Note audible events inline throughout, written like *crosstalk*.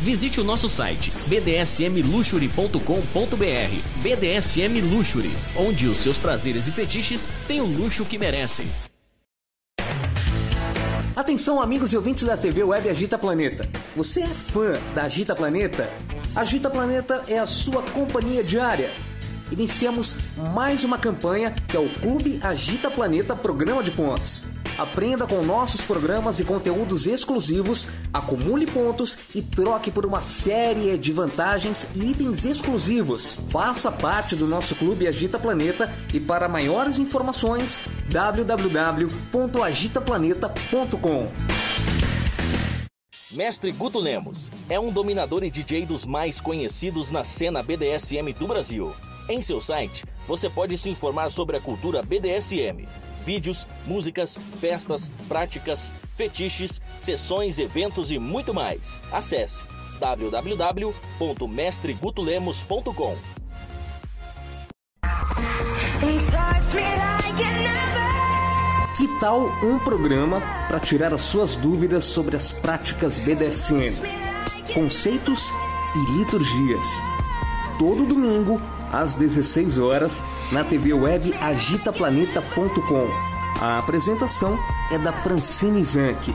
Visite o nosso site bdsmluxury.com.br. BDSM Luxury, onde os seus prazeres e fetiches têm o luxo que merecem. Atenção, amigos e ouvintes da TV Web Agita Planeta. Você é fã da Agita Planeta? Agita Planeta é a sua companhia diária. Iniciamos mais uma campanha que é o Clube Agita Planeta Programa de Pontos. Aprenda com nossos programas e conteúdos exclusivos, acumule pontos e troque por uma série de vantagens e itens exclusivos. Faça parte do nosso clube Agita Planeta e para maiores informações www.agitaplaneta.com. Mestre Guto Lemos é um dominador e DJ dos mais conhecidos na cena BDSM do Brasil. Em seu site, você pode se informar sobre a cultura BDSM vídeos, músicas, festas, práticas, fetiches, sessões, eventos e muito mais. Acesse www.mestregutulemos.com. Que tal um programa para tirar as suas dúvidas sobre as práticas BDSM, conceitos e liturgias? Todo domingo às 16 horas, na TV web agitaplaneta.com. A apresentação é da Francine Zanck.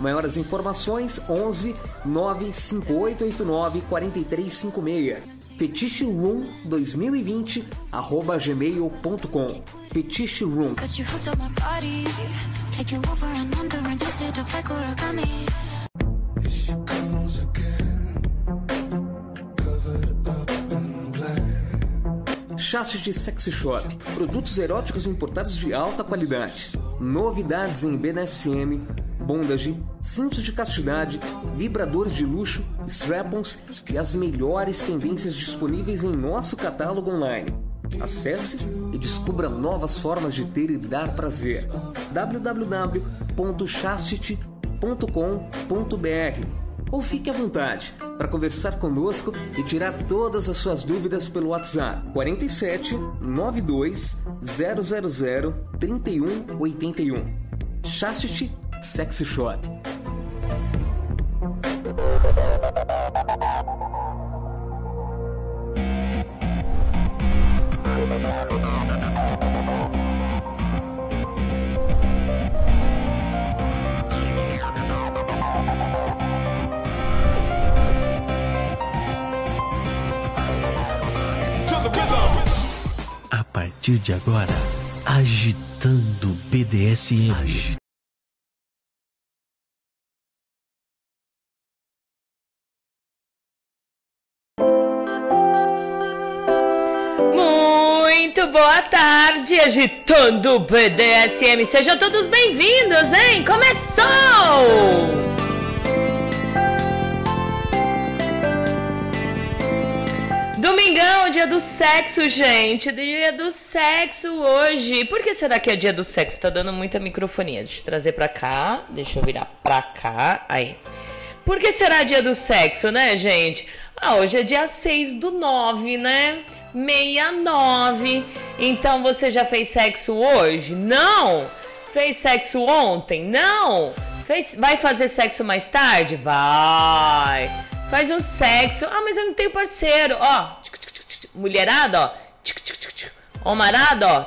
Maiores informações 11 95889 4356. Fetiche Room 2020 arroba gmail.com. Fetiche Room. Chassis Sexy Shop. Produtos eróticos importados de alta qualidade. Novidades em BDSM bondage, cintos de castidade, vibradores de luxo, strap-ons e as melhores tendências disponíveis em nosso catálogo online. Acesse e descubra novas formas de ter e dar prazer. www.chastity.com.br ou fique à vontade para conversar conosco e tirar todas as suas dúvidas pelo WhatsApp 47 92 000 3181. Chastity Sexy Shop. Partir de agora, agitando BDSM. Muito boa tarde, agitando BDSM. Sejam todos bem-vindos, hein? Começou! Domingão, dia do sexo, gente. Dia do sexo hoje. Por que será que é dia do sexo? Tá dando muita microfonia. Deixa eu trazer pra cá. Deixa eu virar pra cá. Aí. Por que será dia do sexo, né, gente? Ah, hoje é dia 6 do 9, né? 69. Então você já fez sexo hoje? Não! Fez sexo ontem? Não! Fez... Vai fazer sexo mais tarde? Vai! Faz um sexo. Ah, mas eu não tenho parceiro. Ó, mulherada, ó. Homarada, ó.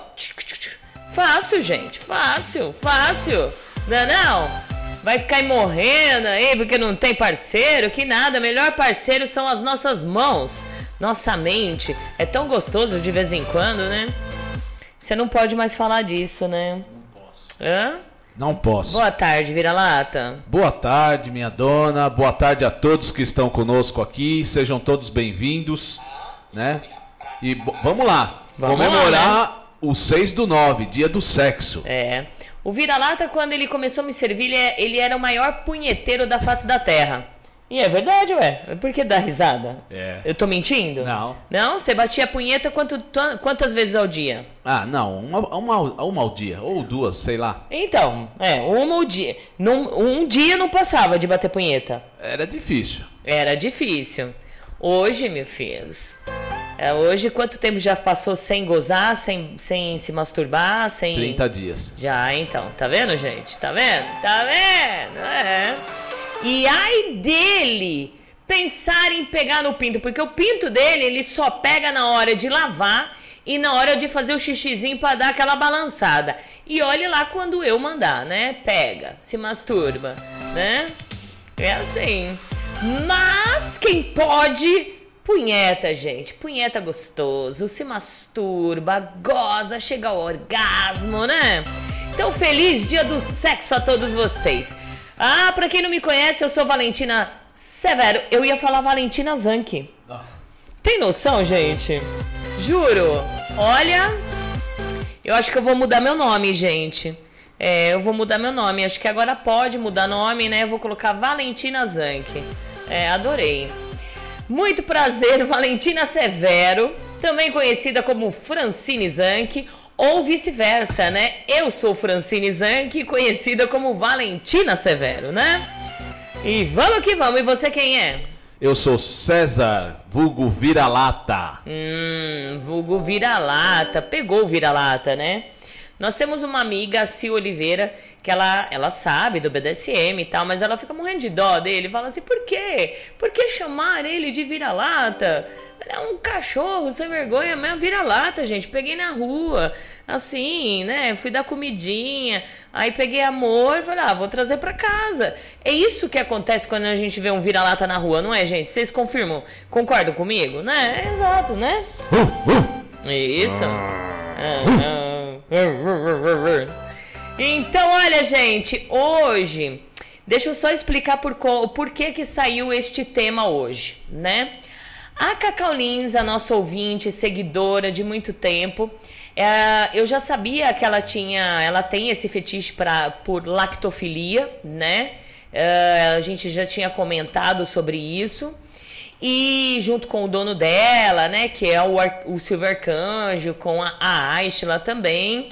Fácil, gente. Fácil, fácil. Não é não? Vai ficar aí morrendo aí porque não tem parceiro? Que nada. Melhor parceiro são as nossas mãos. Nossa mente. É tão gostoso de vez em quando, né? Você não pode mais falar disso, né? Não posso. Hã? Não posso. Boa tarde, vira-lata. Boa tarde, minha dona. Boa tarde a todos que estão conosco aqui. Sejam todos bem-vindos, né? E vamos lá. Vamos comemorar lá, né? o 6 do 9, dia do sexo. É. O vira-lata, quando ele começou a me servir, ele, é- ele era o maior punheteiro da face da terra. E é verdade, ué. Por que dá risada? É. Eu tô mentindo? Não. Não? Você batia a punheta quanto, quantas vezes ao dia? Ah, não, uma, uma, uma ao dia, ou duas, sei lá. Então, é, uma ao dia. Num, um dia não passava de bater punheta. Era difícil. Era difícil. Hoje, meu filho. É, hoje, quanto tempo já passou sem gozar, sem, sem se masturbar, sem. 30 dias. Já, então. Tá vendo, gente? Tá vendo? Tá vendo? É. E ai dele pensar em pegar no pinto, porque o pinto dele, ele só pega na hora de lavar e na hora de fazer o xixizinho pra dar aquela balançada. E olhe lá quando eu mandar, né? Pega, se masturba, né? É assim. Mas quem pode Punheta, gente. Punheta gostoso. Se masturba, goza, chega ao orgasmo, né? Então, feliz dia do sexo a todos vocês. Ah, pra quem não me conhece, eu sou Valentina Severo. Eu ia falar Valentina Zanke. Tem noção, gente? Juro. Olha, eu acho que eu vou mudar meu nome, gente. É, eu vou mudar meu nome. Acho que agora pode mudar nome, né? Eu vou colocar Valentina Zanke. É, adorei. Muito prazer, Valentina Severo, também conhecida como Francine Zanke, ou vice-versa, né? Eu sou Francine Zanke, conhecida como Valentina Severo, né? E vamos que vamos, e você quem é? Eu sou César, vulgo vira-lata. Hum, vulgo vira-lata, pegou o vira-lata, né? Nós temos uma amiga, a Cia Oliveira, que ela, ela sabe do BDSM e tal, mas ela fica morrendo de dó dele. Fala assim, por quê? Por que chamar ele de vira-lata? Ele é um cachorro sem vergonha mesmo, vira-lata, gente. Peguei na rua, assim, né? Fui dar comidinha, aí peguei amor e falei, ah, vou trazer pra casa. É isso que acontece quando a gente vê um vira-lata na rua, não é, gente? Vocês confirmam? Concordam comigo? Né? É exato, né? Isso. Ah, ah. Então, olha, gente, hoje, deixa eu só explicar por, por que que saiu este tema hoje, né? A Cacau Lins, a nossa ouvinte, seguidora de muito tempo, é, eu já sabia que ela tinha, ela tem esse fetiche pra, por lactofilia, né? É, a gente já tinha comentado sobre isso. E junto com o dono dela, né, que é o, o Silvio Arcanjo, com a, a Aishla também.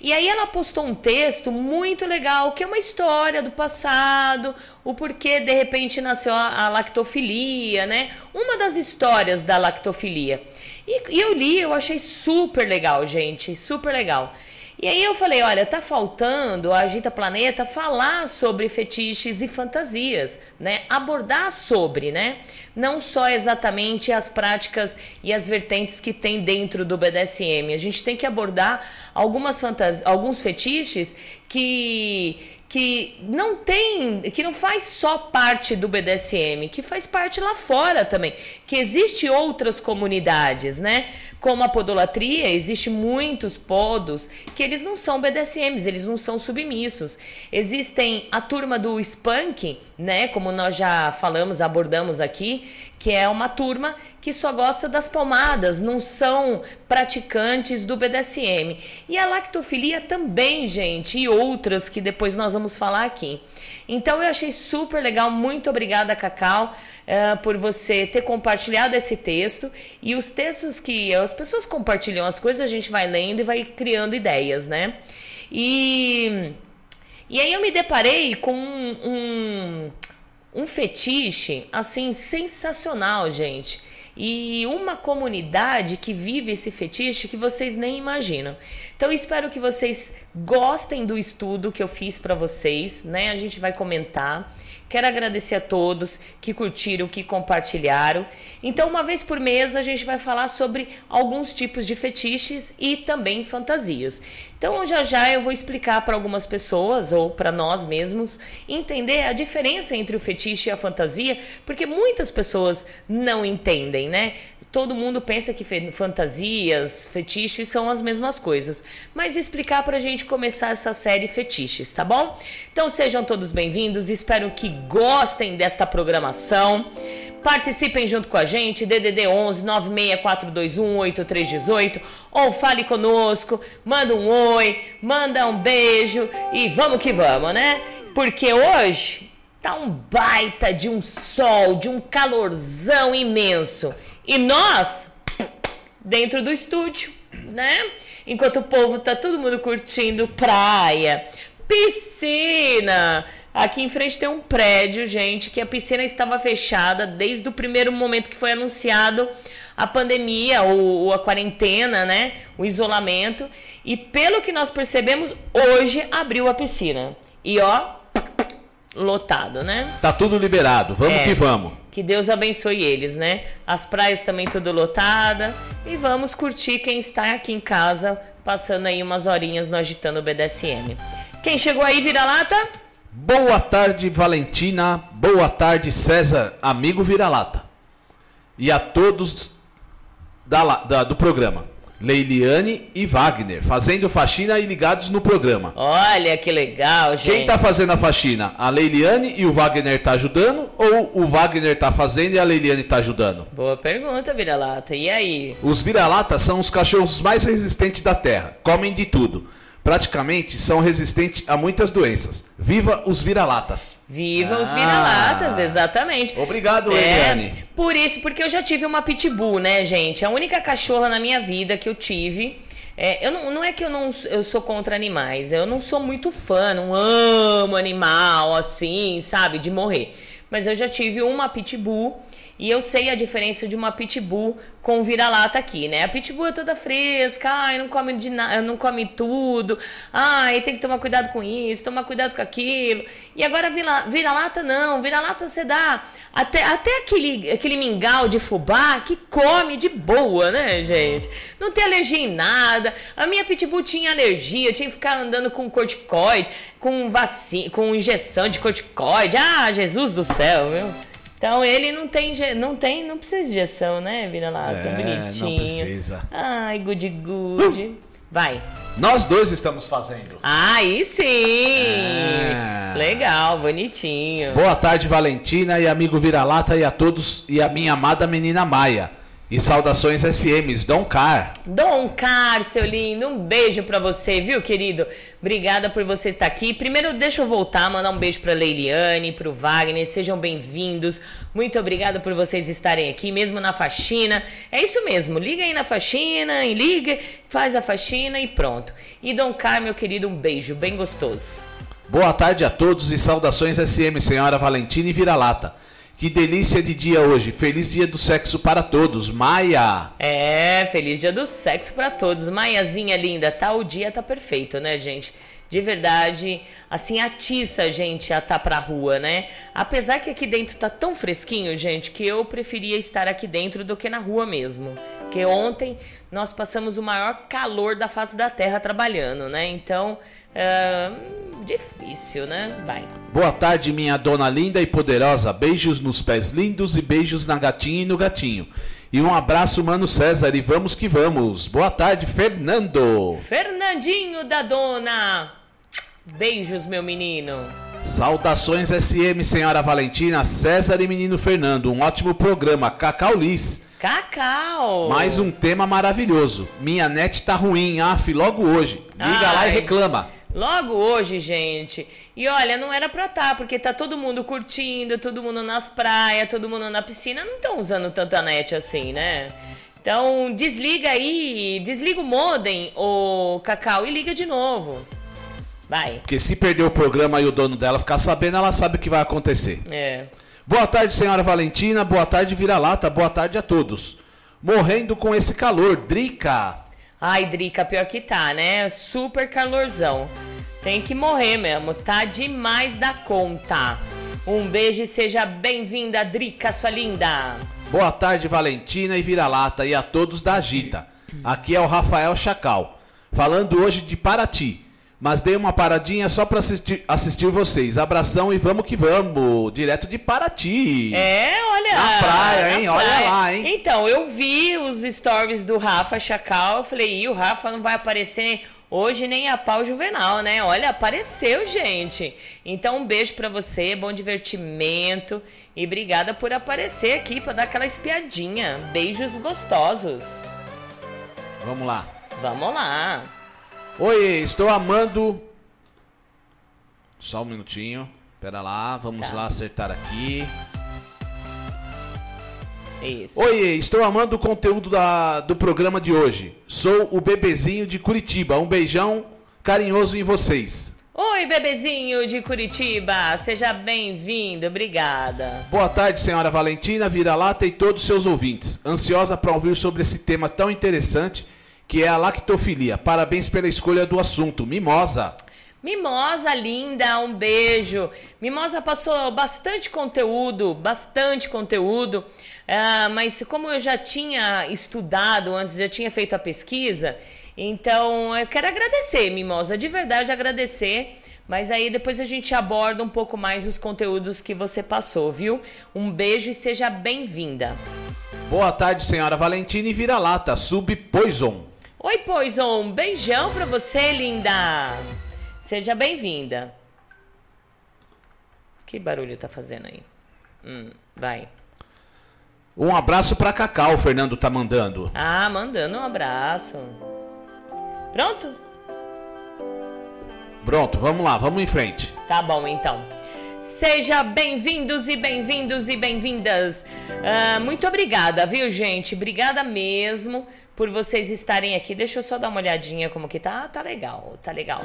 E aí ela postou um texto muito legal, que é uma história do passado, o porquê de repente nasceu a, a lactofilia, né? Uma das histórias da lactofilia. E, e eu li, eu achei super legal, gente, super legal. E aí eu falei, olha, tá faltando a Agita Planeta falar sobre fetiches e fantasias, né? Abordar sobre, né? Não só exatamente as práticas e as vertentes que tem dentro do BDSM. A gente tem que abordar algumas fantasias, alguns fetiches que que não tem, que não faz só parte do BDSM, que faz parte lá fora também, que existe outras comunidades, né? Como a podolatria, existe muitos podos que eles não são BDSMs, eles não são submissos. Existem a turma do Spunk, né, como nós já falamos, abordamos aqui, que é uma turma que só gosta das palmadas, não são praticantes do BDSM. E a lactofilia também, gente, e outras que depois nós vamos falar aqui. Então eu achei super legal, muito obrigada, Cacau, uh, por você ter compartilhado esse texto. E os textos que as pessoas compartilham as coisas, a gente vai lendo e vai criando ideias, né? E, e aí eu me deparei com um, um um fetiche assim sensacional, gente. E uma comunidade que vive esse fetiche que vocês nem imaginam. Então espero que vocês gostem do estudo que eu fiz para vocês, né? A gente vai comentar. Quero agradecer a todos que curtiram, que compartilharam. Então, uma vez por mês, a gente vai falar sobre alguns tipos de fetiches e também fantasias. Então, já já eu vou explicar para algumas pessoas ou para nós mesmos entender a diferença entre o fetiche e a fantasia, porque muitas pessoas não entendem, né? Todo mundo pensa que fantasias, fetiches são as mesmas coisas. Mas explicar pra gente começar essa série fetiches, tá bom? Então sejam todos bem-vindos, espero que gostem desta programação. Participem junto com a gente, DDD 11 96421 8318 ou fale conosco, manda um oi, manda um beijo e vamos que vamos, né? Porque hoje tá um baita de um sol, de um calorzão imenso. E nós, dentro do estúdio, né? Enquanto o povo tá todo mundo curtindo praia, piscina. Aqui em frente tem um prédio, gente, que a piscina estava fechada desde o primeiro momento que foi anunciado a pandemia ou, a quarentena, né? O isolamento. E pelo que nós percebemos, hoje abriu a piscina. E ó, lotado, né? Tá tudo liberado. Vamos é. que vamos. Que Deus abençoe eles, né? As praias também tudo lotada. E vamos curtir quem está aqui em casa, passando aí umas horinhas no Agitando BDSM. Quem chegou aí, vira-lata? Boa tarde, Valentina. Boa tarde, César, amigo vira-lata. E a todos da, da, do programa. Leiliane e Wagner, fazendo faxina e ligados no programa. Olha que legal, gente. Quem tá fazendo a faxina? A Leiliane e o Wagner tá ajudando ou o Wagner tá fazendo e a Leiliane tá ajudando? Boa pergunta, vira-lata. E aí? Os vira-latas são os cachorros mais resistentes da Terra. Comem de tudo praticamente são resistentes a muitas doenças. Viva os vira-latas. Viva ah, os vira-latas, exatamente. Obrigado, é, Por isso, porque eu já tive uma pitbull, né, gente? A única cachorra na minha vida que eu tive. É, eu não, não é que eu não eu sou contra animais, eu não sou muito fã, não amo animal assim, sabe, de morrer. Mas eu já tive uma pitbull e eu sei a diferença de uma pitbull com vira-lata aqui, né? A pitbull é toda fresca, ai, não come de nada, não come tudo. Ai, tem que tomar cuidado com isso, tomar cuidado com aquilo. E agora vira-lata não, vira-lata você dá até, até aquele, aquele mingau de fubá que come de boa, né, gente? Não tem alergia em nada. A minha pitbull tinha alergia, tinha que ficar andando com corticoide, com vacina, com injeção de corticoide. Ah, Jesus do céu, meu. Então ele não tem, não tem, não precisa de injeção, né, vira lá, é, tão bonitinho. Não precisa. Ai, good good. Vai. Nós dois estamos fazendo. Aí sim! É. Legal, bonitinho. Boa tarde, Valentina e amigo Vira-Lata e a todos e a minha amada menina Maia. E saudações SMs, Dom Car. Dom Car, seu lindo, um beijo para você, viu, querido? Obrigada por você estar aqui. Primeiro, deixa eu voltar, mandar um beijo pra Leiliane, pro Wagner, sejam bem-vindos. Muito obrigada por vocês estarem aqui, mesmo na faxina. É isso mesmo, liga aí na faxina, liga, faz a faxina e pronto. E Dom Car, meu querido, um beijo bem gostoso. Boa tarde a todos e saudações SM, senhora Valentina e Vira-Lata. Que delícia de dia hoje. Feliz dia do sexo para todos. Maia. É, feliz dia do sexo para todos. Maiazinha linda, tá? O dia tá perfeito, né, gente? De verdade, assim, atiça a gente a tá pra rua, né? Apesar que aqui dentro tá tão fresquinho, gente, que eu preferia estar aqui dentro do que na rua mesmo. Porque ontem nós passamos o maior calor da face da terra trabalhando, né? Então, Uh, difícil, né? Vai. Boa tarde, minha dona linda e poderosa. Beijos nos pés lindos e beijos na gatinha e no gatinho. E um abraço, mano César, e vamos que vamos. Boa tarde, Fernando. Fernandinho da dona. Beijos, meu menino. Saudações SM, senhora Valentina, César e menino Fernando. Um ótimo programa. Cacau Liz. Cacau! Mais um tema maravilhoso. Minha net tá ruim, af, logo hoje. Liga lá e Ai. reclama. Logo hoje, gente. E olha, não era pra tá, porque tá todo mundo curtindo, todo mundo nas praias, todo mundo na piscina. Não estão usando tanta net assim, né? Então, desliga aí, desliga o modem, ô Cacau, e liga de novo. Vai. Porque se perder o programa e o dono dela ficar sabendo, ela sabe o que vai acontecer. É. Boa tarde, senhora Valentina. Boa tarde, vira-lata. Boa tarde a todos. Morrendo com esse calor. Drica. Ai, Drica, pior que tá, né? Super calorzão. Tem que morrer mesmo, tá demais da conta. Um beijo e seja bem-vinda, Drica, sua linda. Boa tarde, Valentina e vira-lata. E a todos da Agita. Aqui é o Rafael Chacal. Falando hoje de Paraty. Mas dei uma paradinha só pra assistir, assistir vocês. Abração e vamos que vamos. Direto de Paraty. É, olha. Na praia, hein? Olha lá, hein? Então, eu vi os stories do Rafa Chacal. Eu falei, Ih, o Rafa não vai aparecer hoje nem a pau juvenal, né? Olha, apareceu, gente. Então, um beijo pra você, bom divertimento. E obrigada por aparecer aqui pra dar aquela espiadinha. Beijos gostosos. Vamos lá. Vamos lá. Oi, estou amando. Só um minutinho. Pera lá, vamos Tá. lá acertar aqui. Isso. Oi, estou amando o conteúdo da- do programa de hoje. Sou o bebezinho de Curitiba. Um beijão carinhoso em vocês. Oi, bebezinho de Curitiba. Seja bem-vindo. Obrigada. Boa tarde, senhora Valentina, vira-lata e todos os seus ouvintes. Ansiosa para ouvir sobre esse tema tão interessante que é a lactofilia. Parabéns pela escolha do assunto. Mimosa. Mimosa linda, um beijo. Mimosa passou bastante conteúdo, bastante conteúdo, ah, mas como eu já tinha estudado antes, já tinha feito a pesquisa, então eu quero agradecer, Mimosa, de verdade agradecer. Mas aí depois a gente aborda um pouco mais os conteúdos que você passou, viu? Um beijo e seja bem-vinda. Boa tarde, senhora Valentina e vira-lata. Sub Poison. Oi, Poison, um beijão pra você, linda. Seja bem-vinda. Que barulho tá fazendo aí? Hum, vai. Um abraço pra Cacau, o Fernando tá mandando. Ah, mandando um abraço. Pronto? Pronto, vamos lá, vamos em frente. Tá bom, então. Seja bem-vindos e bem-vindos e bem-vindas. Ah, muito obrigada, viu, gente? Obrigada mesmo por vocês estarem aqui. Deixa eu só dar uma olhadinha como que tá. Ah, tá legal, tá legal.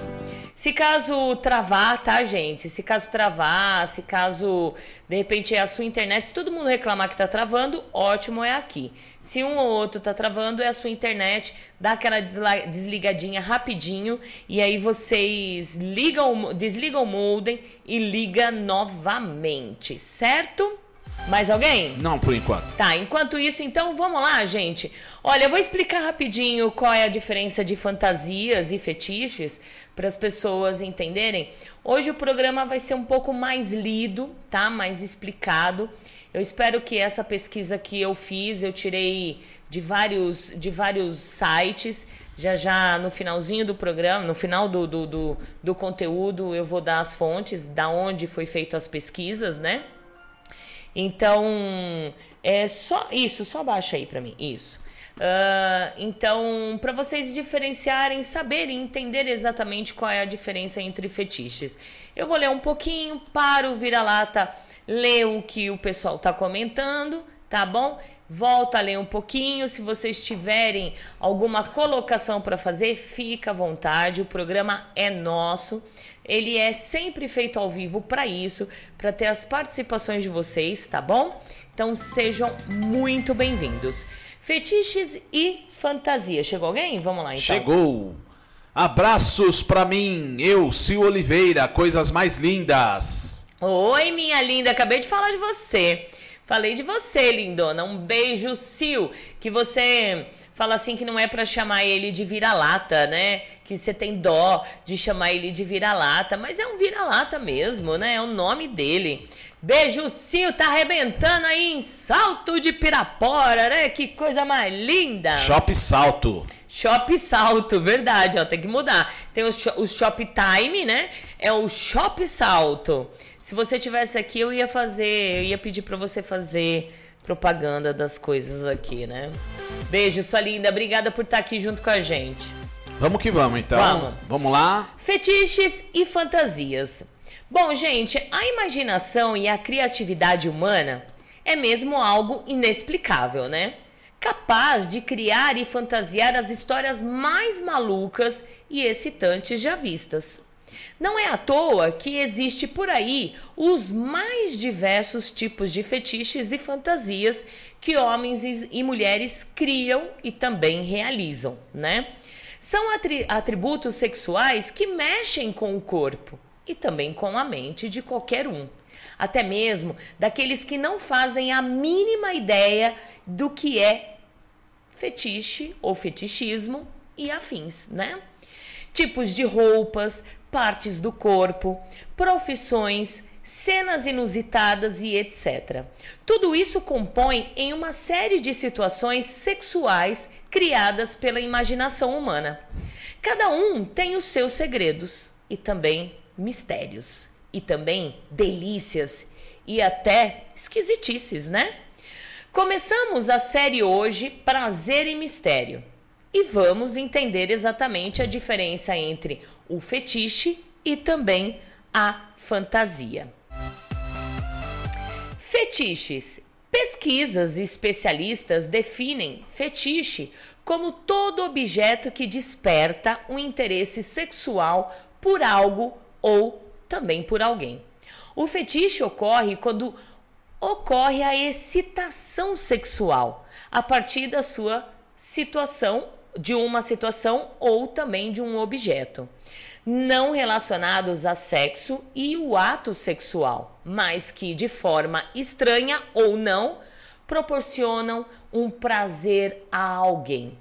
Se caso travar, tá, gente? Se caso travar, se caso de repente é a sua internet, se todo mundo reclamar que tá travando, ótimo é aqui. Se um ou outro tá travando, é a sua internet, dá aquela desligadinha rapidinho e aí vocês ligam, desligam o modem e liga novamente, certo? Mais alguém? Não, por enquanto. Tá, enquanto isso, então vamos lá, gente. Olha, eu vou explicar rapidinho qual é a diferença de fantasias e fetiches para as pessoas entenderem. Hoje o programa vai ser um pouco mais lido, tá? Mais explicado. Eu espero que essa pesquisa que eu fiz, eu tirei de vários, de vários sites. Já já no finalzinho do programa, no final do, do, do, do conteúdo, eu vou dar as fontes da onde foi feito as pesquisas, né? Então, é só isso, só baixa aí pra mim, isso. Ah, então, para vocês diferenciarem, saberem, entender exatamente qual é a diferença entre fetiches. Eu vou ler um pouquinho para o vira-lata ler o que o pessoal tá comentando, tá bom? Volta a ler um pouquinho. Se vocês tiverem alguma colocação para fazer, fica à vontade. O programa é nosso. Ele é sempre feito ao vivo para isso, para ter as participações de vocês, tá bom? Então sejam muito bem-vindos. Fetiches e fantasia. Chegou alguém? Vamos lá então. Chegou. Abraços pra mim, eu, Sil Oliveira, coisas mais lindas. Oi, minha linda, acabei de falar de você. Falei de você, lindona. Um beijo, Sil. Que você fala assim que não é para chamar ele de vira-lata, né? Que você tem dó de chamar ele de vira-lata, mas é um vira-lata mesmo, né? É o nome dele. Beijo, Cio, tá arrebentando aí em Salto de Pirapora, né? Que coisa mais linda. Shop Salto. Shop Salto, verdade, ó, tem que mudar. Tem o, o Shop Time, né? É o Shop Salto. Se você tivesse aqui, eu ia fazer, eu ia pedir para você fazer propaganda das coisas aqui, né? Beijo, sua linda. Obrigada por estar aqui junto com a gente. Vamos que vamos, então. Vamos. Vamos lá. Fetiches e fantasias. Bom, gente, a imaginação e a criatividade humana é mesmo algo inexplicável, né? Capaz de criar e fantasiar as histórias mais malucas e excitantes já vistas. Não é à toa que existe por aí os mais diversos tipos de fetiches e fantasias que homens e mulheres criam e também realizam, né? São atributos sexuais que mexem com o corpo e também com a mente de qualquer um. Até mesmo daqueles que não fazem a mínima ideia do que é fetiche ou fetichismo e afins, né? Tipos de roupas, partes do corpo, profissões, cenas inusitadas e etc. Tudo isso compõe em uma série de situações sexuais criadas pela imaginação humana. Cada um tem os seus segredos e também mistérios, e também delícias e até esquisitices, né? Começamos a série hoje Prazer e Mistério e vamos entender exatamente a diferença entre o fetiche e também a fantasia. Fetiches. Pesquisas e especialistas definem fetiche como todo objeto que desperta um interesse sexual por algo ou também por alguém. O fetiche ocorre quando ocorre a excitação sexual a partir da sua situação de uma situação ou também de um objeto, não relacionados a sexo e o ato sexual, mas que de forma estranha ou não proporcionam um prazer a alguém.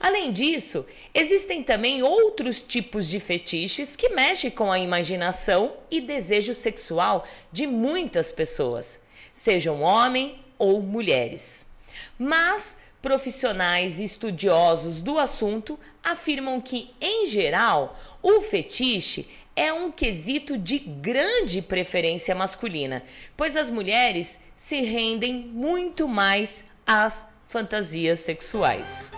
Além disso, existem também outros tipos de fetiches que mexem com a imaginação e desejo sexual de muitas pessoas, sejam homens ou mulheres. Mas Profissionais estudiosos do assunto afirmam que, em geral, o fetiche é um quesito de grande preferência masculina, pois as mulheres se rendem muito mais às fantasias sexuais.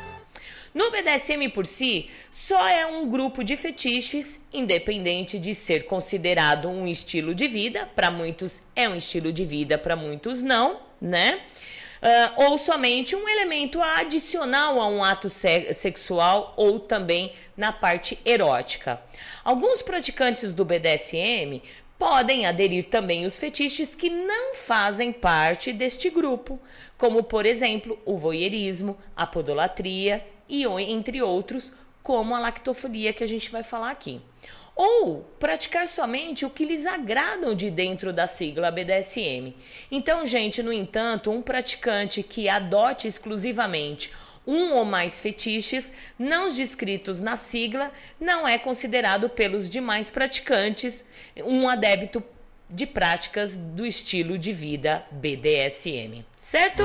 No BDSM por si, só é um grupo de fetiches, independente de ser considerado um estilo de vida, para muitos é um estilo de vida, para muitos não, né? Uh, ou somente um elemento adicional a um ato se sexual ou também na parte erótica. Alguns praticantes do BDSM podem aderir também os fetiches que não fazem parte deste grupo, como por exemplo o voyeurismo, a podolatria e entre outros, como a lactofilia que a gente vai falar aqui ou praticar somente o que lhes agradam de dentro da sigla BDSM. Então, gente, no entanto, um praticante que adote exclusivamente um ou mais fetiches não descritos na sigla não é considerado pelos demais praticantes um adepto de práticas do estilo de vida BDSM, certo?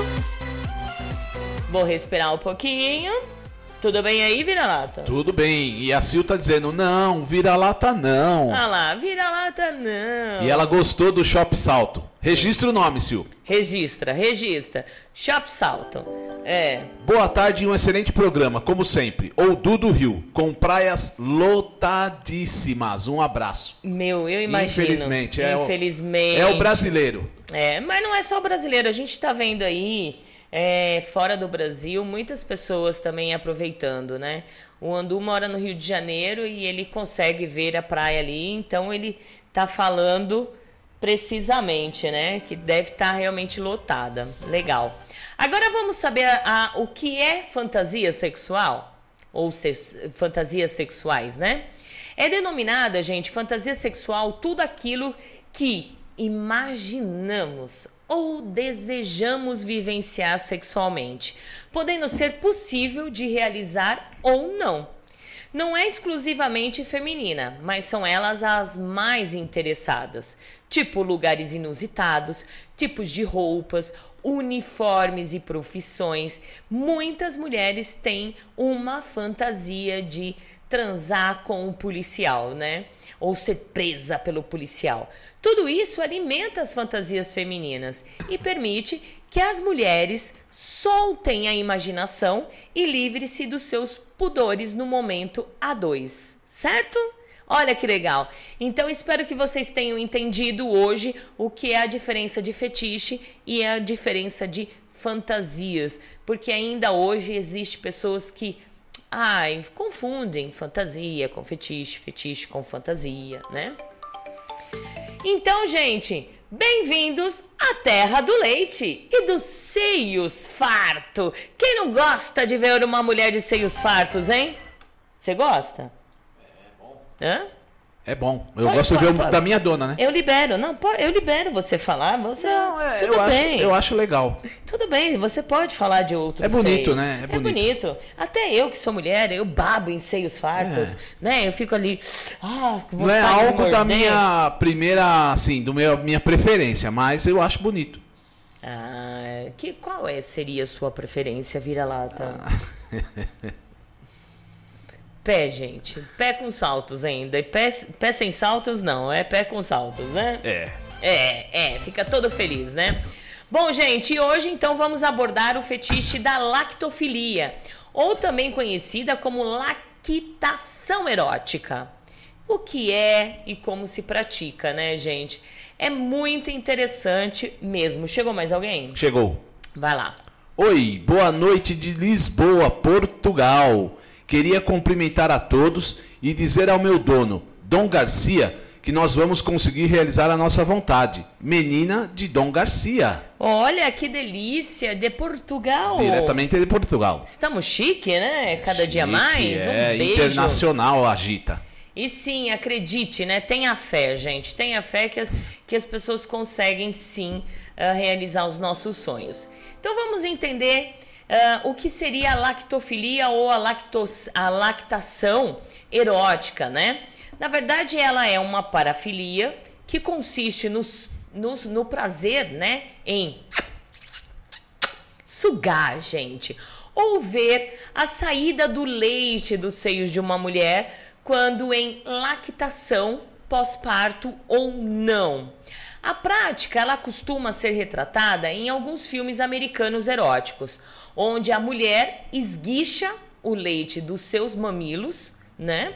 Vou respirar um pouquinho. Tudo bem aí, vira-lata? Tudo bem. E a Sil tá dizendo, não, vira-lata não. Ah lá, vira-lata não. E ela gostou do Shop Salto. Registra o nome, Sil. Registra, registra. Shop Salto. É. Boa tarde e um excelente programa, como sempre. Ou do Rio, com praias lotadíssimas. Um abraço. Meu, eu imagino. Infelizmente. É Infelizmente. O, é o brasileiro. É, mas não é só o brasileiro. A gente tá vendo aí é, fora do Brasil, muitas pessoas também aproveitando, né? O Andu mora no Rio de Janeiro e ele consegue ver a praia ali, então ele tá falando precisamente, né? Que deve estar tá realmente lotada. Legal. Agora vamos saber a, a, o que é fantasia sexual ou se, fantasias sexuais, né? É denominada, gente, fantasia sexual tudo aquilo que imaginamos ou desejamos vivenciar sexualmente, podendo ser possível de realizar ou não. Não é exclusivamente feminina, mas são elas as mais interessadas, tipo lugares inusitados, tipos de roupas, uniformes e profissões. Muitas mulheres têm uma fantasia de transar com um policial, né? Ou ser presa pelo policial. Tudo isso alimenta as fantasias femininas e permite que as mulheres soltem a imaginação e livre-se dos seus pudores no momento a dois, certo? Olha que legal. Então espero que vocês tenham entendido hoje o que é a diferença de fetiche e a diferença de fantasias, porque ainda hoje existe pessoas que ai, confundem fantasia com fetiche, fetiche com fantasia, né? Então, gente, bem-vindos à terra do leite e dos seios farto. Quem não gosta de ver uma mulher de seios fartos, hein? Você gosta? Hã? É bom. Eu Pode, gosto de pode, ver o pode. da minha dona, né? Eu libero, não, eu libero você falar, você. Não, é, tudo eu, acho, bem. eu acho legal. Tudo bem, você pode falar de outros É bonito, seios. né? É É bonito. bonito. Até eu que sou mulher, eu babo em seios fartos, né? Eu fico ali, ah, Não é de algo da minha primeira, assim, do meu, minha preferência, mas eu acho bonito. Ah, que qual é seria a sua preferência, vira-lata? Ah. *laughs* Pé, gente. Pé com saltos ainda. E pé, pé sem saltos, não. É pé com saltos, né? É. É, é, fica todo feliz, né? Bom, gente, e hoje então vamos abordar o fetiche da lactofilia, ou também conhecida como lactação erótica. O que é e como se pratica, né, gente? É muito interessante mesmo. Chegou mais alguém? Chegou. Vai lá. Oi, boa noite de Lisboa, Portugal. Queria cumprimentar a todos e dizer ao meu dono, Dom Garcia, que nós vamos conseguir realizar a nossa vontade. Menina de Dom Garcia, Olha que delícia, de Portugal. diretamente de Portugal. Estamos chique, né? Cada dia Chique, mais. Um é, beijo. internacional agita. E sim, acredite, né? Tenha fé, gente. Tenha fé que as, que as pessoas conseguem sim ah, realizar os nossos sonhos. Então vamos entender ah, o que seria a lactofilia ou a, lactos, a lactação erótica, né? Na verdade, ela é uma parafilia que consiste nos, nos, no prazer, né? Em sugar, gente, ou ver a saída do leite dos seios de uma mulher quando em lactação pós-parto ou não. A prática ela costuma ser retratada em alguns filmes americanos eróticos, onde a mulher esguicha o leite dos seus mamilos, né?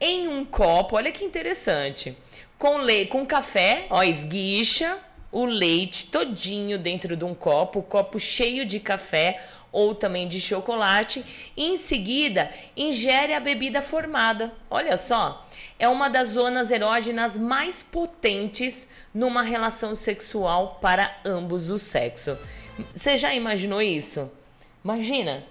Em um copo, olha que interessante, com le com café, ó, esguicha o leite todinho dentro de um copo, copo cheio de café ou também de chocolate, e em seguida ingere a bebida formada. Olha só, é uma das zonas erógenas mais potentes numa relação sexual para ambos os sexos. Você já imaginou isso? Imagina,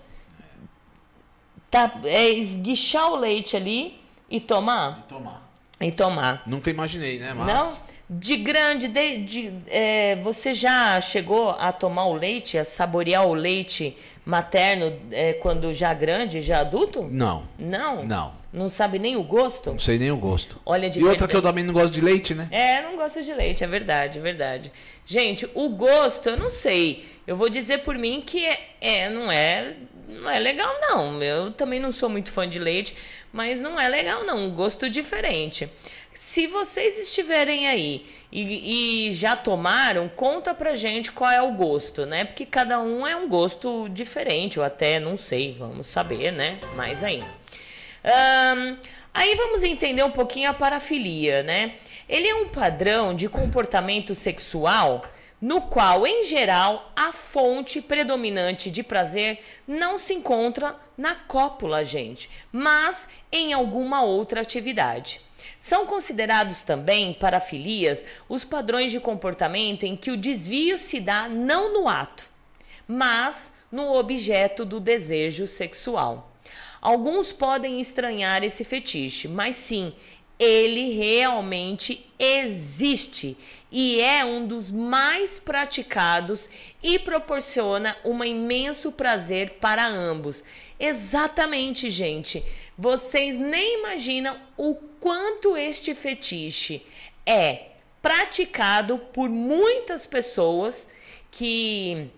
tá, é, esguichar o leite ali e tomar? Tomar. E tomar. Nunca imaginei, né? Mas... Não? De grande, de, de- é, você já chegou a tomar o leite, a saborear o leite materno é, quando já grande, já adulto? Não. Não? Não. Não sabe nem o gosto? Não sei nem o gosto. Olha, de e outra que eu também não gosto de leite, né? É, não gosto de leite, é verdade, é verdade. Gente, o gosto, eu não sei. Eu vou dizer por mim que é, é, não é, não é legal não. Eu também não sou muito fã de leite, mas não é legal não, um gosto diferente. Se vocês estiverem aí e, e já tomaram, conta pra gente qual é o gosto, né? Porque cada um é um gosto diferente, ou até não sei, vamos saber, né? Mais aí. Ahn, aí vamos entender um pouquinho a parafilia, né? Ele é um padrão de comportamento sexual no qual, em geral, a fonte predominante de prazer não se encontra na cópula, gente, mas em alguma outra atividade. São considerados também parafilias os padrões de comportamento em que o desvio se dá não no ato, mas no objeto do desejo sexual. Alguns podem estranhar esse fetiche, mas sim, ele realmente existe e é um dos mais praticados e proporciona um imenso prazer para ambos. Exatamente, gente. Vocês nem imaginam o quanto este fetiche é praticado por muitas pessoas que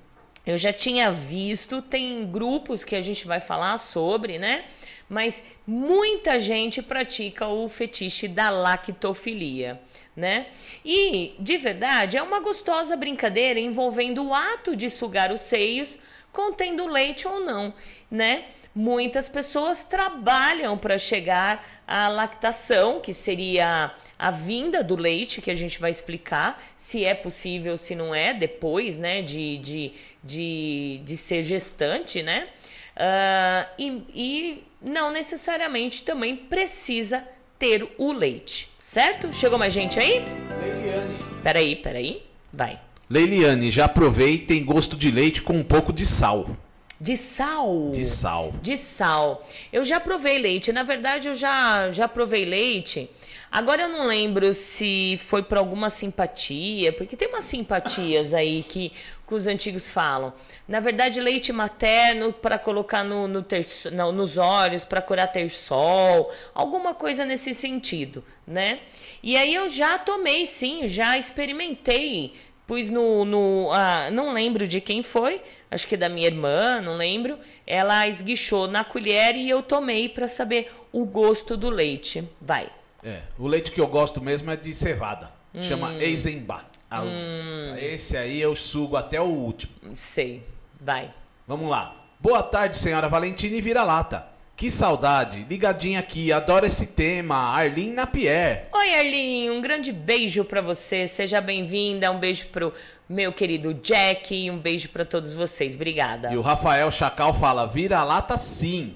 eu já tinha visto, tem grupos que a gente vai falar sobre, né? Mas muita gente pratica o fetiche da lactofilia, né? E, de verdade, é uma gostosa brincadeira envolvendo o ato de sugar os seios contendo leite ou não, né? Muitas pessoas trabalham para chegar à lactação, que seria a vinda do leite, que a gente vai explicar se é possível, se não é, depois né, de, de, de, de ser gestante, né? Uh, e, e não necessariamente também precisa ter o leite, certo? Chegou mais gente aí? Leiliane. Peraí, peraí. Vai. Leiliane, já provei, tem gosto de leite com um pouco de sal. De sal. De sal. De sal. Eu já provei leite. Na verdade, eu já, já provei leite. Agora eu não lembro se foi por alguma simpatia, porque tem umas simpatias aí que, que os antigos falam. Na verdade, leite materno para colocar no, no ter, não, nos olhos, para curar ter sol, alguma coisa nesse sentido, né? E aí eu já tomei, sim, já experimentei pus no. no ah, não lembro de quem foi, acho que da minha irmã, não lembro. Ela esguichou na colher e eu tomei para saber o gosto do leite. Vai. É, o leite que eu gosto mesmo é de cevada. Hum. Chama Eisenbach. Ah, hum. Esse aí eu sugo até o último. Sei. Vai. Vamos lá. Boa tarde, senhora Valentina e vira-lata. Que saudade, ligadinha aqui, adoro esse tema. Arlene Napier. Oi, Arlene, um grande beijo para você. Seja bem-vinda. Um beijo pro meu querido Jack e um beijo para todos vocês. Obrigada. E o Rafael Chacal fala: vira-lata sim.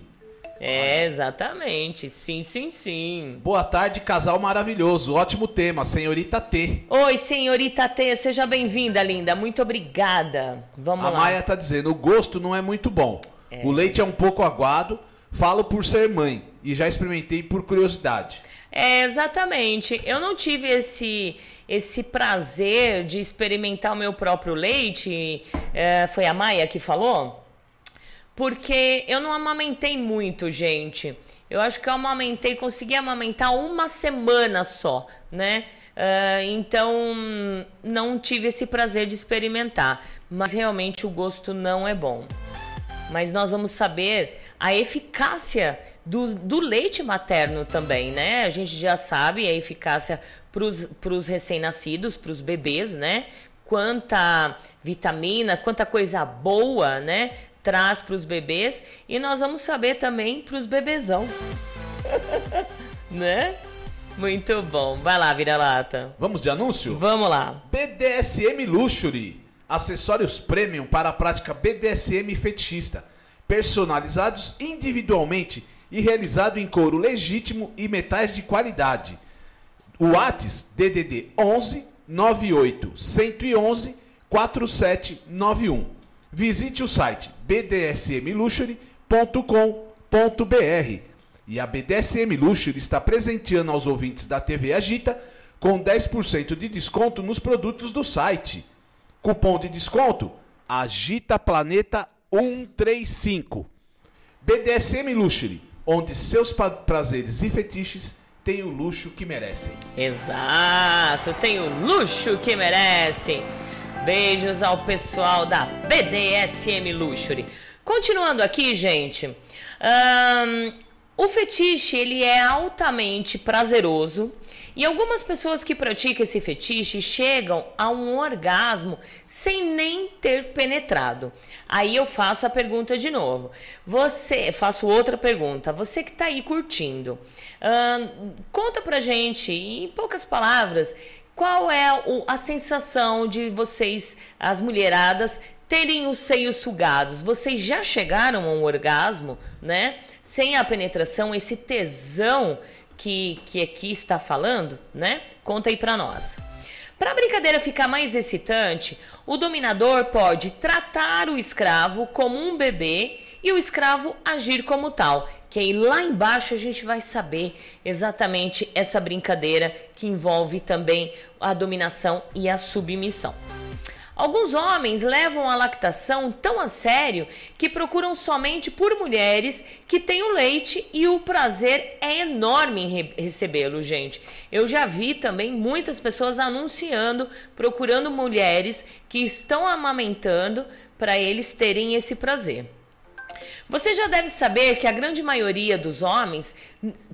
É, exatamente. Sim, sim, sim. Boa tarde, casal maravilhoso. Ótimo tema, senhorita T. Oi, senhorita T, seja bem-vinda, linda. Muito obrigada. Vamos A lá. A Maia tá dizendo: o gosto não é muito bom. É. O leite é um pouco aguado Falo por ser mãe e já experimentei por curiosidade. É, exatamente. Eu não tive esse esse prazer de experimentar o meu próprio leite. É, foi a Maia que falou? Porque eu não amamentei muito, gente. Eu acho que eu amamentei, consegui amamentar uma semana só, né? Uh, então não tive esse prazer de experimentar. Mas realmente o gosto não é bom. Mas nós vamos saber a eficácia do, do leite materno também, né? A gente já sabe a eficácia para os recém-nascidos, para os bebês, né? Quanta vitamina, quanta coisa boa, né? Traz para os bebês. E nós vamos saber também para os bebezão. *laughs* né? Muito bom. Vai lá, vira-lata. Vamos de anúncio? Vamos lá. BDSM Luxury. Acessórios premium para a prática BDSM fetichista personalizados individualmente e realizado em couro legítimo e metais de qualidade. O Whats DDD 11 98 111 4791. Visite o site bdsmluxury.com.br. E a BDSM Luxury está presenteando aos ouvintes da TV Agita com 10% de desconto nos produtos do site. Cupom de desconto Agita Planeta 135. BDSM Luxury, onde seus prazeres e fetiches têm o luxo que merecem. Exato, tem o luxo que merecem. Beijos ao pessoal da BDSM Luxury. Continuando aqui, gente, um, o fetiche ele é altamente prazeroso e algumas pessoas que praticam esse fetiche chegam a um orgasmo sem nem ter penetrado. Aí eu faço a pergunta de novo. Você, faço outra pergunta. Você que está aí curtindo, hum, conta pra gente em poucas palavras qual é a sensação de vocês, as mulheradas, terem os seios sugados. Vocês já chegaram a um orgasmo, né? Sem a penetração, esse tesão que, que aqui está falando, né? Conta aí para nós. Para a brincadeira ficar mais excitante, o dominador pode tratar o escravo como um bebê e o escravo agir como tal. Que aí lá embaixo a gente vai saber exatamente essa brincadeira que envolve também a dominação e a submissão. Alguns homens levam a lactação tão a sério que procuram somente por mulheres que têm o leite e o prazer é enorme em re recebê-lo, gente. Eu já vi também muitas pessoas anunciando, procurando mulheres que estão amamentando para eles terem esse prazer. Você já deve saber que a grande maioria dos homens,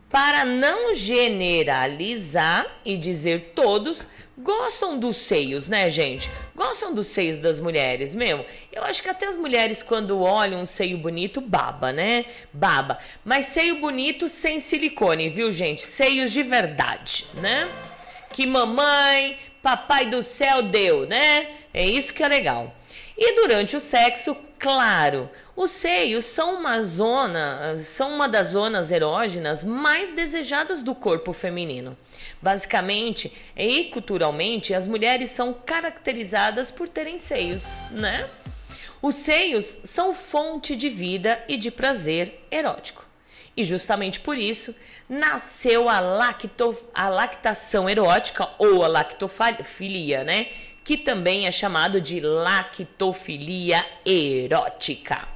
para não generalizar e dizer todos, gostam dos seios, né, gente? Gostam dos seios das mulheres mesmo. Eu acho que até as mulheres, quando olham um seio bonito, baba, né? Baba. Mas seio bonito sem silicone, viu, gente? Seios de verdade, né? Que mamãe, papai do céu deu, né? É isso que é legal. E durante o sexo, claro, os seios são uma zona, são uma das zonas erógenas mais desejadas do corpo feminino. Basicamente e culturalmente, as mulheres são caracterizadas por terem seios, né? Os seios são fonte de vida e de prazer erótico. E justamente por isso nasceu a, lacto, a lactação erótica ou a lactofilia, né? Que também é chamado de lactofilia erótica.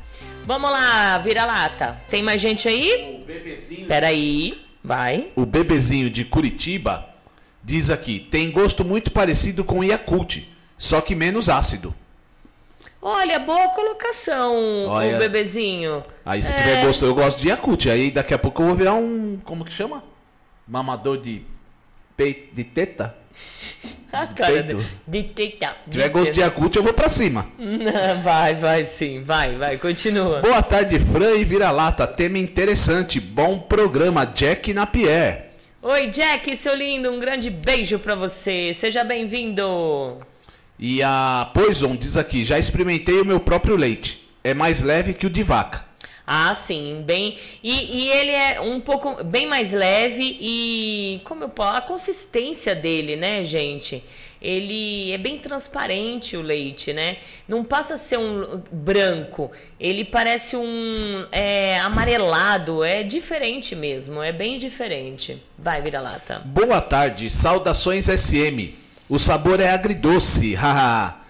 Vamos lá, vira-lata. Tem mais gente aí? O bebezinho. Peraí, vai. O bebezinho de Curitiba diz aqui: tem gosto muito parecido com Yakult, só que menos ácido. Olha, boa colocação, Olha, o bebezinho. Aí se é... tiver gosto, eu gosto de Yakult. Aí daqui a pouco eu vou virar um. Como que chama? Mamador de peito de teta? *laughs* A cara de, de teta. Se tiver gosto de Yakult, eu vou pra cima. vai, vai sim. Vai, vai, continua. Boa tarde, Fran e Vira-Lata. Tema interessante. Bom programa, Jack Napier. Oi, Jack, seu lindo. Um grande beijo pra você. Seja bem-vindo. E a Poison diz aqui: já experimentei o meu próprio leite. É mais leve que o de vaca. Ah, sim, bem. E, e, ele é um pouco bem mais leve e como eu posso, a consistência dele, né, gente? Ele é bem transparente o leite, né? Não passa a ser um branco. Ele parece um é, amarelado. É diferente mesmo. É bem diferente. Vai, vira lata. Boa tarde. Saudações SM. O sabor é agridoce. *laughs* Haha.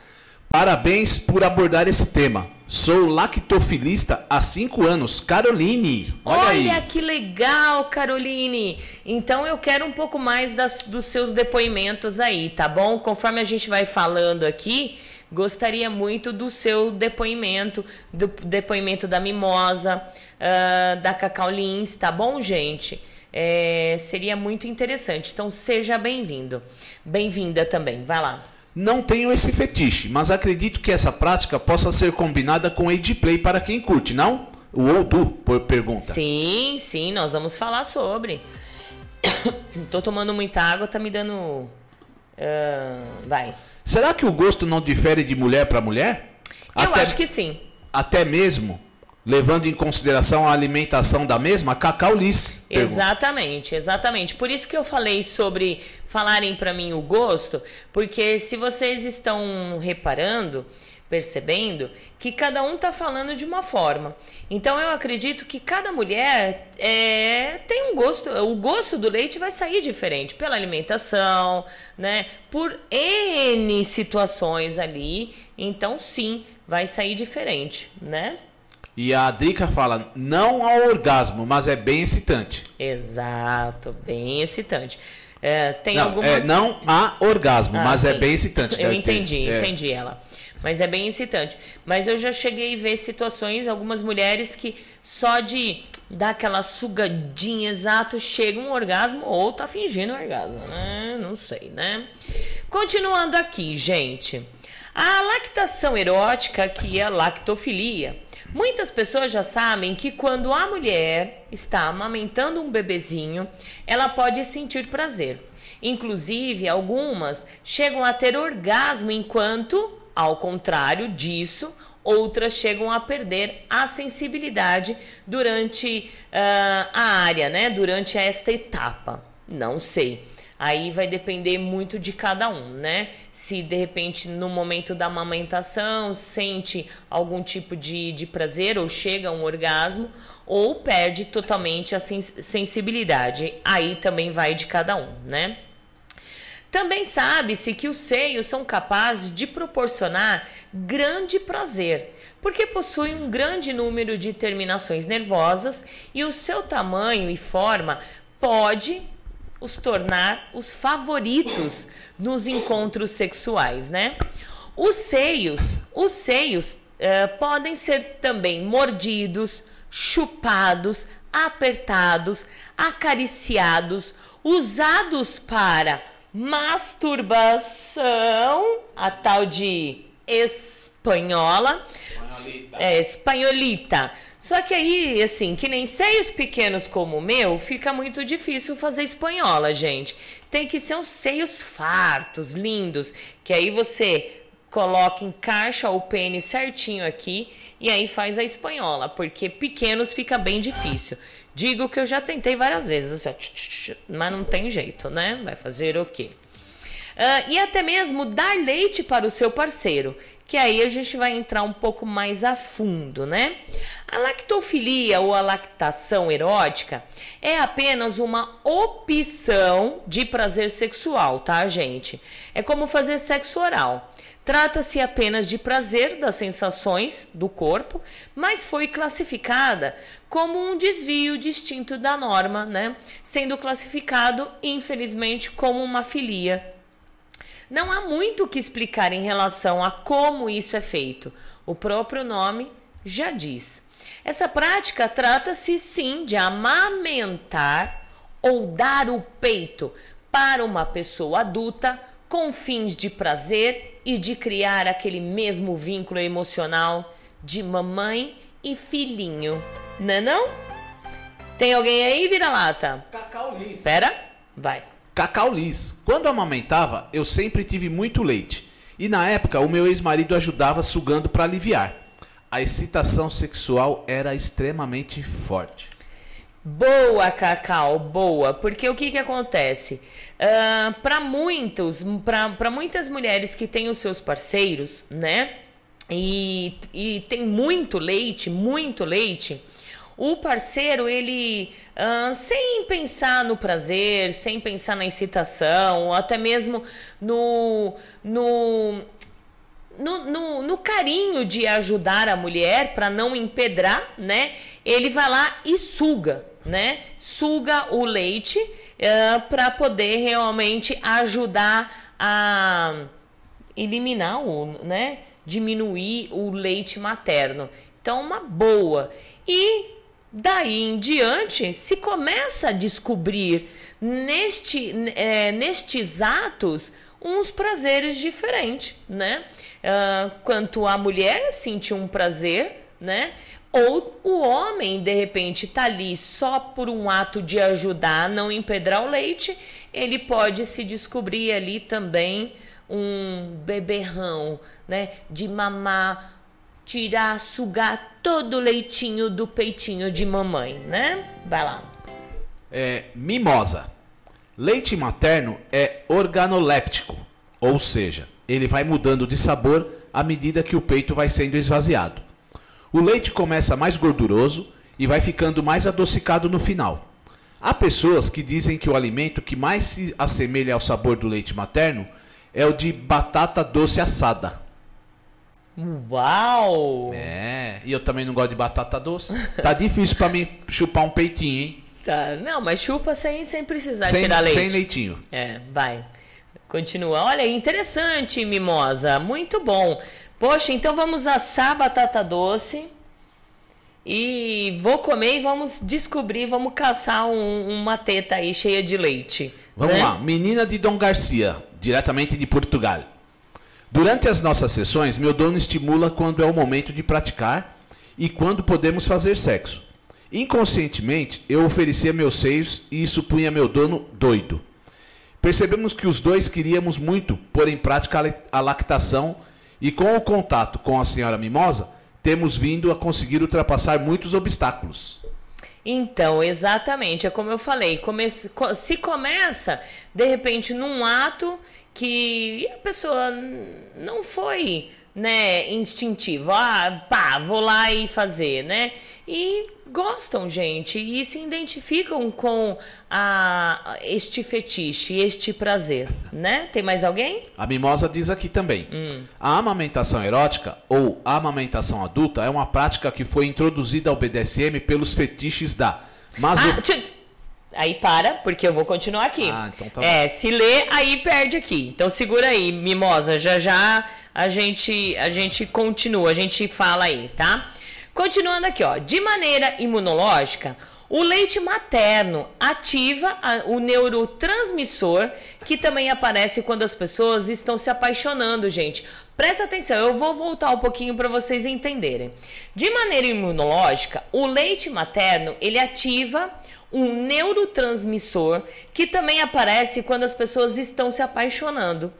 Parabéns por abordar esse tema. Sou lactofilista há cinco anos. Caroline, olha, olha aí. que legal, Caroline. Então eu quero um pouco mais das, dos seus depoimentos aí, tá bom? Conforme a gente vai falando aqui, gostaria muito do seu depoimento, do depoimento da Mimosa, uh, da Cacau Lins, tá bom, gente? É, seria muito interessante. Então seja bem-vindo. Bem-vinda também. Vai lá. Não tenho esse fetiche, mas acredito que essa prática possa ser combinada com Age Play para quem curte, não? O Oudu por pergunta. Sim, sim, nós vamos falar sobre. *coughs* Tô tomando muita água, tá me dando. Uh, vai. Será que o gosto não difere de mulher para mulher? Eu até, acho que sim. Até mesmo levando em consideração a alimentação da mesma, Cacau Liz. Exatamente, exatamente. Por isso que eu falei sobre falarem para mim o gosto, porque se vocês estão reparando, percebendo que cada um está falando de uma forma. Então eu acredito que cada mulher é, tem um gosto, o gosto do leite vai sair diferente pela alimentação, né? Por N situações ali. Então sim, vai sair diferente, né? E a Drica fala, não ao orgasmo, mas é bem excitante. Exato, bem excitante. É, tem não, alguma... É, não há orgasmo, ah, mas sim. é bem excitante. Eu entendi, ter. entendi é. ela. Mas é bem excitante. Mas eu já cheguei a ver situações, algumas mulheres que só de dar aquela sugadinha exato chega um orgasmo ou tá fingindo orgasmo, né? Não sei, né? Continuando aqui, gente. A lactação erótica, que é a lactofilia, Muitas pessoas já sabem que quando a mulher está amamentando um bebezinho, ela pode sentir prazer. Inclusive, algumas chegam a ter orgasmo enquanto, ao contrário disso, outras chegam a perder a sensibilidade durante uh, a área, né? Durante esta etapa. Não sei. Aí vai depender muito de cada um, né? Se de repente no momento da amamentação sente algum tipo de, de prazer ou chega a um orgasmo, ou perde totalmente a sensibilidade. Aí também vai de cada um, né? Também sabe-se que os seios são capazes de proporcionar grande prazer, porque possuem um grande número de terminações nervosas e o seu tamanho e forma pode os tornar os favoritos nos encontros sexuais, né? Os seios, os seios uh, podem ser também mordidos, chupados, apertados, acariciados, usados para masturbação, a tal de espanhola, espanholita. é espanholita só que aí, assim, que nem seios pequenos como o meu, fica muito difícil fazer espanhola, gente. Tem que ser uns seios fartos, lindos, que aí você coloca, encaixa o pênis certinho aqui e aí faz a espanhola, porque pequenos fica bem difícil. Digo que eu já tentei várias vezes, assim, mas não tem jeito, né? Vai fazer o quê? Uh, e até mesmo dar leite para o seu parceiro que aí a gente vai entrar um pouco mais a fundo, né? A lactofilia ou a lactação erótica é apenas uma opção de prazer sexual, tá, gente? É como fazer sexo oral. Trata-se apenas de prazer das sensações do corpo, mas foi classificada como um desvio distinto da norma, né? Sendo classificado, infelizmente, como uma filia não há muito o que explicar em relação a como isso é feito. O próprio nome já diz. Essa prática trata-se sim de amamentar ou dar o peito para uma pessoa adulta com fins de prazer e de criar aquele mesmo vínculo emocional de mamãe e filhinho. Não é não? Tem alguém aí, vira-lata? Cacau Liz. Pera, vai. Cacau Liz. Quando amamentava, eu sempre tive muito leite. E na época, o meu ex-marido ajudava sugando para aliviar. A excitação sexual era extremamente forte. Boa, Cacau, boa. Porque o que, que acontece? Uh, para muitos, para muitas mulheres que têm os seus parceiros, né? E, e tem muito leite, muito leite o parceiro, ele, uh, sem pensar no prazer, sem pensar na excitação, até mesmo no, no, no, no, no carinho de ajudar a mulher para não empedrar, né? Ele vai lá e suga, né? Suga o leite uh, ah, para poder realmente ajudar a eliminar o, né? Diminuir o leite materno. Então, uma boa. E Daí em diante, se começa a descobrir neste, é, nestes atos uns prazeres diferentes, né? Uh, quanto a mulher sentir um prazer, né? Ou o homem, de repente, tá ali só por um ato de ajudar não empedrar o leite, ele pode se descobrir ali também um beberrão, né? De mamar tirar, sugar todo o leitinho do peitinho de mamãe, né? Vai lá. É, mimosa. Leite materno é organoléptico, ou seja, ele vai mudando de sabor à medida que o peito vai sendo esvaziado. O leite começa mais gorduroso e vai ficando mais adocicado no final. Há pessoas que dizem que o alimento que mais se assemelha ao sabor do leite materno é o de batata doce assada. Uau! É, e eu também não gosto de batata doce. Tá difícil para mim chupar um peitinho, hein? Tá, não, mas chupa sem, sem precisar sem, tirar leite. Sem leitinho. É, vai. Continua. Olha, interessante, mimosa. Muito bom. Poxa, então vamos assar batata doce. E vou comer e vamos descobrir, vamos caçar um, uma teta aí cheia de leite. Vamos né? lá, menina de Dom Garcia, diretamente de Portugal. Durante as nossas sessões, meu dono estimula quando é o momento de praticar e quando podemos fazer sexo. Inconscientemente, eu oferecia meus seios e isso punha meu dono doido. Percebemos que os dois queríamos muito pôr em prática a lactação e com o contato com a senhora Mimosa, temos vindo a conseguir ultrapassar muitos obstáculos. Então, exatamente, é como eu falei, come se começa de repente num ato que a pessoa não foi, né, instintivo, ah, pá, vou lá e fazer, né? E gostam, gente, e se identificam com a, este fetiche, este prazer, né? Tem mais alguém? A Mimosa diz aqui também. Hum. A amamentação erótica ou amamentação adulta é uma prática que foi introduzida ao BDSM pelos fetiches da maso... Ah, tch... Aí para, porque eu vou continuar aqui. Ah, então tá é, se lê, aí perde aqui. Então segura aí, Mimosa, já já a gente a gente continua, a gente fala aí, tá? Continuando aqui, ó. De maneira imunológica, o leite materno ativa o neurotransmissor que também aparece quando as pessoas estão se apaixonando, gente. Presta atenção, eu vou voltar um pouquinho para vocês entenderem. De maneira imunológica, o leite materno, ele ativa um neurotransmissor que também aparece quando as pessoas estão se apaixonando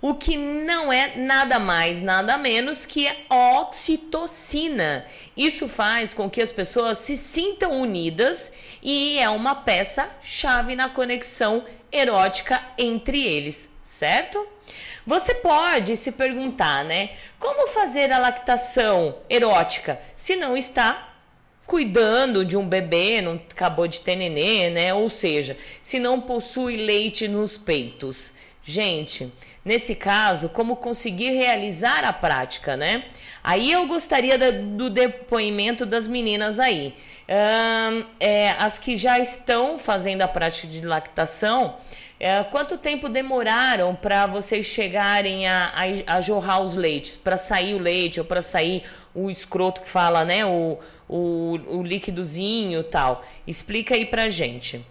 o que não é nada mais, nada menos que a oxitocina. Isso faz com que as pessoas se sintam unidas e é uma peça chave na conexão erótica entre eles, certo? Você pode se perguntar, né? Como fazer a lactação erótica se não está cuidando de um bebê, não acabou de ter nenê, né? Ou seja, se não possui leite nos peitos. Gente, nesse caso, como conseguir realizar a prática, né? Aí eu gostaria do depoimento das meninas aí. é, as que já estão fazendo a prática de lactação, é, quanto tempo demoraram para vocês chegarem a, a, a jorrar os leites? Para sair o leite ou para sair o escroto que fala, né? O, o, o líquidozinho e tal. Explica aí pra gente.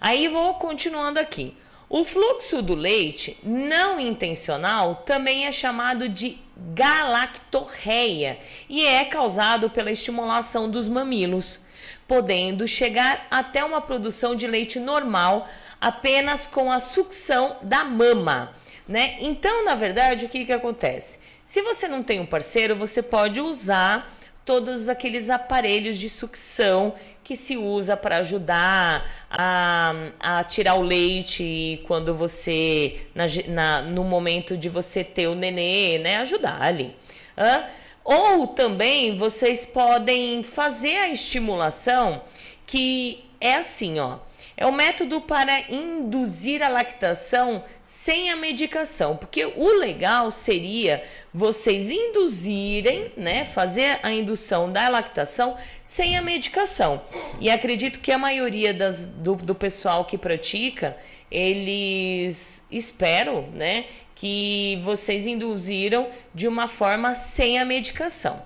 Aí vou continuando aqui. O fluxo do leite não intencional também é chamado de galactorreia e é causado pela estimulação dos mamilos, podendo chegar até uma produção de leite normal apenas com a sucção da mama. Né? Então, na verdade, o que, que acontece? Se você não tem um parceiro, você pode usar todos aqueles aparelhos de sucção que se usa para ajudar a, a tirar o leite quando você, na, na, no momento de você ter o nenê, né? Ajudar ali. Hã? Ou também vocês podem fazer a estimulação que é assim, ó. É o método para induzir a lactação sem a medicação, porque o legal seria vocês induzirem, né, fazer a indução da lactação sem a medicação. E acredito que a maioria das, do, do pessoal que pratica, eles espero, né, que vocês induziram de uma forma sem a medicação.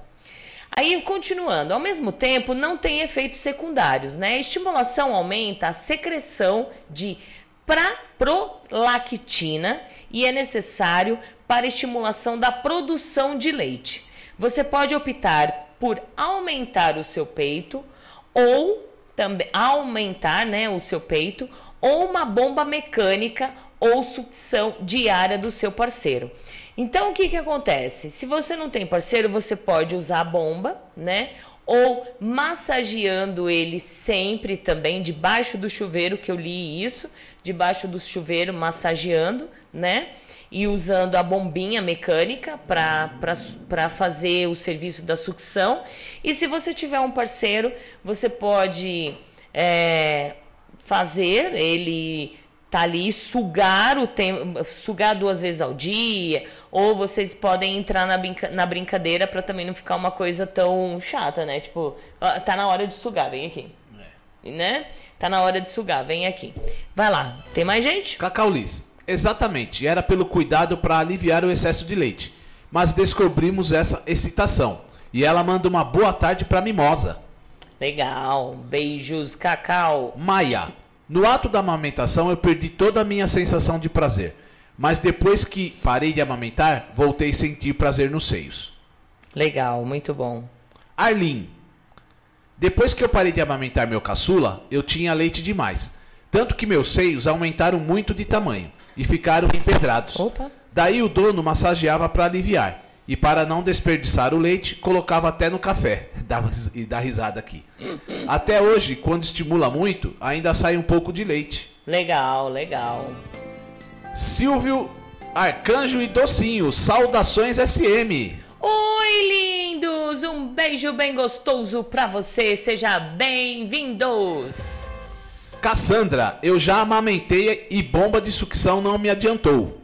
Aí, continuando, ao mesmo tempo, não tem efeitos secundários, né? A estimulação aumenta a secreção de prolactina e é necessário para estimulação da produção de leite. Você pode optar por aumentar o seu peito ou também aumentar, né, o seu peito ou uma bomba mecânica ou sucção diária do seu parceiro. Então, o que, que acontece? Se você não tem parceiro, você pode usar a bomba, né? Ou massageando ele sempre também, debaixo do chuveiro, que eu li isso, debaixo do chuveiro, massageando, né? E usando a bombinha mecânica para fazer o serviço da sucção. E se você tiver um parceiro, você pode é, fazer ele tá ali sugar o tempo, sugar duas vezes ao dia, ou vocês podem entrar na, brinca na brincadeira para também não ficar uma coisa tão chata, né? Tipo, tá na hora de sugar, vem aqui. É. Né? Tá na hora de sugar, vem aqui. Vai lá, tem mais gente? Cacau Liz. Exatamente, era pelo cuidado para aliviar o excesso de leite. Mas descobrimos essa excitação. E ela manda uma boa tarde para Mimosa. Legal, beijos, Cacau. Maia, no ato da amamentação, eu perdi toda a minha sensação de prazer. Mas depois que parei de amamentar, voltei a sentir prazer nos seios. Legal, muito bom. Arlin. Depois que eu parei de amamentar meu caçula, eu tinha leite demais. Tanto que meus seios aumentaram muito de tamanho e ficaram empedrados. Opa. Daí o dono massageava para aliviar. E para não desperdiçar o leite, colocava até no café. *laughs* Dava e dá risada aqui. Até hoje, quando estimula muito, ainda sai um pouco de leite. Legal, legal. Silvio Arcanjo e Docinho, saudações SM. Oi, lindos! Um beijo bem gostoso pra você. Seja bem-vindos. Cassandra, eu já amamentei e bomba de sucção não me adiantou.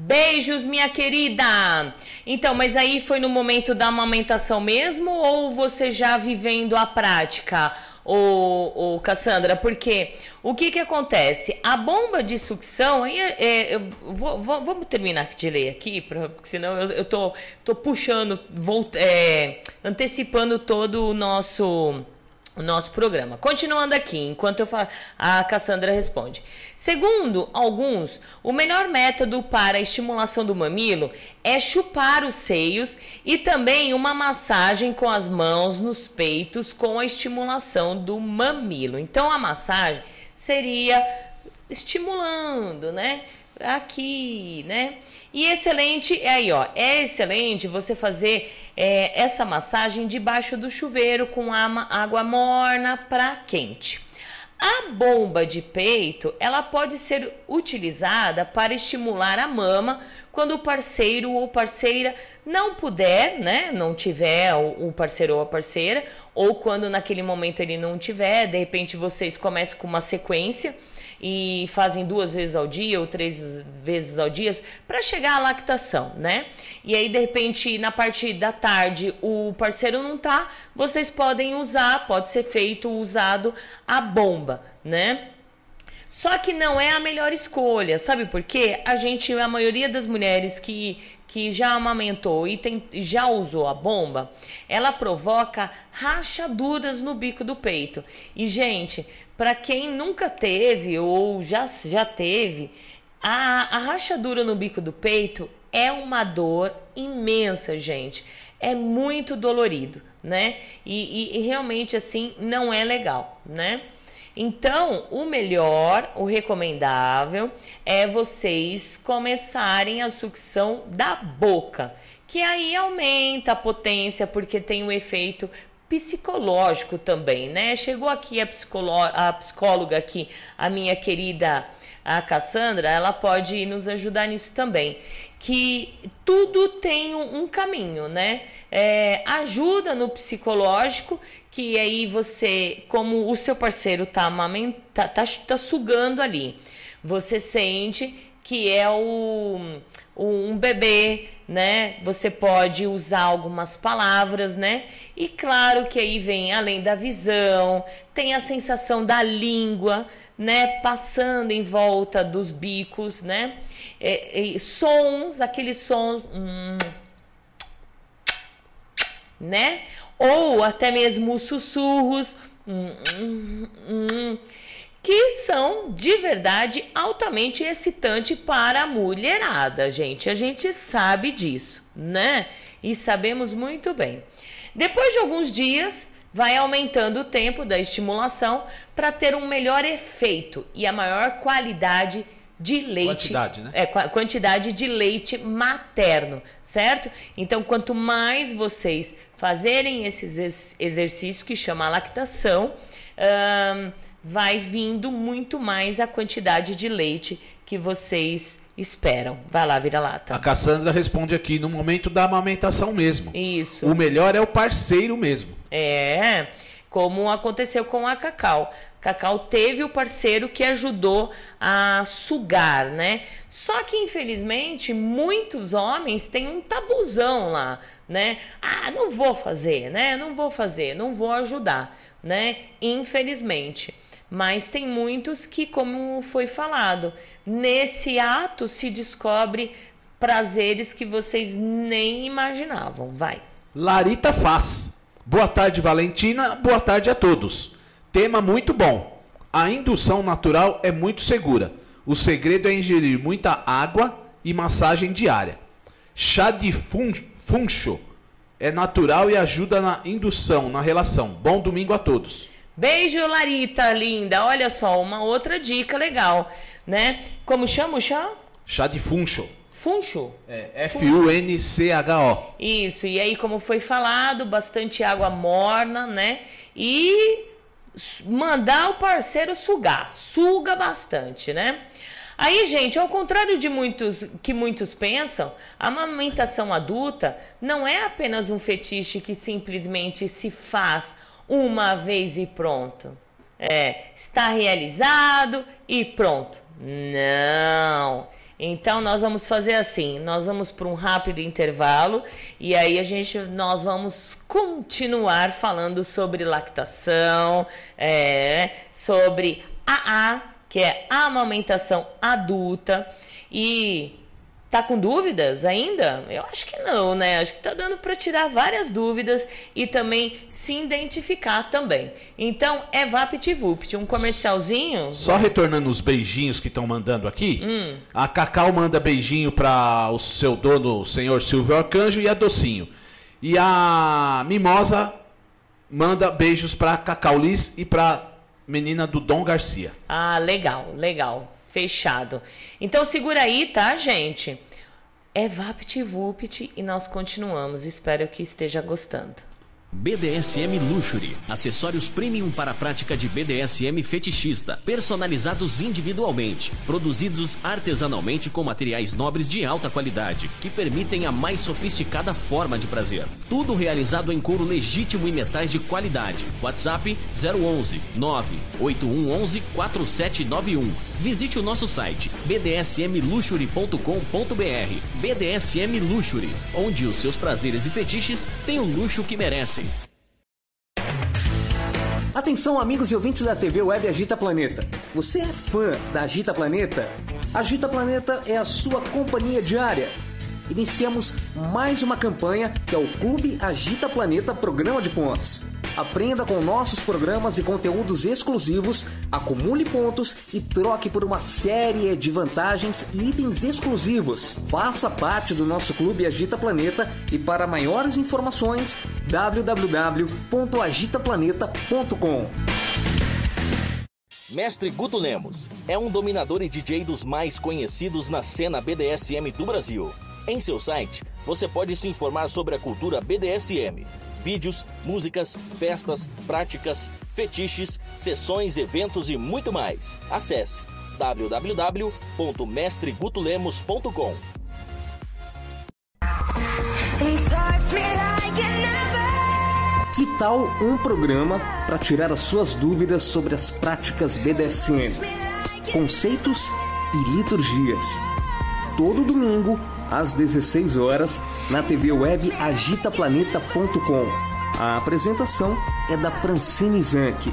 Beijos, minha querida! Então, mas aí foi no momento da amamentação mesmo ou você já vivendo a prática, ô, ô Cassandra? Porque o que que acontece? A bomba de sucção, aí é, é, vou- vou- vamos terminar de ler aqui, porque senão eu, eu tô, tô puxando, volt, é, antecipando todo o nosso o nosso programa. Continuando aqui, enquanto eu falo, a Cassandra responde. Segundo alguns, o melhor método para a estimulação do mamilo é chupar os seios e também uma massagem com as mãos nos peitos com a estimulação do mamilo. Então a massagem seria estimulando, né? Aqui, né? E excelente, é aí ó, é excelente você fazer é, essa massagem debaixo do chuveiro com água morna para quente. A bomba de peito, ela pode ser utilizada para estimular a mama quando o parceiro ou parceira não puder, né, não tiver o parceiro ou a parceira, ou quando naquele momento ele não tiver, de repente vocês começam com uma sequência e fazem duas vezes ao dia ou três vezes ao dia para chegar à lactação, né? E aí de repente na parte da tarde o parceiro não tá, vocês podem usar, pode ser feito usado a bomba, né? Só que não é a melhor escolha, sabe por quê? A gente, a maioria das mulheres que, que já amamentou e tem, já usou a bomba, ela provoca rachaduras no bico do peito. E, gente, para quem nunca teve ou já, já teve, a, a rachadura no bico do peito é uma dor imensa, gente. É muito dolorido, né? E, e- e realmente, assim, não é legal, né? Então, o melhor, o recomendável é vocês começarem a sucção da boca, que aí aumenta a potência porque tem um efeito psicológico também, né? Chegou aqui a, a psicóloga aqui, a minha querida a Cassandra, ela pode nos ajudar nisso também. Que tudo tem um, caminho, né? É, ajuda no psicológico, que aí você, como o seu parceiro tá, amamen- tá, tá, tá sugando ali, você sente que é o, um bebê, né? Você pode usar algumas palavras, né? E claro que aí vem além da visão, tem a sensação da língua, né? Passando em volta dos bicos, né? É, e sons, aqueles sons. hum, né? Ou até mesmo os sussurros, hum, hum, hum, que são de verdade altamente excitante para a mulherada, gente. A gente sabe disso, né? E sabemos muito bem. Depois de alguns dias, vai aumentando o tempo da estimulação para ter um melhor efeito e a maior qualidade de leite. Quantidade, né? É, qua- quantidade de leite materno, certo? Então, quanto mais vocês fazerem esses ex- exercícios que chama lactação, ahn, vai vindo muito mais a quantidade de leite que vocês esperam. Vai lá, vira A lata. Cassandra responde aqui no momento da amamentação mesmo. Isso. O melhor é o parceiro mesmo. É, como aconteceu com a Cacau. Cacau teve o parceiro que ajudou a sugar, né? Só que infelizmente muitos homens têm um tabuzão lá, né? Ah, não vou fazer, né? Não vou fazer, não vou ajudar, né? Infelizmente. Mas tem muitos que, como foi falado, nesse ato se descobre prazeres que vocês nem imaginavam. Vai. Larita faz. Boa tarde, Valentina. Boa tarde a todos. Tema muito bom. A indução natural é muito segura. O segredo é ingerir muita água e massagem diária. Chá de fun funcho é natural e ajuda na indução, na relação. Bom domingo a todos. Beijo, Larita, linda. Olha só, uma outra dica legal, né? Como chama o chá? Chá de funcho. Funcho. É F-U-N-C-H-O. Isso, e aí, como foi falado, bastante água morna, né? E mandar o parceiro sugar. Suga bastante, né? Aí, gente, ao contrário de muitos que muitos pensam, a amamentação adulta não é apenas um fetiche que simplesmente se faz uma vez e pronto. É, está realizado e pronto. Não. Então nós vamos fazer assim, nós vamos para um rápido intervalo e aí a gente nós vamos continuar falando sobre lactação, é, sobre AA, que é amamentação adulta e Tá com dúvidas ainda? Eu acho que não, né? Acho que tá dando para tirar várias dúvidas e também se identificar também. Então, é VaptVupt, um comercialzinho. Só retornando os beijinhos que estão mandando aqui. Hum. A Cacau manda beijinho para o seu dono, o senhor Silvio Arcanjo, e a Docinho. E a Mimosa manda beijos para Cacau Liz e para menina do Dom Garcia. Ah, legal, legal fechado. Então segura aí, tá, gente? É VaptVupt e nós continuamos. Espero que esteja gostando. BDSM Luxury. Acessórios premium para a prática de BDSM fetichista, personalizados individualmente, produzidos artesanalmente com materiais nobres de alta qualidade, que permitem a mais sofisticada forma de prazer. Tudo realizado em couro legítimo e metais de qualidade. WhatsApp 011 98111 4791. Visite o nosso site bdsmluxury.com.br. BDSM Luxury, onde os seus prazeres e fetiches têm o luxo que merecem. Atenção, amigos e ouvintes da TV Web Agita Planeta. Você é fã da Agita Planeta? Agita Planeta é a sua companhia diária. Iniciamos mais uma campanha que é o Clube Agita Planeta Programa de Pontos. Aprenda com nossos programas e conteúdos exclusivos, acumule pontos e troque por uma série de vantagens e itens exclusivos. Faça parte do nosso clube Agita Planeta e para maiores informações www.agitaplaneta.com. Mestre Guto Lemos é um dominador e DJ dos mais conhecidos na cena BDSM do Brasil. Em seu site, você pode se informar sobre a cultura BDSM vídeos, músicas, festas, práticas, fetiches, sessões, eventos e muito mais. Acesse www.mestregutulemos.com. Que tal um programa para tirar as suas dúvidas sobre as práticas BDSM, conceitos e liturgias? Todo domingo às 16 horas, na TV web agitaplaneta.com. A apresentação é da Francine Zanck.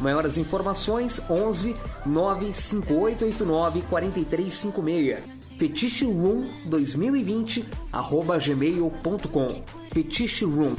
Maiores informações 11 95889 4356. Fetiche Room 2020 arroba gmail.com. Fetiche Room.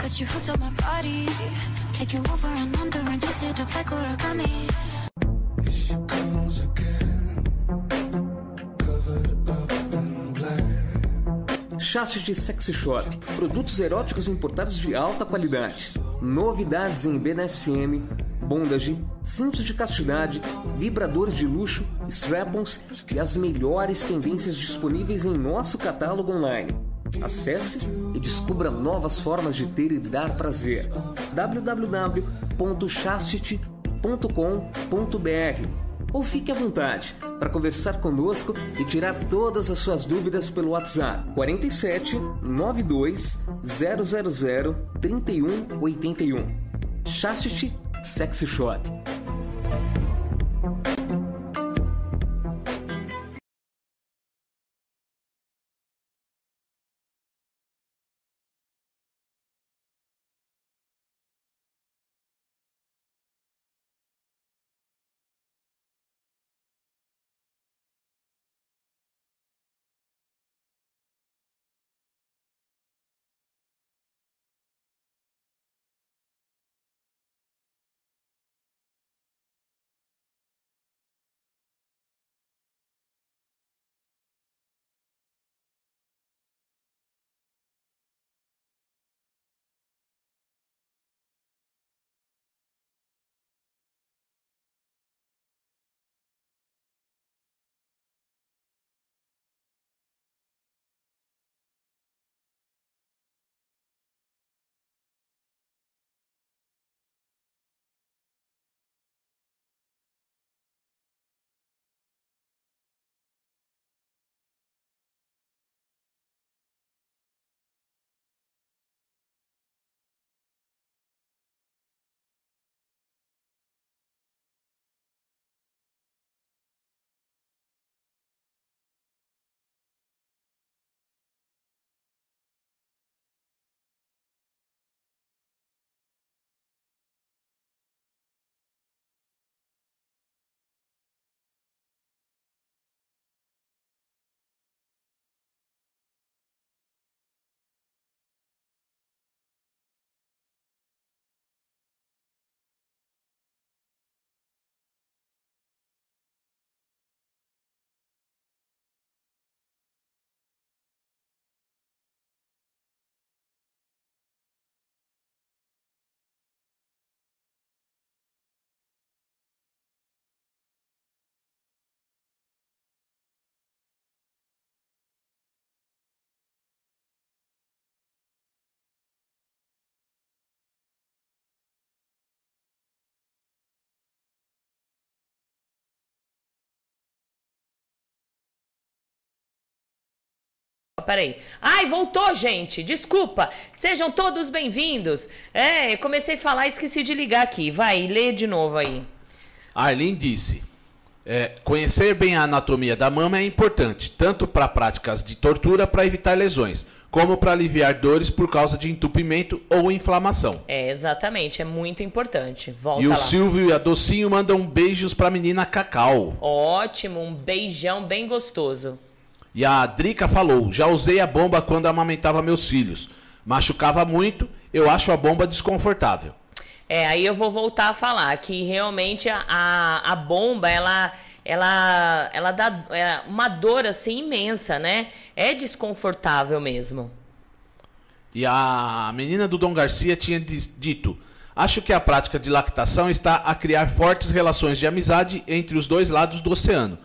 Chastity Sexy Shop, produtos eróticos importados de alta qualidade. Novidades em BDSM, bondage, cintos de castidade, vibradores de luxo, strap-ons e as melhores tendências disponíveis em nosso catálogo online. Acesse e descubra novas formas de ter e dar prazer. www.chastity.com.br ou fique à vontade para conversar conosco e tirar todas as suas dúvidas pelo WhatsApp 47 92 000 3181. Chastity Sexy Shop. Peraí. Ai, voltou, gente. Desculpa. Sejam todos bem-vindos. É, comecei a falar e esqueci de ligar aqui. Vai, lê de novo aí. Arlene disse: é, conhecer bem a anatomia da mama é importante, tanto para práticas de tortura para evitar lesões, como para aliviar dores por causa de entupimento ou inflamação. É, exatamente, é muito importante. Volta e o lá. Silvio e a Docinho mandam beijos para a menina Cacau. Ótimo, um beijão bem gostoso. E a Drica falou: já usei a bomba quando amamentava meus filhos. Machucava muito, eu acho a bomba desconfortável. É, aí eu vou voltar a falar que realmente a, a, a bomba, ela, ela, ela dá é uma dor assim imensa, né? É desconfortável mesmo. E a menina do Dom Garcia tinha dito: Acho que a prática de lactação está a criar fortes relações de amizade entre os dois lados do oceano.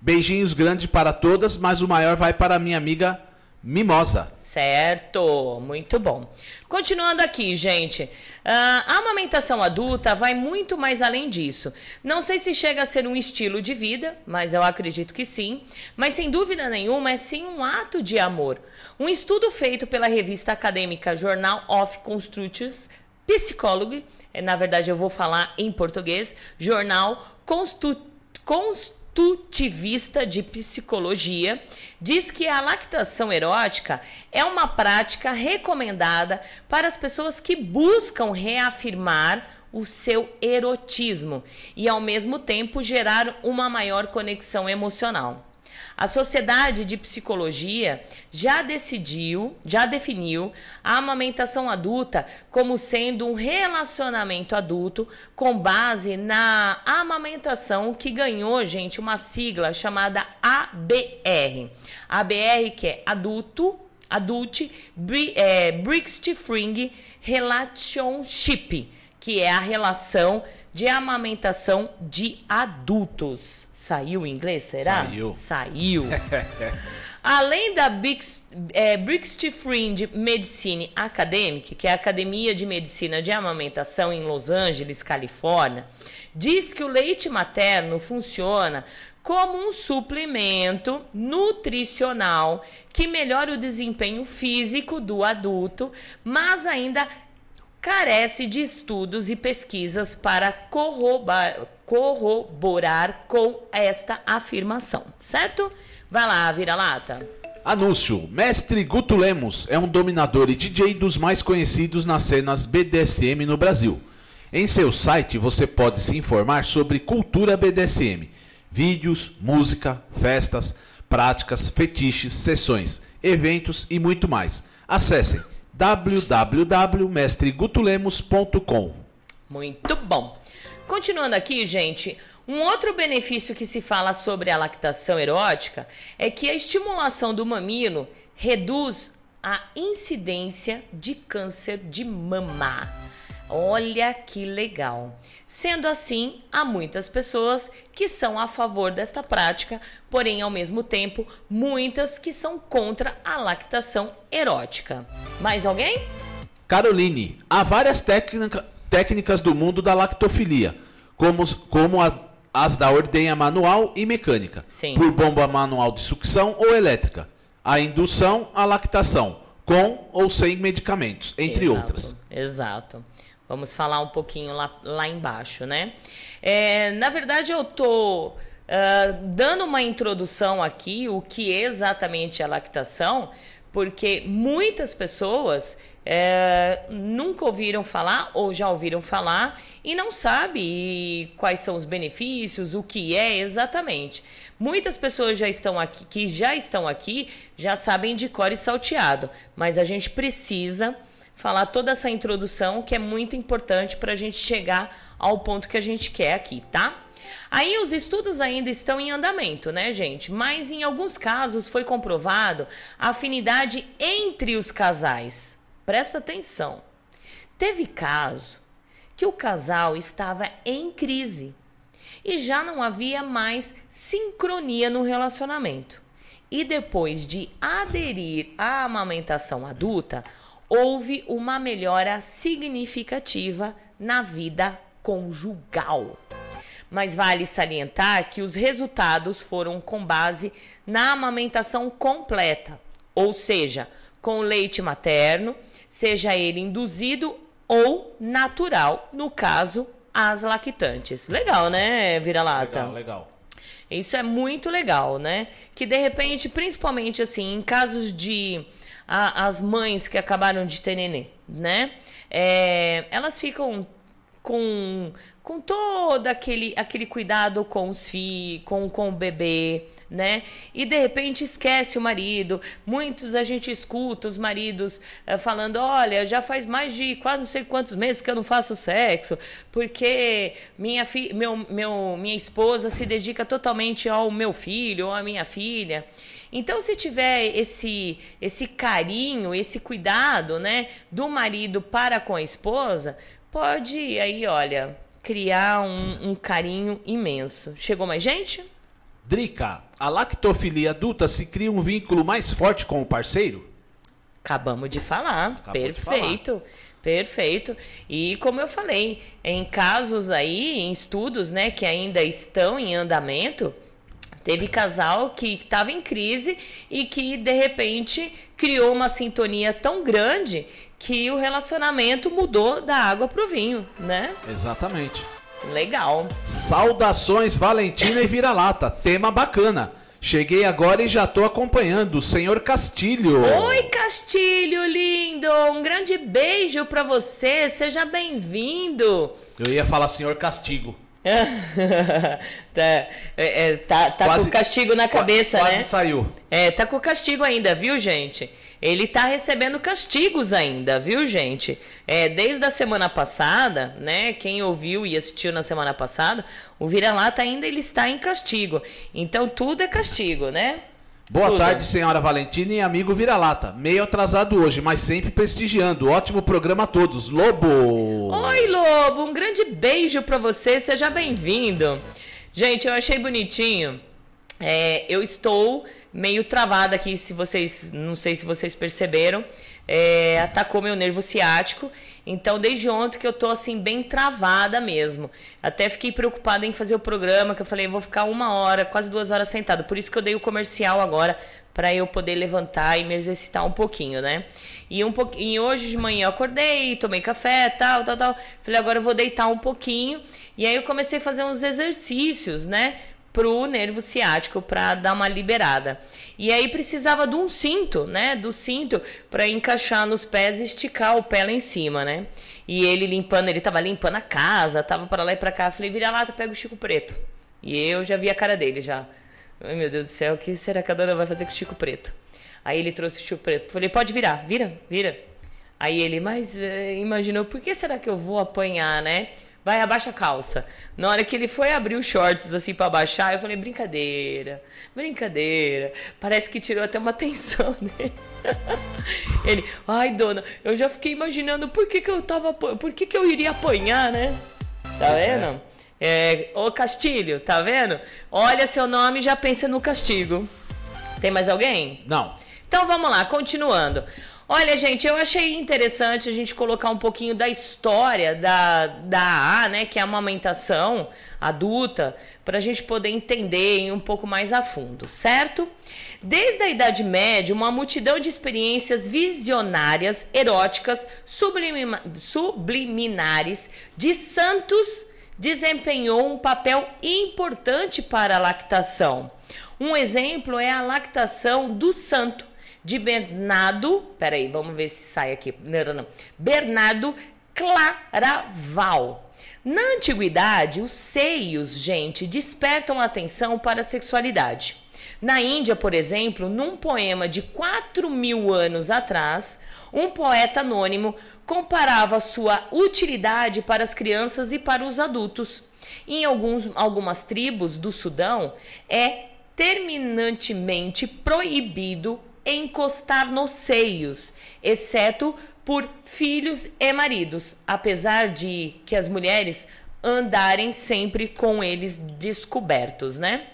Beijinhos grandes para todas, mas o maior vai para minha amiga Mimosa. Certo, muito bom. Continuando aqui, gente. Uh, a amamentação adulta vai muito mais além disso. Não sei se chega a ser um estilo de vida, mas eu acredito que sim. Mas sem dúvida nenhuma é sim um ato de amor. Um estudo feito pela revista acadêmica Journal of Constructors Psychology, na verdade eu vou falar em português, Jornal Constu Const construtivista de psicologia diz que a lactação erótica é uma prática recomendada para as pessoas que buscam reafirmar o seu erotismo e, ao mesmo tempo, gerar uma maior conexão emocional. A Sociedade de Psicologia já decidiu, já definiu a amamentação adulta como sendo um relacionamento adulto com base na amamentação que ganhou, gente, uma sigla chamada ABR. ABR que é adulto Adult é, Relationship, que é a relação de amamentação de adultos. Saiu em inglês, será? Saiu. Saiu. *laughs* Além da é, Fringe Medicine Academic, que é a Academia de Medicina de Amamentação em Los Angeles, Califórnia, diz que o leite materno funciona como um suplemento nutricional que melhora o desempenho físico do adulto, mas ainda carece de estudos e pesquisas para corroborar, corroborar com esta afirmação, certo? Vai lá, vira-lata. Anúncio: Mestre Guto Lemos é um dominador e DJ dos mais conhecidos nas cenas BDSM no Brasil. Em seu site você pode se informar sobre cultura BDSM, vídeos, música, festas, práticas, fetiches, sessões, eventos e muito mais. Acessem www.mestregutulemos.com. Muito bom. Continuando aqui, gente, um outro benefício que se fala sobre a lactação erótica é que a estimulação do mamilo reduz a incidência de câncer de mama. Olha que legal. Sendo assim, há muitas pessoas que são a favor desta prática, porém, ao mesmo tempo, muitas que são contra a lactação erótica. Mais alguém? Caroline, há várias técnica, técnicas do mundo da lactofilia, como, como a as da ordenha manual e mecânica, Sim. por bomba manual de sucção ou elétrica, a indução, a lactação, com ou sem medicamentos, entre Exato, outras. Exato. Vamos falar um pouquinho lá, lá embaixo, né? É, na verdade, eu tô uh, dando uma introdução aqui, o que é exatamente a lactação, porque muitas pessoas é, nunca ouviram falar ou já ouviram falar e não sabe quais são os benefícios, o que é exatamente. Muitas pessoas já estão aqui, que já estão aqui, já sabem de cor e salteado, mas a gente precisa falar toda essa introdução que é muito importante para a gente chegar ao ponto que a gente quer aqui, tá? Aí os estudos ainda estão em andamento, né, gente? Mas em alguns casos foi comprovado a afinidade entre os casais. Presta atenção. Teve caso que o casal estava em crise e já não havia mais sincronia no relacionamento. E depois de aderir à amamentação adulta, houve uma melhora significativa na vida conjugal mas vale salientar que os resultados foram com base na amamentação completa, ou seja, com leite materno, seja ele induzido ou natural, no caso, as lactantes. Legal, né, vira-lata? Legal, legal. Isso é muito legal, né? Que de repente, principalmente assim, em casos de a, as mães que acabaram de ter nenê, né? É, elas ficam com, com todo aquele, aquele cuidado com os filhos, com, com o bebê, né? E de repente esquece o marido. Muitos a gente escuta os maridos uh, falando: olha, já faz mais de quase não sei quantos meses que eu não faço sexo, porque minha, fi meu, meu, minha esposa se dedica totalmente ao meu filho ou à minha filha. Então, se tiver esse, esse carinho, esse cuidado, né, do marido para com a esposa, pode aí, olha, criar um, um carinho imenso. Chegou mais gente? Drica, a lactofilia adulta se cria um vínculo mais forte com o parceiro? Acabamos de falar. Acabou Perfeito. de falar. Perfeito. E como eu falei, em casos aí, em estudos, né, que ainda estão em andamento, teve casal que estava em crise e que de repente criou uma sintonia tão grande que o relacionamento mudou da água pro vinho, né? Exatamente. Legal. Saudações Valentina e Vira-Lata. Tema bacana. Cheguei agora e já tô acompanhando o senhor Castilho. Oi, Castilho lindo! Um grande beijo para você. Seja bem-vindo. Eu ia falar senhor Castigo. *laughs* tá, é, é, tá, tá Quase- com castigo na cabeça, quase né? saiu. É, tá com castigo ainda, viu, gente? Ele tá recebendo castigos ainda, viu, gente? É, desde a semana passada, né? Quem ouviu e assistiu na semana passada, o vira-lata ainda ele está em castigo. Então tudo é castigo, né? Boa Tudo. tarde, senhora Valentina e amigo Vira-Lata. Meio atrasado hoje, mas sempre prestigiando. Ótimo programa a todos. Lobo! Oi, Lobo, um grande beijo pra você, seja bem-vindo. Gente, eu achei bonitinho. É, eu estou meio travada aqui, se vocês, não sei se vocês perceberam, é, atacou meu nervo ciático. Então, desde ontem que eu tô assim bem travada mesmo. Até fiquei preocupada em fazer o programa, que eu falei, vou ficar uma hora, quase duas horas sentada. Por isso que eu dei o comercial agora para eu poder levantar e me exercitar um pouquinho, né? E um pouquinho, hoje de manhã eu acordei, tomei café, tal, tal, tal. Falei, agora eu vou deitar um pouquinho. E aí eu comecei a fazer uns exercícios, né? Pro nervo ciático para dar uma liberada. E aí precisava de um cinto, né? Do cinto para encaixar nos pés e esticar o pé lá em cima, né? E ele limpando, ele tava limpando a casa, tava para lá e para cá. Falei, vira lá, pega o Chico Preto. E eu já vi a cara dele já. Ai, meu Deus do céu, o que será que a dona vai fazer com o Chico Preto? Aí ele trouxe o Chico Preto. Falei, pode virar, vira, vira. Aí ele, mas eh, imaginou, por que será que eu vou apanhar, né? Vai, abaixa a calça. Na hora que ele foi abrir os shorts assim pra baixar, eu falei, brincadeira, brincadeira. Parece que tirou até uma *laughs* tensão dele. Ele, ai dona, eu já fiquei imaginando por que, que eu tava. Por que, que eu iria apanhar, né? Tá vendo? É, ô Castilho, tá vendo? Olha seu nome e já pensa no castigo. Tem mais alguém? Não. Então vamos lá, continuando. Olha, gente, eu achei interessante a gente colocar um pouquinho da história da, da AA, né, que é a amamentação adulta, para a gente poder entender um pouco mais a fundo, certo? Desde a Idade Média, uma multidão de experiências visionárias, eróticas, sublima- subliminares de santos desempenhou um papel importante para a lactação. Um exemplo é a lactação do santo de Bernardo, peraí, vamos ver se sai aqui, não, não, não. Bernardo Claraval. Na antiguidade, os seios, gente, despertam atenção para a sexualidade. Na Índia, por exemplo, num poema de 4 mil anos atrás, um poeta anônimo comparava sua utilidade para as crianças e para os adultos. Em alguns, algumas tribos do Sudão, é terminantemente proibido encostar nos seios, exceto por filhos e maridos, apesar de que as mulheres andarem sempre com eles descobertos, né?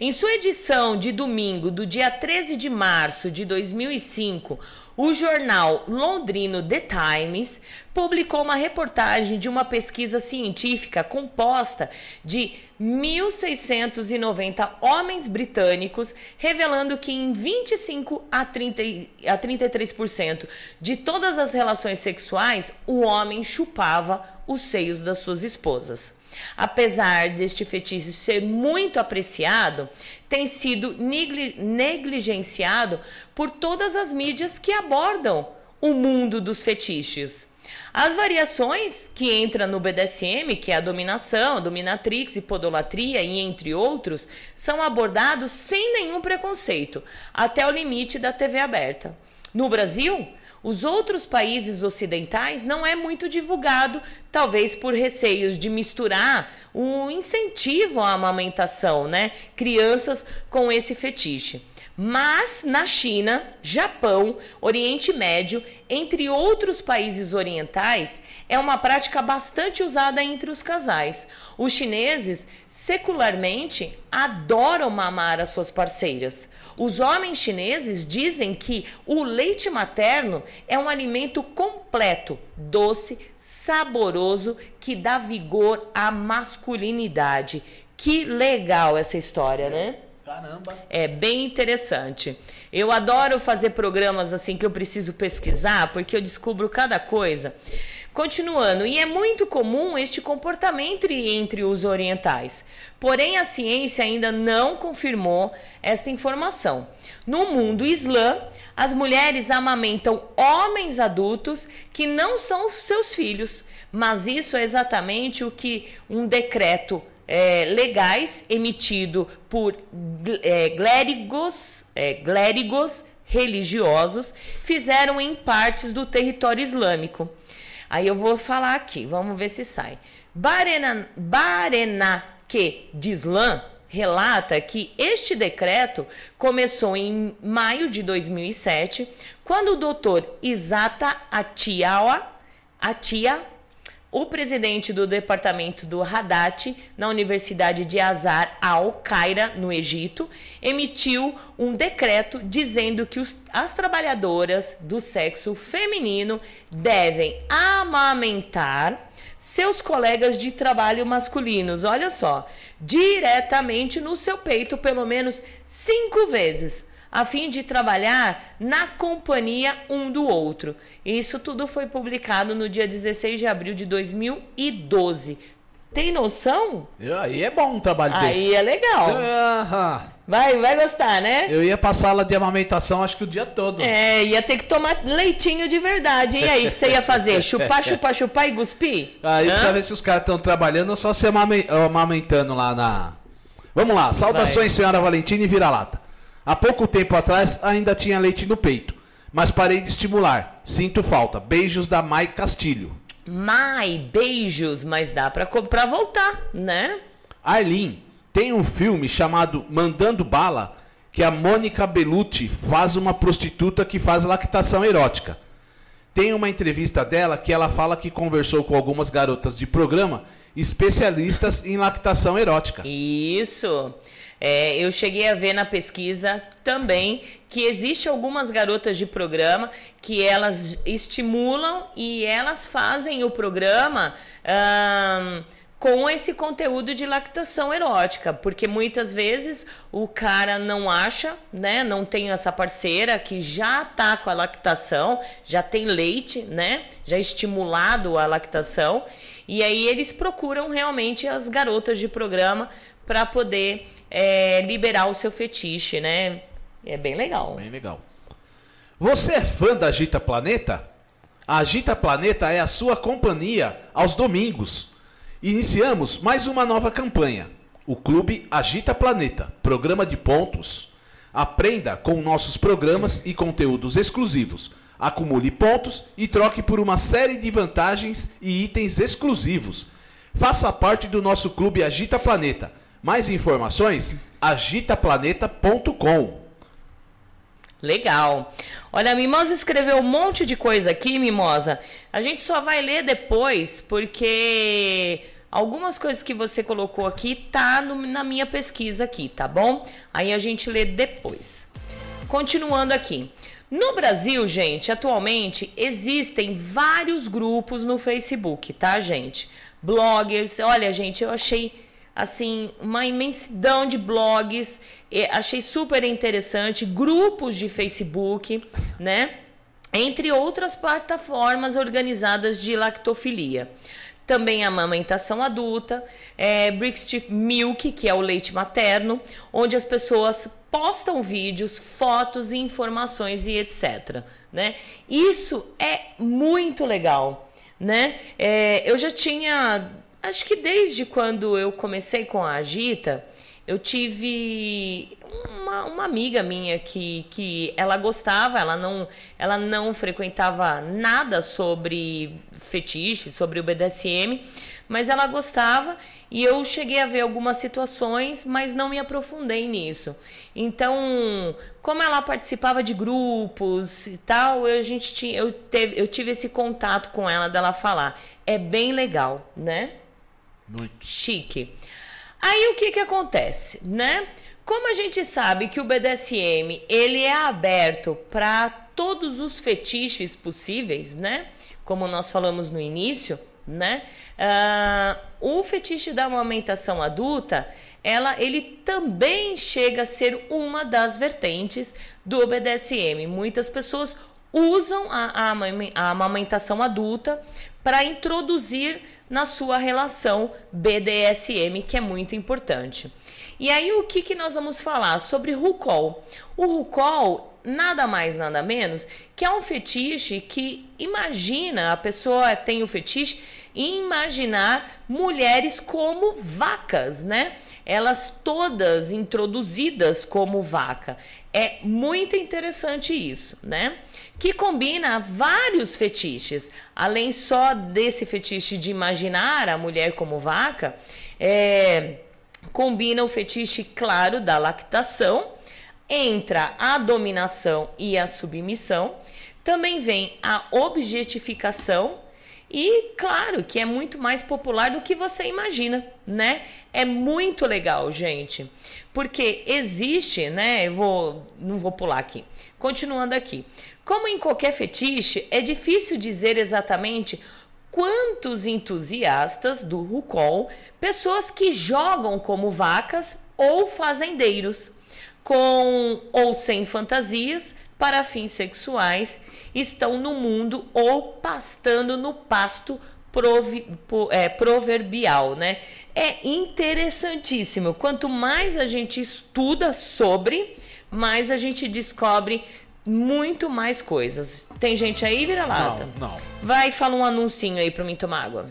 Em sua edição de domingo, do dia 13 de março de 2005, o jornal londrino The Times publicou uma reportagem de uma pesquisa científica composta de 1.690 homens britânicos, revelando que em 25 a, 30, e- a 33% de todas as relações sexuais, o homem chupava os seios das suas esposas. Apesar deste fetiche ser muito apreciado, tem sido negli- negligenciado por todas as mídias que abordam o mundo dos fetiches. As variações que entram no BDSM, que é a dominação, dominatrix e podolatria e entre outros, são abordados sem nenhum preconceito, até o limite da TV aberta. No Brasil, os outros países ocidentais não é muito divulgado, talvez por receios de misturar o incentivo à amamentação, né? Crianças com esse fetiche. Mas na China, Japão, Oriente Médio, entre outros países orientais, é uma prática bastante usada entre os casais. Os chineses, secularmente, adoram mamar as suas parceiras. Os homens chineses dizem que o leite materno é um alimento completo, doce, saboroso, que dá vigor à masculinidade. Que legal essa história, né? Caramba. É bem interessante. Eu adoro fazer programas assim que eu preciso pesquisar, porque eu descubro cada coisa. Continuando, e é muito comum este comportamento entre, os orientais. Porém, a ciência ainda não confirmou esta informação. No mundo islã, as mulheres amamentam homens adultos que não são seus filhos, mas isso é exatamente o que um decreto é, legais emitido por é, clérigos, é, clérigos religiosos fizeram em partes do território islâmico. Aí eu vou falar aqui, vamos ver se sai. Barena, Barenaque de relata que este decreto começou em maio de 2007, quando o doutor Isata Atiawa, Atia, o presidente do departamento do Haddad, na Universidade de Azar al-Qaira, no Egito, emitiu um decreto dizendo que os, as trabalhadoras do sexo feminino devem amamentar seus colegas de trabalho masculinos, olha só, diretamente no seu peito pelo menos cinco vezes, a fim de trabalhar na companhia um do outro. Isso tudo foi publicado no dia 16 de abril de 2012. Tem noção? Aí é bom um trabalho Aí desse. é legal. Vai, vai gostar, né? eu ia pra sala de amamentação acho que o dia todo. É, ia ter que tomar leitinho de verdade. E aí, o que você ia fazer? Chupar, *laughs* chupar, chupar e cuspir? Aí Hã? precisa ver se os caras estão trabalhando ou só se amame- amamentando lá na. Vamos lá, saudações, senhora Valentina e vira-lata. Há pouco tempo atrás ainda tinha leite no peito, mas parei de estimular. Sinto falta. Beijos da Mai Castilho. Mai, beijos, mas dá pra, pra voltar, né? Arlene, tem um filme chamado Mandando Bala que a Mônica Bellucci faz uma prostituta que faz lactação erótica. Tem uma entrevista dela que ela fala que conversou com algumas garotas de programa especialistas em lactação erótica. Isso. É, eu cheguei a ver na pesquisa também que existe algumas garotas de programa que elas estimulam e elas fazem o programa ahn, com esse conteúdo de lactação erótica, porque muitas vezes o cara não acha, né, não tem essa parceira que já tá com a lactação, já tem leite, né, já estimulado a lactação, e aí eles procuram realmente as garotas de programa para poder é, liberar o seu fetiche, né? É bem legal. Bem legal. Você é fã da Agita Planeta? A Agita Planeta é a sua companhia aos domingos. Iniciamos mais uma nova campanha. O Clube Agita Planeta, programa de pontos. Aprenda com nossos programas e conteúdos exclusivos. Acumule pontos e troque por uma série de vantagens e itens exclusivos. Faça parte do nosso Clube Agita Planeta. Mais informações? agitaplaneta.com. Legal. Olha, a Mimosa escreveu um monte de coisa aqui, Mimosa. A gente só vai ler depois, porque algumas coisas que você colocou aqui tá no- na minha pesquisa aqui, tá bom? Aí a gente lê depois. Continuando aqui. No Brasil, gente, atualmente existem vários grupos no Facebook, tá, gente? Bloggers. Olha, gente, eu achei assim uma imensidão de blogs, achei super interessante, grupos de Facebook, né? Entre outras plataformas organizadas de lactofilia. Também a amamentação adulta, é, Breast Milk, que é o leite materno, onde as pessoas postam vídeos, fotos informações e etc. Né? Isso é muito legal. Né? É, eu já tinha, acho que desde quando eu comecei com a Agita, eu tive uma, uma amiga minha que, que ela gostava, ela não, ela não frequentava nada sobre fetiche, sobre o BDSM, mas ela gostava e eu cheguei a ver algumas situações, mas não me aprofundei nisso. Então, como ela participava de grupos e tal, eu, a gente tinha, eu, teve, eu tive esse contato com ela dela falar. É bem legal, né? Muito. chique. Aí o que que acontece, né? Como a gente sabe que o BDSM ele é aberto para todos os fetiches possíveis, né? Como nós falamos no início, né? Ah, o fetiche da amamentação adulta, ela, ele também chega a ser uma das vertentes do BDSM. Muitas pessoas usam a, a, a amamentação adulta para introduzir na sua relação BDSM, que é muito importante. E aí, o que, que nós vamos falar sobre RuCol? O RuCol nada mais, nada menos que é um fetiche que imagina, a pessoa tem o fetiche imaginar mulheres como vacas, né? Elas todas introduzidas como vaca. É muito interessante isso, né? Que combina vários fetiches. Além só desse fetiche de imaginar a mulher como vaca, é combina o fetiche claro da lactação, entra a dominação e a submissão, também vem a objetificação e claro que é muito mais popular do que você imagina, né? É muito legal, gente. Porque existe, né? Eu vou não vou pular aqui. Continuando aqui. Como em qualquer fetiche, é difícil dizer exatamente quantos entusiastas do RuCol, pessoas que jogam como vacas ou fazendeiros, com ou sem fantasias, para fins sexuais estão no mundo ou pastando no pasto provi, é, proverbial, né? É interessantíssimo. Quanto mais a gente estuda sobre, mais a gente descobre muito mais coisas. Tem gente aí, vira lata? Não, não. Vai, fala um anuncinho aí para mim tomar água.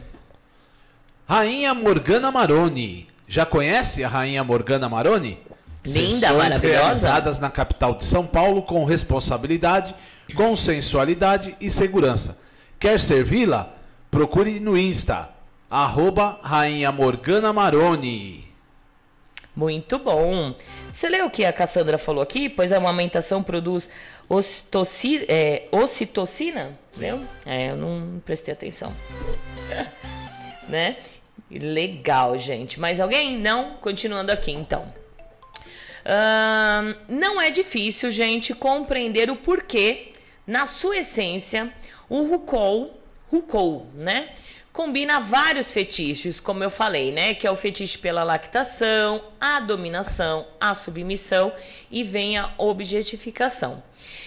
Rainha Morgana Maroni. Já conhece a Rainha Morgana Maroni? Linda, maravilhosa. realizadas na capital de São Paulo com responsabilidade, consensualidade e segurança. Quer servi-la? Procure no Insta, arroba Rainha Morgana Maroni. Muito bom. Você leu o que a Cassandra falou aqui? Pois a amamentação produz ocitoci, é, ocitocina. Leu? É, eu não prestei atenção. *laughs* né? Legal, gente. Mais alguém? Não? Continuando aqui, então. Não é difícil, gente, compreender o porquê, na sua essência, o RuCol, RuCol, né? Combina vários fetiches, como eu falei, né? Que é o fetiche pela lactação, a dominação, a submissão e vem a objetificação.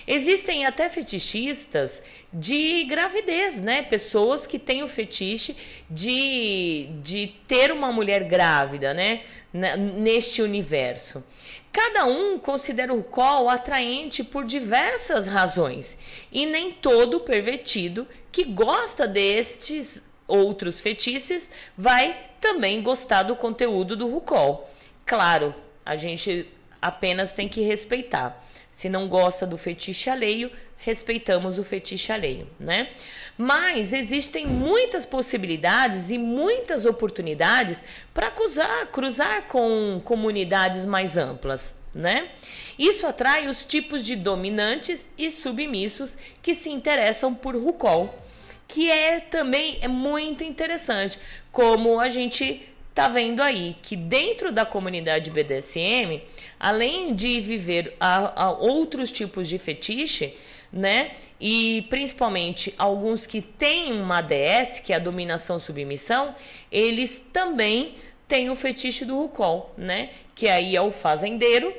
Existem até fetichistas de gravidez, né? Pessoas que têm o fetiche de, de ter uma mulher grávida, né? Na- Neste universo. Cada um considera o col atraente por diversas razões, e nem todo pervertido que gosta destes outros fetiches vai também gostar do conteúdo do RuCol. Claro, a gente apenas tem que respeitar. Se não gosta do fetiche alheio, respeitamos o fetiche alheio, né? Mas existem muitas possibilidades e muitas oportunidades para cruzar, cruzar com comunidades mais amplas, né? Isso atrai os tipos de dominantes e submissos que se interessam por RuCol, que é também é muito interessante, como a gente tá vendo aí que dentro da comunidade BDSM, além de viver a, a outros tipos de fetiche, né? E principalmente alguns que têm uma ADS, que é a dominação submissão, eles também têm o fetiche do RuCol, né? Que aí é o fazendeiro,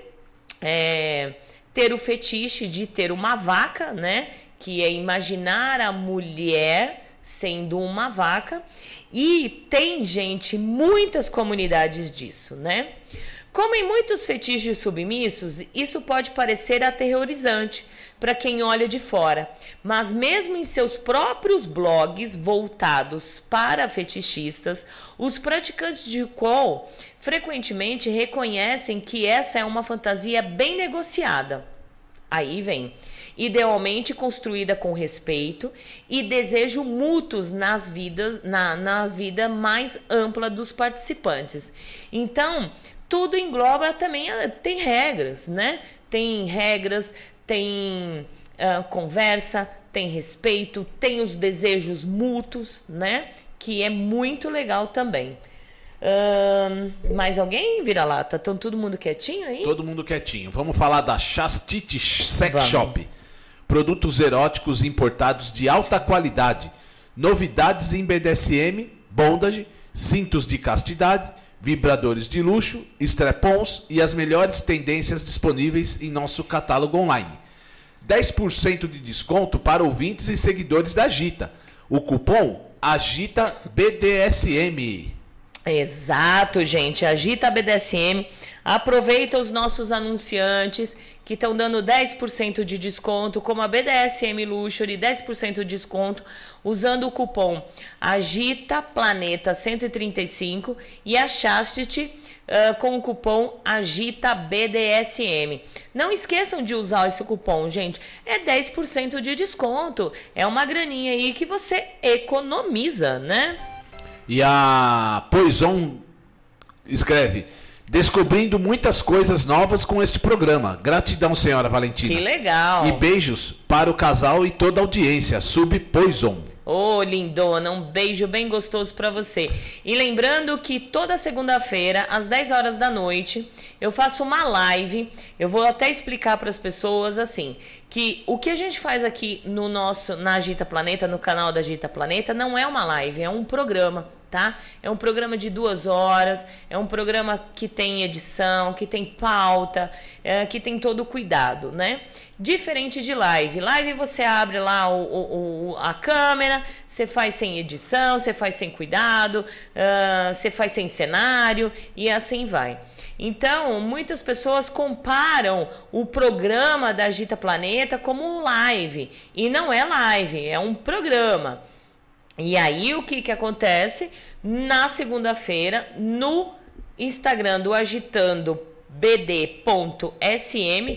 é, ter o fetiche de ter uma vaca, né? Que é imaginar a mulher sendo uma vaca. E tem, gente, muitas comunidades disso, né? Como em muitos fetiches submissos, isso pode parecer aterrorizante para quem olha de fora, mas mesmo em seus próprios blogs voltados para fetichistas, os praticantes de qual frequentemente reconhecem que essa é uma fantasia bem negociada. Aí vem. Idealmente construída com respeito e desejo mútuos nas vidas, na, na vida mais ampla dos participantes. Então, tudo engloba também, ah, tem regras, né? Tem regras, tem ah, conversa, tem respeito, tem os desejos mútuos, né? Que é muito legal também. Ahn, mais alguém, vira-lata? Estão todo mundo quietinho aí? Todo mundo quietinho. Vamos falar da Chastity Sex Vamos. Shop. Produtos eróticos importados de alta qualidade. Novidades em BDSM, bondage, cintos de castidade, vibradores de luxo, strap-ons e as melhores tendências disponíveis em nosso catálogo online. 10% de desconto para ouvintes e seguidores da Agita. O cupom AGITA BDSM. Exato, gente. Agita BDSM. Aproveita os nossos anunciantes que estão dando 10% de desconto, como a BDSM Luxury, 10% de desconto, usando o cupom Agita Planeta 135 e a Chastity ah, com o cupom Agita BDSM. Não esqueçam de usar esse cupom, gente. É 10% de desconto. É uma graninha aí que você economiza, né? E a Poison escreve: descobrindo muitas coisas novas com este programa. Gratidão, senhora Valentina. Que legal. E beijos para o casal e toda a audiência. Sub Poison. Ô, oh, lindona, um beijo bem gostoso para você. E lembrando que toda segunda-feira, às 10 horas da noite, eu faço uma live. Eu vou até explicar para as pessoas assim, que o que a gente faz aqui no nosso na Agita Planeta, no canal da Agita Planeta, não é uma live, é um programa tá? É um programa de duas horas, é um programa que tem edição, que tem pauta, é, que tem todo o cuidado, né? Diferente de live. Live você abre lá o, o, o a câmera, você faz sem edição, você faz sem cuidado, uh, você faz sem cenário e assim vai. Então, muitas pessoas comparam o programa da Agita Planeta como live. E não é live, é um programa. E aí o que que acontece? Na segunda-feira, no Instagram do Agitando bd.sm,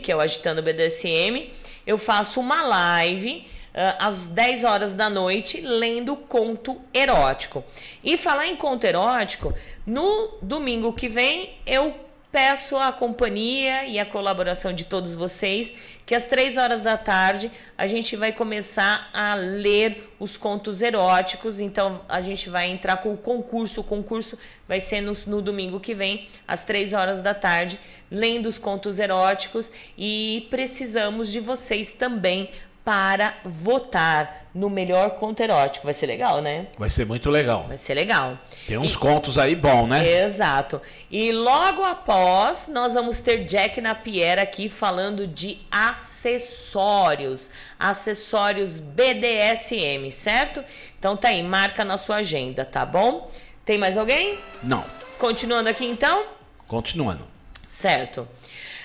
que é o Agitando BDSM, eu faço uma live uh, às 10 horas da noite lendo conto erótico. E falar em conto erótico, no domingo que vem eu peço a companhia e a colaboração de todos vocês que às três horas da tarde a gente vai começar a ler os contos eróticos. Então a gente vai entrar com o concurso. O concurso vai ser no, no domingo que vem, às três horas da tarde, lendo os contos eróticos. E precisamos de vocês também para votar no melhor conto erótico. Vai ser legal, né? Vai ser muito legal. Vai ser legal. Tem uns e... contos aí bom, né? Exato. E logo após, nós vamos ter Jack Napier aqui falando de acessórios. Acessórios BDSM, certo? Então tá aí, marca na sua agenda, tá bom? Tem mais alguém? Não. Continuando aqui então? Continuando. Certo.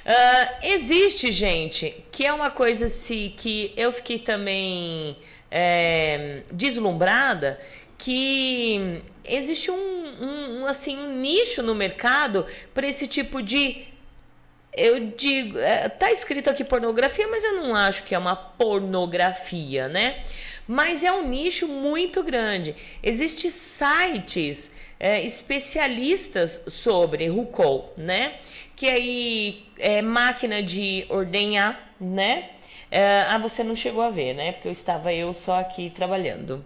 Uh, existe, gente, que é uma coisa assim, que eu fiquei também é, deslumbrada, que existe um, um, assim, um nicho no mercado para esse tipo de eu digo, é, tá escrito aqui pornografia, mas eu não acho que é uma pornografia, né? Mas é um nicho muito grande. Existem sites é, especialistas sobre RuCol, né? que aí é máquina de ordenhar, né? É, ah, você não chegou a ver, né? Porque eu estava eu só aqui trabalhando.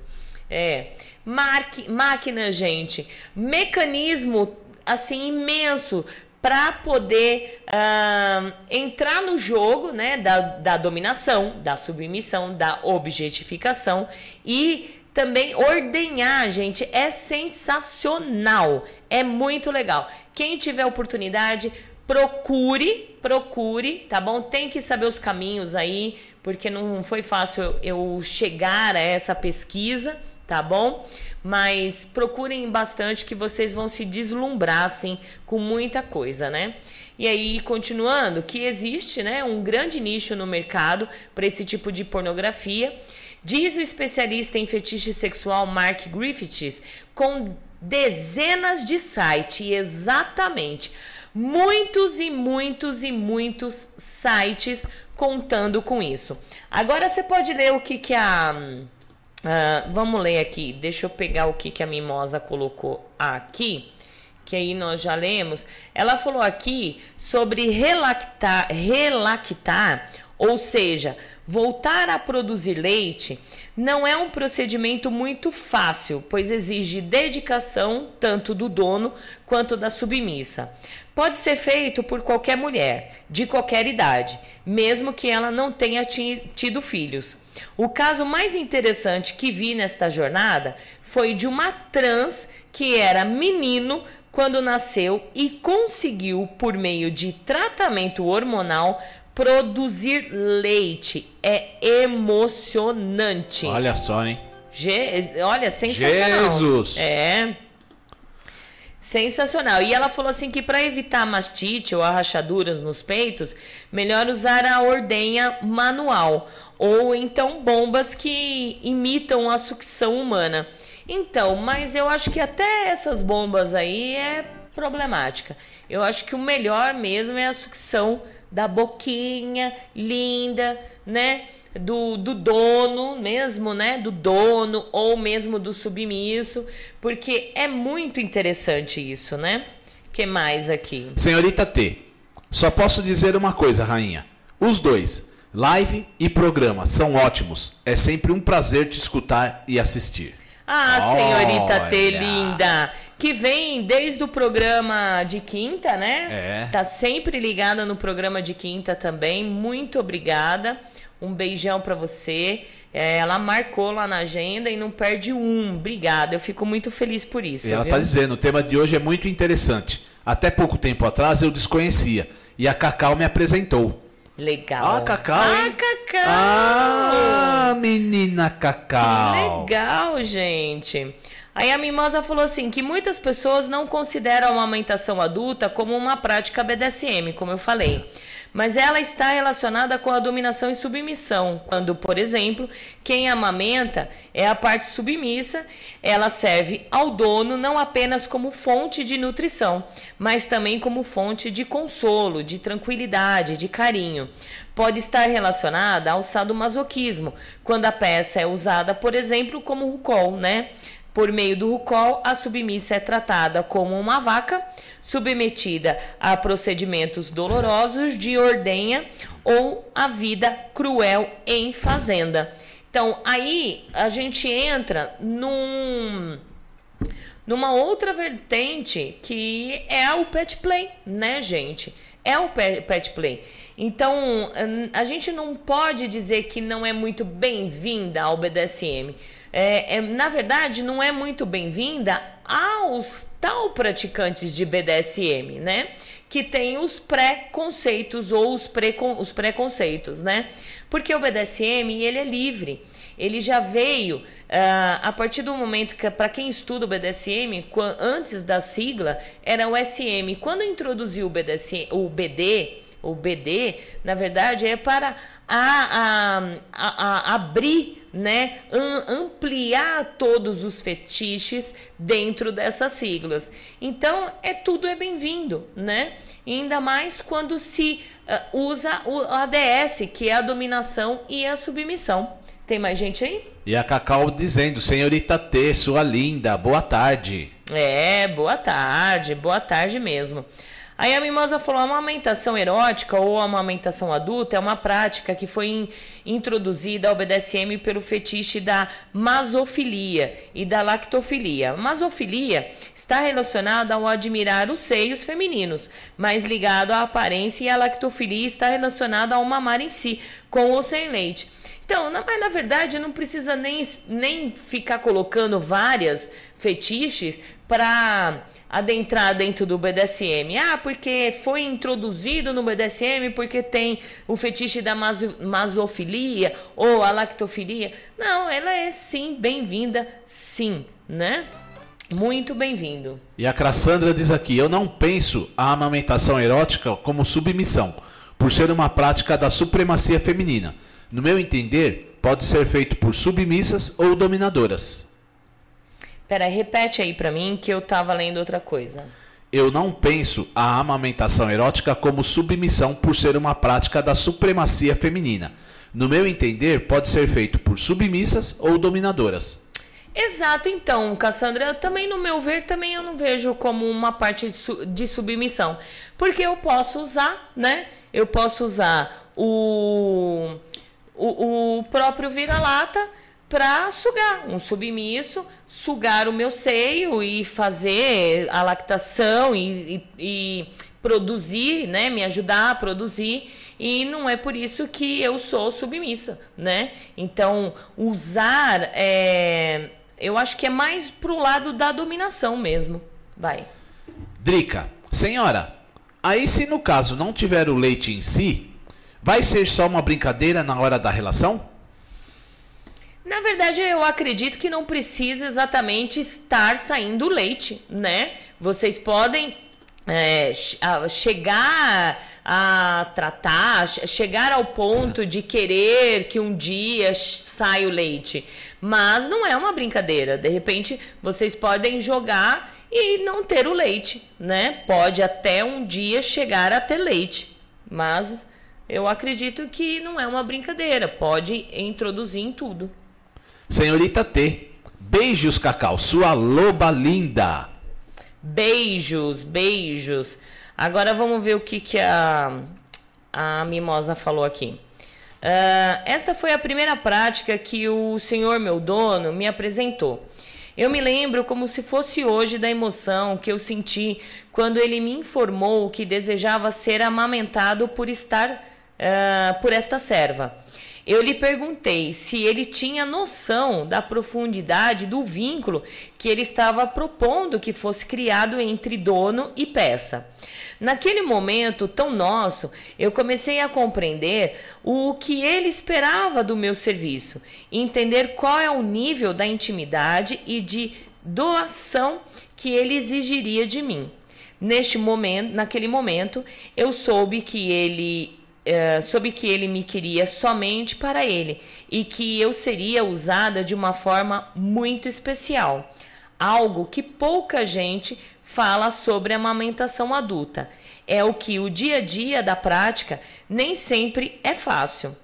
É, máquina, gente, mecanismo assim imenso para poder uh, entrar no jogo né, da, da dominação, da submissão, da objetificação e também ordenhar, gente, é sensacional, é muito legal. Quem tiver oportunidade, procure, procure, tá bom? Tem que saber os caminhos aí, porque não foi fácil eu chegar a essa pesquisa, tá bom? Mas procurem bastante que vocês vão se deslumbrar assim com muita coisa, né? E aí, continuando, que existe, né, um grande nicho no mercado para esse tipo de pornografia. Diz o especialista em fetiche sexual Mark Griffiths, com dezenas de sites, exatamente muitos e muitos e muitos sites contando com isso. Agora você pode ler o que, que a. Uh, vamos ler aqui. Deixa eu pegar o que, que a Mimosa colocou aqui. Que aí nós já lemos. Ela falou aqui sobre relactar, relactar ou seja, voltar a produzir leite não é um procedimento muito fácil, pois exige dedicação tanto do dono quanto da submissa. Pode ser feito por qualquer mulher, de qualquer idade, mesmo que ela não tenha tido filhos. O caso mais interessante que vi nesta jornada foi de uma trans que era menino quando nasceu e conseguiu, por meio de tratamento hormonal, produzir leite. É emocionante. Olha só, hein? Je... Olha, sensacional. Jesus! É. Sensacional. E ela falou assim que para evitar mastite ou rachaduras nos peitos, melhor usar a ordenha manual ou então bombas que imitam a sucção humana. Então, mas eu acho que até essas bombas aí é problemática. Eu acho que o melhor mesmo é a sucção da boquinha linda, né? Do, do dono mesmo, né? Do dono ou mesmo do submisso, porque é muito interessante isso, né? que mais aqui? Senhorita T, só posso dizer uma coisa, rainha. Os dois, live e programa, são ótimos. É sempre um prazer te escutar e assistir. Ah, senhorita T, Olha. linda! Que vem desde o programa de quinta, né? É. Tá sempre ligada no programa de quinta também. Muito obrigada. Um beijão pra você. É, ela marcou lá na agenda e não perde um. Obrigada. Eu fico muito feliz por isso. E ela está dizendo, o tema de hoje é muito interessante. Até pouco tempo atrás eu desconhecia. E a Cacau me apresentou. Legal. Ah, Cacau, Ah, hein? Cacau! Ah, menina Cacau. Legal, gente. Aí a Mimosa falou assim que muitas pessoas não consideram a amamentação adulta como uma prática BDSM, como eu falei. Mas ela está relacionada com a dominação e submissão, quando, por exemplo, quem amamenta é a parte submissa, ela serve ao dono não apenas como fonte de nutrição, mas também como fonte de consolo, de tranquilidade, de carinho. Pode estar relacionada ao sadomasoquismo, quando a peça é usada, por exemplo, como rucol, né? Por meio do rucol, a submissa é tratada como uma vaca, submetida a procedimentos dolorosos de ordenha ou a vida cruel em fazenda. Então, aí a gente entra num numa outra vertente que é o pet play, né, gente? É o pe- pet play. Então, hum, a gente não pode dizer que não é muito bem-vinda ao BDSM. É, é, na verdade, não é muito bem-vinda aos tal praticantes de BDSM, né? Que tem os pré-conceitos ou os, precon, os preconceitos, né? Porque o BDSM, ele é livre ele já veio ah, a partir do momento que, para quem estuda o BDSM, antes da sigla, era o SM. Quando introduziu o, BDSM, o BD, o BD, na verdade, é para a, a- a- a- abrir, né, am- ampliar todos os fetiches dentro dessas siglas. Então, é tudo é bem-vindo, né? Ainda mais quando se ah, usa o ADS, que é a dominação e a submissão. Tem mais gente aí? E a Cacau dizendo, senhorita T, sua linda, boa tarde. É, boa tarde, boa tarde mesmo. Aí a Mimosa falou: a amamentação erótica ou a amamentação adulta é uma prática que foi in- introduzida ao BDSM pelo fetiche da masofilia e da lactofilia. Masofilia está relacionada ao admirar os seios femininos, mas ligado à aparência, e a lactofilia está relacionada ao mamar em si, com ou sem leite. Então, na, mas na verdade não precisa nem, nem ficar colocando várias fetiches para adentrar dentro do BDSM. Ah, porque foi introduzido no BDSM porque tem o fetiche da maso- masofilia ou a lactofilia. Não, ela é sim bem-vinda, sim, né? Muito bem-vindo. E a Cassandra diz aqui, eu não penso a amamentação erótica como submissão, por ser uma prática da supremacia feminina. No meu entender, pode ser feito por submissas ou dominadoras. Pera, repete aí pra mim que eu tava lendo outra coisa. Eu não penso a amamentação erótica como submissão por ser uma prática da supremacia feminina. No meu entender, pode ser feito por submissas ou dominadoras. Exato, então, Cassandra, também no meu ver, também eu não vejo como uma parte de, su- de submissão. Porque eu posso usar, né? Eu posso usar o, o, o próprio vira-lata para sugar, um submisso, sugar o meu seio e fazer a lactação e, e- e produzir, né? Me ajudar a produzir. E não é por isso que eu sou submissa, né? Então, usar, é, eu acho que é mais pro lado da dominação mesmo. Vai. Drica, senhora, aí se no caso não tiver o leite em si, vai ser só uma brincadeira na hora da relação? Na verdade, eu acredito que não precisa exatamente estar saindo leite, né? Vocês podem é, chegar a tratar, che- chegar ao ponto de querer que um dia saia o leite. Mas não é uma brincadeira. De repente, vocês podem jogar e não ter o leite, né? Pode até um dia chegar a ter leite. Mas eu acredito que não é uma brincadeira. Pode introduzir em tudo. Senhorita T, beijos, Cacau, sua loba linda. Beijos, beijos. Agora vamos ver o que, que a, a Mimosa falou aqui. Uh, esta foi a primeira prática que o senhor, meu dono, me apresentou. Eu me lembro como se fosse hoje da emoção que eu senti quando ele me informou que desejava ser amamentado por estar uh, por esta serva. Eu lhe perguntei se ele tinha noção da profundidade do vínculo que ele estava propondo que fosse criado entre dono e peça. Naquele momento tão nosso, eu comecei a compreender o que ele esperava do meu serviço, entender qual é o nível da intimidade e de doação que ele exigiria de mim. Neste momento, naquele momento, eu soube que ele uh, soube que ele me queria somente para ele e que eu seria usada de uma forma muito especial. Algo que pouca gente fala sobre a amamentação adulta. É o que o dia a dia da prática nem sempre é fácil.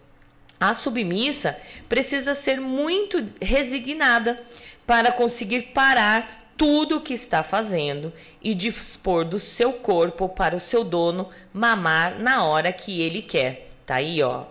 A submissa precisa ser muito resignada para conseguir parar tudo o que está fazendo e dispor do seu corpo para o seu dono mamar na hora que ele quer. Tá aí, ó.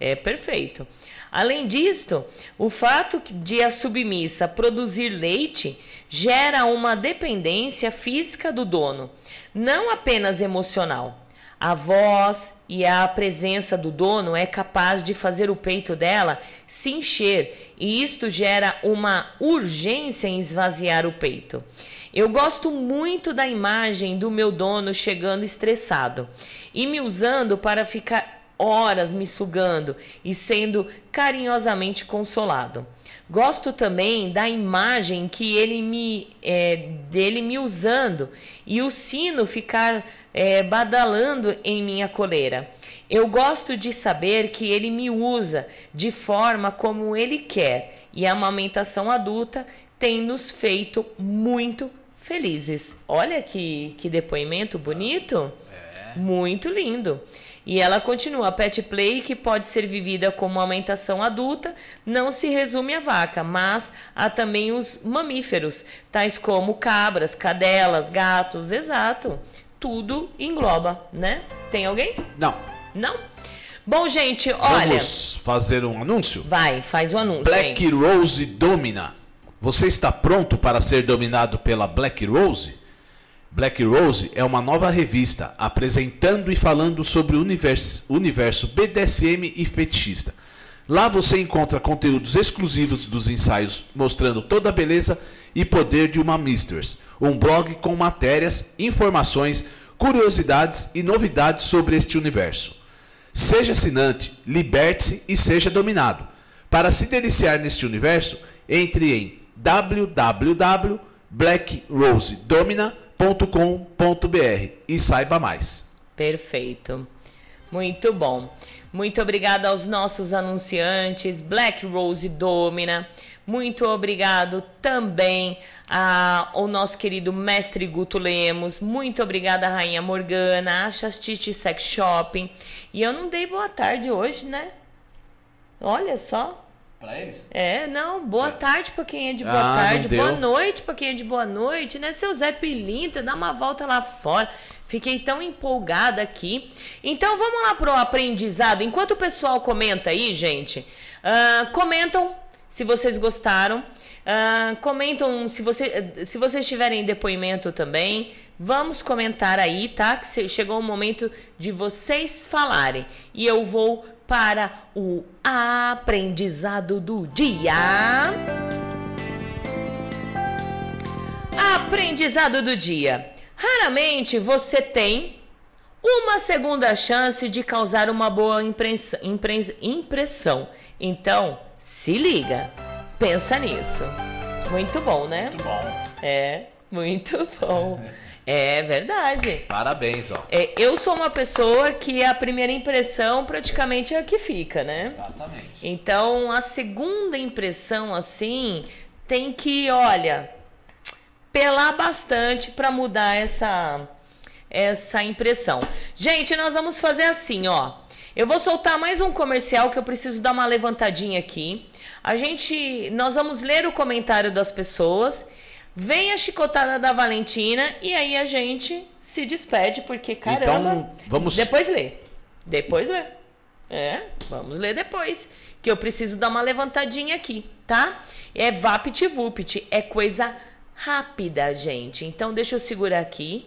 É perfeito. Além disto, o fato de a submissa produzir leite gera uma dependência física do dono, não apenas emocional. A voz e a presença do dono é capaz de fazer o peito dela se encher, e isto gera uma urgência em esvaziar o peito. Eu gosto muito da imagem do meu dono chegando estressado e me usando para ficar horas me sugando e sendo carinhosamente consolado. Gosto também da imagem que ele me é, dele me usando e o sino ficar é, badalando em minha coleira. Eu gosto de saber que ele me usa de forma como ele quer e a amamentação adulta tem nos feito muito felizes. Olha que, que depoimento bonito! É. Muito lindo. E ela continua: a pet play, que pode ser vivida como aumentação adulta, não se resume à vaca, mas há também os mamíferos, tais como cabras, cadelas, gatos, exato. Tudo engloba, né? Tem alguém? Não. Não? Bom, gente, olha. Vamos fazer um anúncio? Vai, faz o anúncio. Black hein? Rose Domina. Você está pronto para ser dominado pela Black Rose? Black Rose é uma nova revista apresentando e falando sobre o universo, universo BDSM e fetichista. Lá você encontra conteúdos exclusivos dos ensaios mostrando toda a beleza e poder de uma Mistress. Um blog com matérias, informações, curiosidades e novidades sobre este universo. Seja assinante, liberte-se e seja dominado. Para se deliciar neste universo, entre em www.blackrosedomina.com com.br e saiba mais. Perfeito. Muito bom. Muito obrigada aos nossos anunciantes, Black Rose Domina. Muito obrigado também ao nosso querido mestre Guto Lemos. Muito obrigada, Rainha Morgana, a Chastite Sex Shopping. E eu não dei boa tarde hoje, né? Olha só. Pra eles? É, não. Boa é. tarde pra quem é de boa ah, tarde. Boa noite pra quem é de boa noite, né? Seu Zé Pilinta, dá uma volta lá fora. Fiquei tão empolgada aqui. Então vamos lá pro aprendizado. Enquanto o pessoal comenta aí, gente, uh, comentam se vocês gostaram. Uh, comentam se, você, se vocês tiverem depoimento também. Vamos comentar aí, tá? Que chegou o momento de vocês falarem. E eu vou para o aprendizado do dia. Aprendizado do dia. Raramente você tem uma segunda chance de causar uma boa impressão. Então, se liga. Pensa nisso. Muito bom, né? Muito bom. É, muito bom. *laughs* É verdade. Parabéns, ó. É, eu sou uma pessoa que a primeira impressão praticamente é a que fica, né? Exatamente. Então, a segunda impressão, assim, tem que, olha, pelar bastante para mudar essa, essa impressão. Gente, nós vamos fazer assim, ó. Eu vou soltar mais um comercial que eu preciso dar uma levantadinha aqui. A gente, nós vamos ler o comentário das pessoas Vem a chicotada da Valentina e aí a gente se despede, porque caramba. Então, vamos- Depois lê. Depois lê. É, vamos ler depois. Que eu preciso dar uma levantadinha aqui, tá? É VaptVupt. É coisa rápida, gente. Então deixa eu segurar aqui.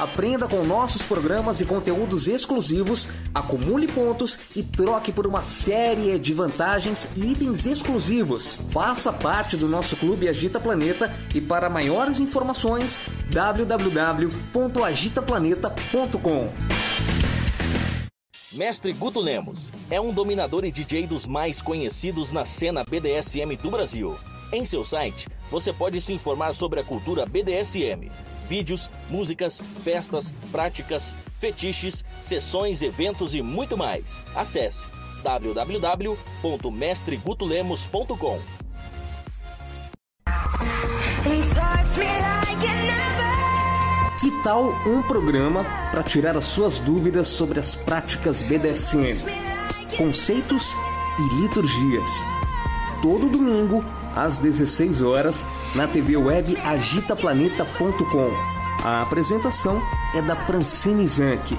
Aprenda com nossos programas e conteúdos exclusivos, acumule pontos e troque por uma série de vantagens e itens exclusivos. Faça parte do nosso Clube Agita Planeta e para maiores informações www.agitaplaneta.com. Mestre Guto Lemos é um dominador e DJ dos mais conhecidos na cena BDSM do Brasil. Em seu site, você pode se informar sobre a cultura BDSM, vídeos, músicas, festas, práticas, fetiches, sessões, eventos e muito mais. Acesse www.mestregutolemos.com. Que tal um programa para tirar as suas dúvidas sobre as práticas BDSM, conceitos e liturgias? Todo domingo, às 16 horas, na TV web agitaplaneta.com. A apresentação é da Francine Zanck.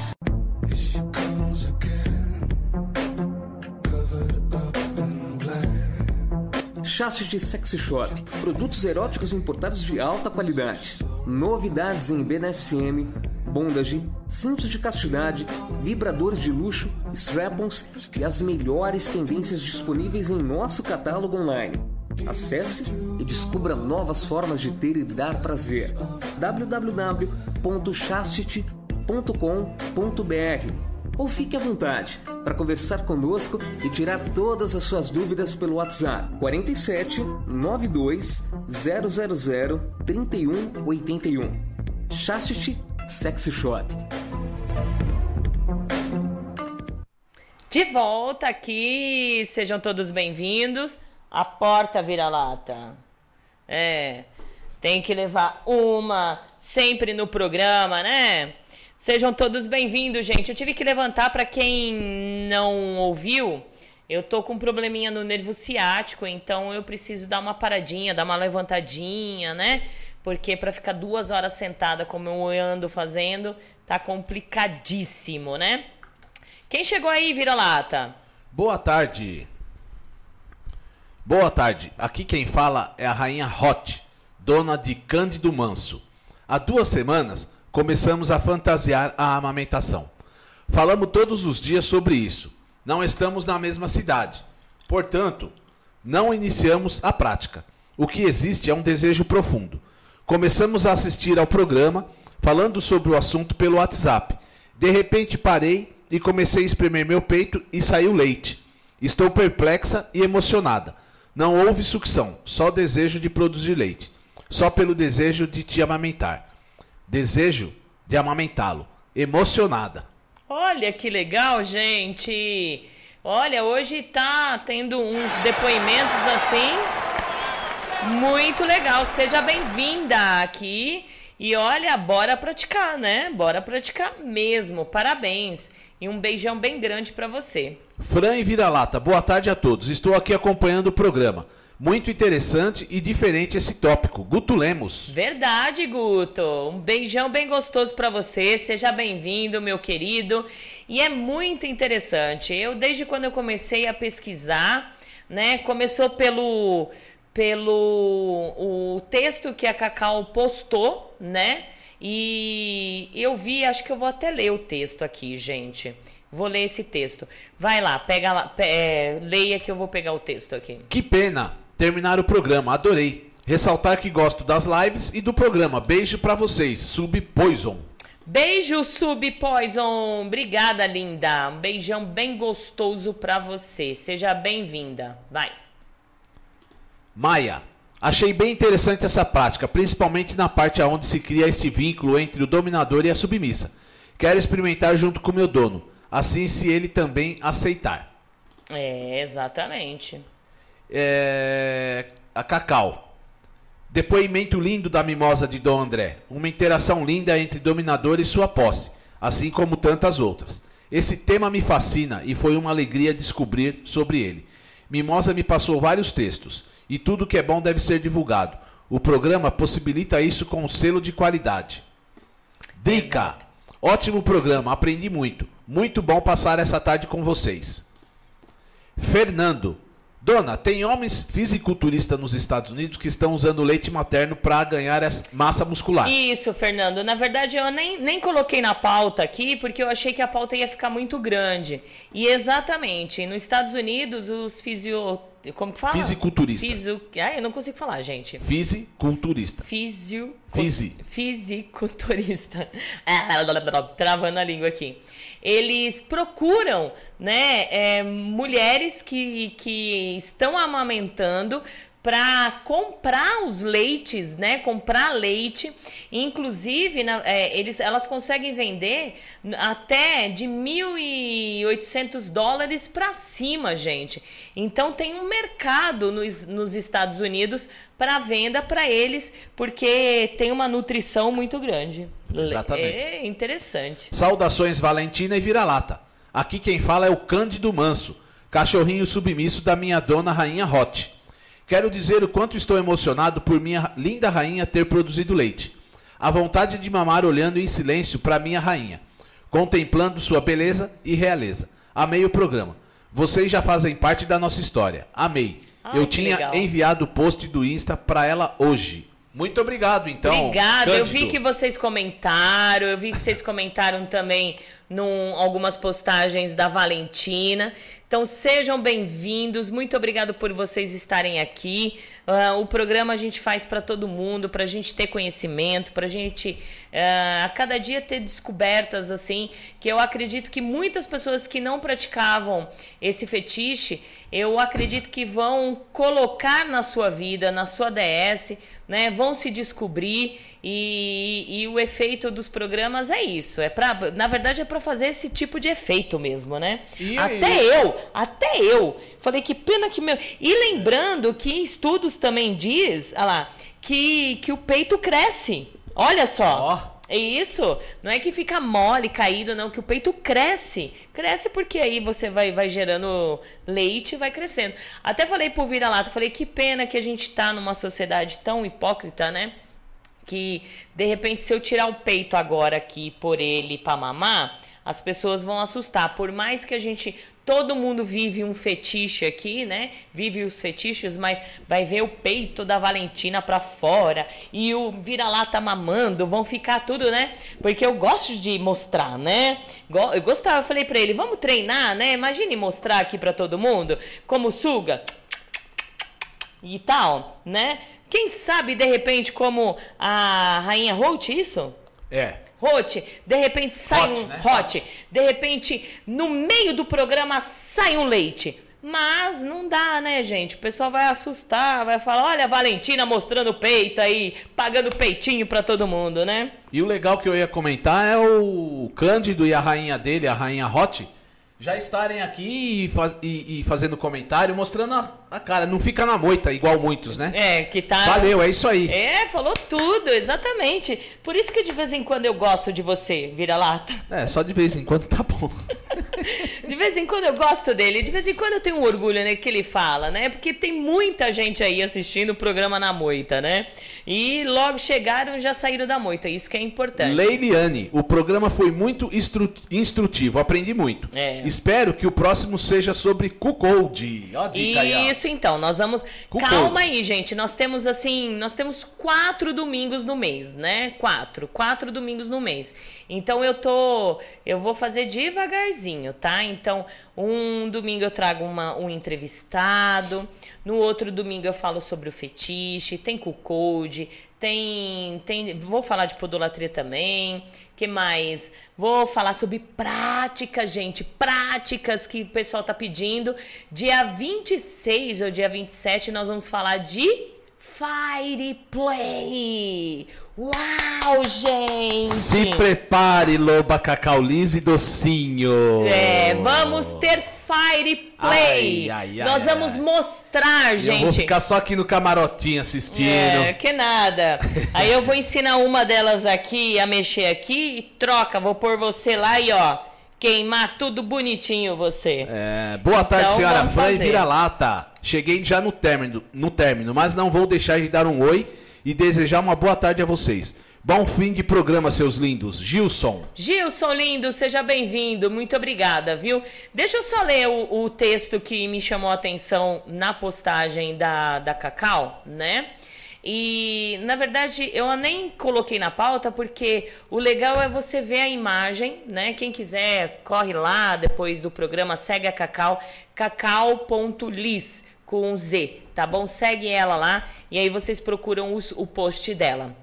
Chassis Sexy Shop. Produtos eróticos importados de alta qualidade. Novidades em BDSM, bondage, cintos de castidade, vibradores de luxo, strap-ons e as melhores tendências disponíveis em nosso catálogo online. Acesse e descubra novas formas de ter e dar prazer. www.chastity.com.br ou fique à vontade para conversar conosco e tirar todas as suas dúvidas pelo WhatsApp 47 92 000 3181. Chastity Sexy Shop. De volta aqui, sejam todos bem-vindos. A porta vira-lata. É, tem que levar uma sempre no programa, né? Sejam todos bem-vindos, gente. Eu tive que levantar para quem não ouviu. Eu tô com um probleminha no nervo ciático, então eu preciso dar uma paradinha, dar uma levantadinha, né? Porque para ficar duas horas sentada, como eu ando fazendo, tá complicadíssimo, né? Quem chegou aí, vira-lata? Boa tarde. Boa tarde. Aqui quem fala é a rainha Hot, dona de Cândido Manso. Há duas semanas começamos a fantasiar a amamentação. Falamos todos os dias sobre isso. Não estamos na mesma cidade. Portanto, não iniciamos a prática. O que existe é um desejo profundo. Começamos a assistir ao programa, falando sobre o assunto pelo WhatsApp. De repente parei e comecei a espremer meu peito e saiu leite. Estou perplexa e emocionada. Não houve sucção, só desejo de produzir leite. Só pelo desejo de te amamentar. Desejo de amamentá-lo. Emocionada. Olha que legal, gente. Olha, hoje tá tendo uns depoimentos assim. Muito legal. Seja bem-vinda aqui. E olha, bora praticar, né? Bora praticar mesmo. Parabéns. E um beijão bem grande para você. Fran e Vira-Lata, boa tarde a todos. Estou aqui acompanhando o programa. Muito interessante e diferente esse tópico. Guto Lemos. Verdade, Guto. Um beijão bem gostoso para você. Seja bem-vindo, meu querido. E é muito interessante. Eu desde quando eu comecei a pesquisar, né, começou pelo pelo o texto que a Cacau postou, né? E eu vi, acho que eu vou até ler o texto aqui, gente. Vou ler esse texto. Vai lá, pega lá, é, leia que eu vou pegar o texto aqui. Que pena terminar o programa, adorei. Ressaltar que gosto das lives e do programa. Beijo pra vocês. Sub Poison. Beijo, Sub Poison. Obrigada, linda. Um beijão bem gostoso pra você. Seja bem-vinda. Vai. Maia. Achei bem interessante essa prática, principalmente na parte onde se cria este vínculo entre o dominador e a submissa. Quero experimentar junto com meu dono, assim se ele também aceitar. É, exatamente. É... A Cacau. Depoimento lindo da mimosa de Dom André. Uma interação linda entre dominador e sua posse, assim como tantas outras. Esse tema me fascina e foi uma alegria descobrir sobre ele. Mimosa me passou vários textos, e tudo que é bom deve ser divulgado. O programa possibilita isso com um selo de qualidade. Drica, ótimo programa, aprendi muito. Muito bom passar essa tarde com vocês. Fernando. Dona, tem homens fisiculturistas nos Estados Unidos que estão usando leite materno para ganhar essa massa muscular. Isso, Fernando. Na verdade, eu nem, nem coloquei na pauta aqui porque eu achei que a pauta ia ficar muito grande. E exatamente, nos Estados Unidos, os fisio... Como que fala? Fisiculturista. Fisu... Ah, eu não consigo falar, gente. Fisiculturista. Fisio... Fisi. Fisiculturista. Ah, *laughs* Travando a língua aqui. Eles procuram né, é, mulheres que, que estão amamentando para comprar os leites, né? Comprar leite. Inclusive, na- é, eles, elas conseguem vender até de 1.800 dólares para cima, gente. Então tem um mercado nos, nos Estados Unidos para venda para eles, porque tem uma nutrição muito grande. Exatamente. É interessante. Saudações Valentina e Vira-Lata. Aqui quem fala é o Cândido Manso, cachorrinho submisso da minha dona Rainha Hot. Quero dizer o quanto estou emocionado por minha linda rainha ter produzido leite. A vontade de mamar olhando em silêncio para minha rainha, contemplando sua beleza e realeza. Amei o programa. Vocês já fazem parte da nossa história. Amei. Ai, Eu tinha legal. enviado o post do Insta para ela hoje. Muito obrigado, então. Obrigada, eu Cândido. vi que vocês comentaram, eu vi que vocês comentaram também num, algumas postagens da Valentina. Então sejam bem-vindos, muito obrigado por vocês estarem aqui. Ah, o programa a gente faz para todo mundo, para a gente ter conhecimento, para a gente ah, a cada dia ter descobertas assim, que eu acredito que muitas pessoas que não praticavam esse fetiche, eu acredito que vão colocar na sua vida, na sua DS, né? Vão se descobrir e, e o efeito dos programas é isso. É para, na verdade, é para fazer esse tipo de efeito mesmo, né? E- até eu, até eu falei que pena que meu. E lembrando que estudos também diz, olha lá, que que o peito cresce. Olha só. Ó. É isso. Não é que fica mole, caído, não, que o peito cresce. Cresce porque aí você vai, vai gerando leite e vai crescendo. Até falei pro vira-lata, falei que pena que a gente tá numa sociedade tão hipócrita, né? Que de repente se eu tirar o peito agora aqui por ele para mamar, as pessoas vão assustar. Por mais que a gente, todo mundo vive um fetiche aqui, né? Vive os fetiches, mas vai ver o peito da Valentina pra fora e o vira-lata mamando, vão ficar tudo, né? Porque eu gosto de mostrar, né? Eu gostava, eu falei pra ele, vamos treinar, né? Imagine mostrar aqui pra todo mundo como suga e tal, né? Quem sabe de repente como a rainha Holt, isso? É. Hot, de repente sai Hot, um né? hot, de repente no meio do programa sai um leite. Mas não dá, né, gente? O pessoal vai assustar, vai falar: olha a Valentina mostrando o peito aí, pagando peitinho pra todo mundo, né? E o legal que eu ia comentar é o Cândido e a rainha dele, a rainha Hot, já estarem aqui e, faz- e- e fazendo comentário, mostrando a, a cara. Não fica na moita, igual muitos, né? É, que tá. Valeu, é isso aí. É, falou tudo, exatamente. Por isso que de vez em quando eu gosto de você, vira-lata. É, só de vez em quando tá bom. *laughs* De vez em quando eu gosto dele, de vez em quando eu tenho um orgulho né, que ele fala, né? Porque tem muita gente aí assistindo o programa na moita, né? E logo chegaram e já saíram da moita, isso que é importante. Leiliane, o programa foi muito instru- instrutivo, aprendi muito. É. Espero que o próximo seja sobre Cuckold. Ó a dica aí, ó. Isso então, nós vamos. Com Calma aí, gente. Nós temos assim, nós temos quatro domingos no mês, né? Quatro, quatro domingos no mês. Então eu tô, eu vou fazer devagarzinho, tá? Então um domingo eu trago uma, um entrevistado, no outro domingo eu falo sobre o fetiche, tem code, tem, tem, vou falar de podolatria também. Que mais? Vou falar sobre práticas, gente, práticas que o pessoal tá pedindo. Dia 26 ou dia 27 nós vamos falar de Fire Play. Uau, gente! Se prepare, loba cacau liso e docinho. É, vamos ter Fire Play. Ai, ai, ai, nós vamos mostrar, Eu gente. vou ficar só aqui no camarotinho assistindo. É, que nada. *laughs* Aí eu vou ensinar uma delas aqui a mexer aqui e troca, vou pôr você lá e ó, queimar tudo bonitinho você. É, boa tarde, Então, senhora Fran e vira-lata. Cheguei já no término, no término, mas não vou deixar de dar um oi e desejar uma boa tarde a vocês. Bom fim de programa, seus lindos. Gilson. Gilson lindo, seja bem-vindo, muito obrigada, viu? Deixa eu só ler o, o texto que me chamou a atenção na postagem da, da Cacau, né? E, na verdade, eu nem coloquei na pauta porque o legal é você ver a imagem, né? Quem quiser, corre lá depois do programa, segue a Cacau, cacau.lis com Z, tá bom? Segue ela lá e aí vocês procuram os- o post dela.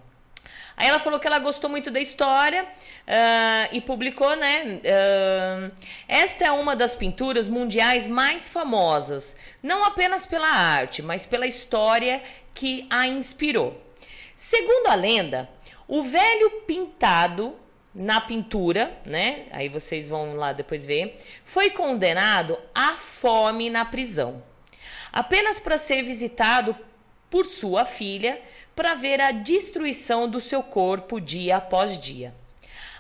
Aí ela falou que ela gostou muito da história ah, e publicou, né? ah, esta é uma das pinturas mundiais mais famosas, não apenas pela arte, mas pela história que a inspirou. Segundo a lenda, o velho pintado na pintura, né? Aí vocês vão lá depois ver, foi condenado à fome na prisão apenas para ser visitado por sua filha para ver a destruição do seu corpo dia após dia.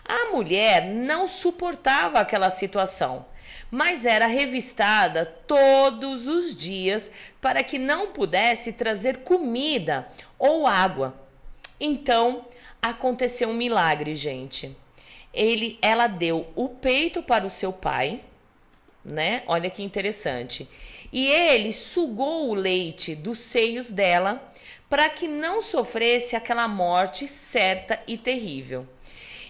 A mulher não suportava aquela situação, mas era revistada todos os dias para que não pudesse trazer comida ou água. Então, aconteceu um milagre, gente. Ele, ela deu o peito para o seu pai, né? Olha que interessante. E ele sugou o leite dos seios dela para que não sofresse aquela morte certa e terrível.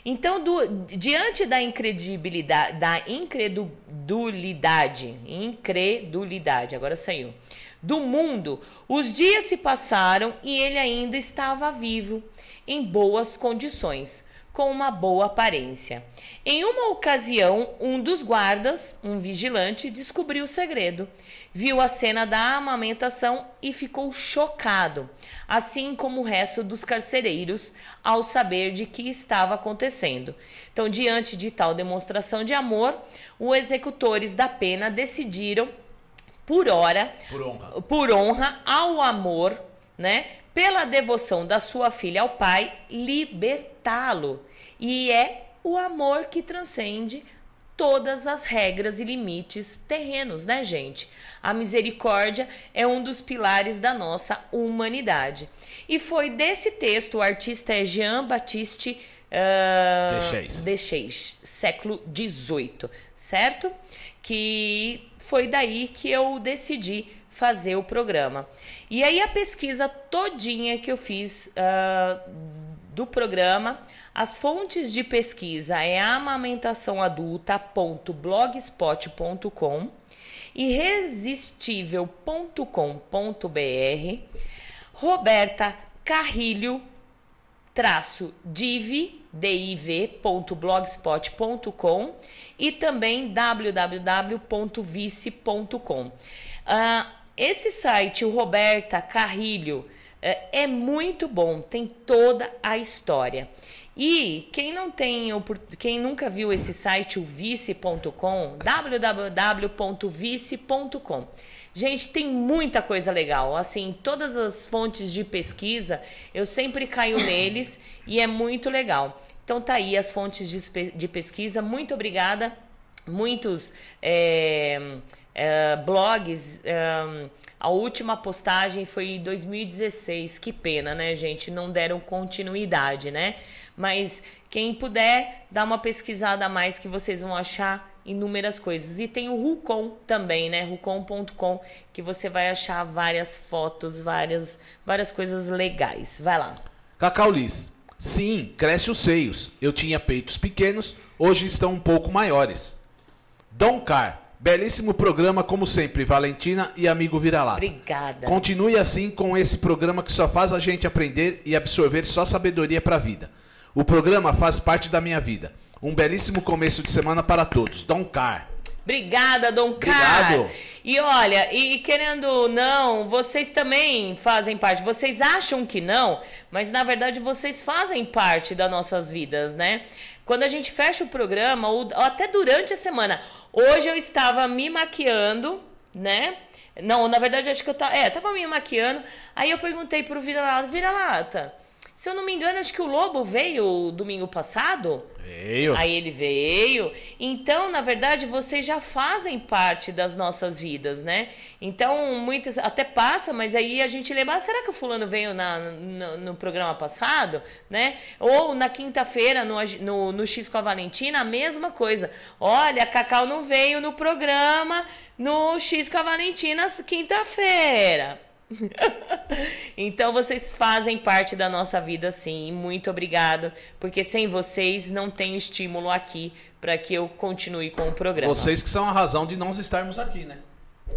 Então, do- diante da incredibilidade, da incredulidade, incredulidade, agora saiu, do mundo, os dias se passaram e ele ainda estava vivo, em boas condições, com uma boa aparência. Em uma ocasião, um dos guardas, um vigilante, descobriu o segredo. Viu a cena da amamentação e ficou chocado, assim como o resto dos carcereiros, ao saber de que estava acontecendo. Então, diante de tal demonstração de amor, os executores da pena decidiram, por hora, Por honra. por honra ao amor, né? pela devoção da sua filha ao pai, libertá-lo. E é o amor que transcende todas as regras e limites terrenos, né, gente? A misericórdia é um dos pilares da nossa humanidade. E foi desse texto, o artista é Jean Baptiste uh, Deschês. Deschês, século XVIII, certo? Que foi daí que eu decidi fazer o programa. E aí a pesquisa todinha que eu fiz ah, do programa, as fontes de pesquisa é amamentaçãoadulta.blogspot.com, irresistível.com.br, Roberta Carrilho traço div, div.blogspot.com e também www.vice.com. Ah, esse site, o Roberta Carrilho, é, é muito bom, tem toda a história. E quem não tem, quem nunca viu esse site, o vice.com, www.vice.com. Gente, tem muita coisa legal. Assim, todas as fontes de pesquisa, eu sempre caio *coughs* neles e é muito legal. Então tá aí as fontes de, de pesquisa. Muito obrigada. Muitos é, é, blogs. é, a última postagem foi em 2016. Que pena, né, gente? Não deram continuidade, né? Mas quem puder, dá uma pesquisada a mais que vocês vão achar inúmeras coisas. E tem o Rucom também, né? Rucom.com, que você vai achar várias fotos, várias, várias coisas legais. Vai lá. Cacau Liz. Sim, cresce os seios. Eu tinha peitos pequenos, hoje estão um pouco maiores. Dom Car. Belíssimo programa, como sempre, Valentina e amigo Vira-Lata. Obrigada. Continue assim com esse programa que só faz a gente aprender e absorver só sabedoria para a vida. O programa faz parte da minha vida. Um belíssimo começo de semana para todos. Dom Car. Obrigada, Dom Car. Obrigado. E olha, e querendo ou não, vocês também fazem parte. Vocês acham que não, mas na verdade vocês fazem parte das nossas vidas, né? Quando a gente fecha o programa, ou ou até durante a semana. Hoje eu estava me maquiando, né? Não, na verdade acho que eu tava, é, tava me maquiando. Aí eu perguntei pro Vira-Lata, Vira-Lata, se eu não me engano, acho que o Lobo veio domingo passado. Veio. Aí ele veio. Então, na verdade, vocês já fazem parte das nossas vidas, né? Então, muitas até passa, mas aí a gente lembra, ah, será que o fulano veio na, no, no programa passado, né? Ou na quinta-feira, no, no, no X com a Valentina, a mesma coisa. Olha, a Cacau não veio no programa no X com a Valentina quinta-feira. *laughs* então vocês fazem parte da nossa vida sim, e muito obrigado, porque sem vocês não tem estímulo aqui para que eu continue com o programa. Vocês que são a razão de nós estarmos aqui, né?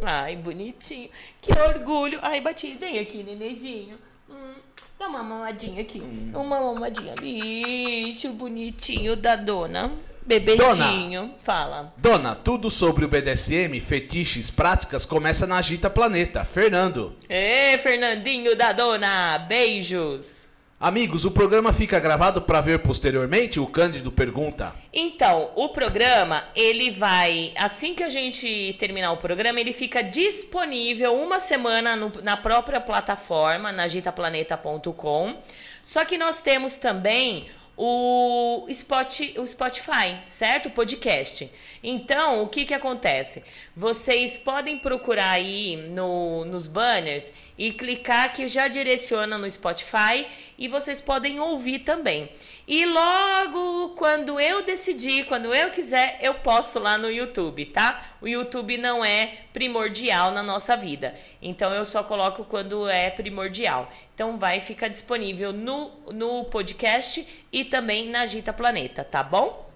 Ai, bonitinho. Que orgulho. Ai, bati, vem aqui, nenenzinho. Hum, dá uma mamadinha aqui. Uma mamadinha. Bicho bonitinho da dona. Bebezinho. Fala. Dona, tudo sobre o BDSM, fetiches, práticas começa na Agita Planeta. Fernando. Ê, Fernandinho da dona. Beijos. Amigos, o programa fica gravado para ver posteriormente? O Cândido pergunta. Então, o programa, ele vai. Assim que a gente terminar o programa, ele fica disponível uma semana no- na própria plataforma, na agitaplaneta.com. Só que nós temos também o, Spot, o Spotify, certo? O podcast. Então, o que, que acontece? Vocês podem procurar aí no, nos banners e clicar que já direciona no Spotify e vocês podem ouvir também. E logo quando eu decidir, quando eu quiser, eu posto lá no YouTube, tá? O YouTube não é primordial na nossa vida. Então eu só coloco quando é primordial. Então vai ficar disponível no, no podcast e também na Agita Planeta, tá bom?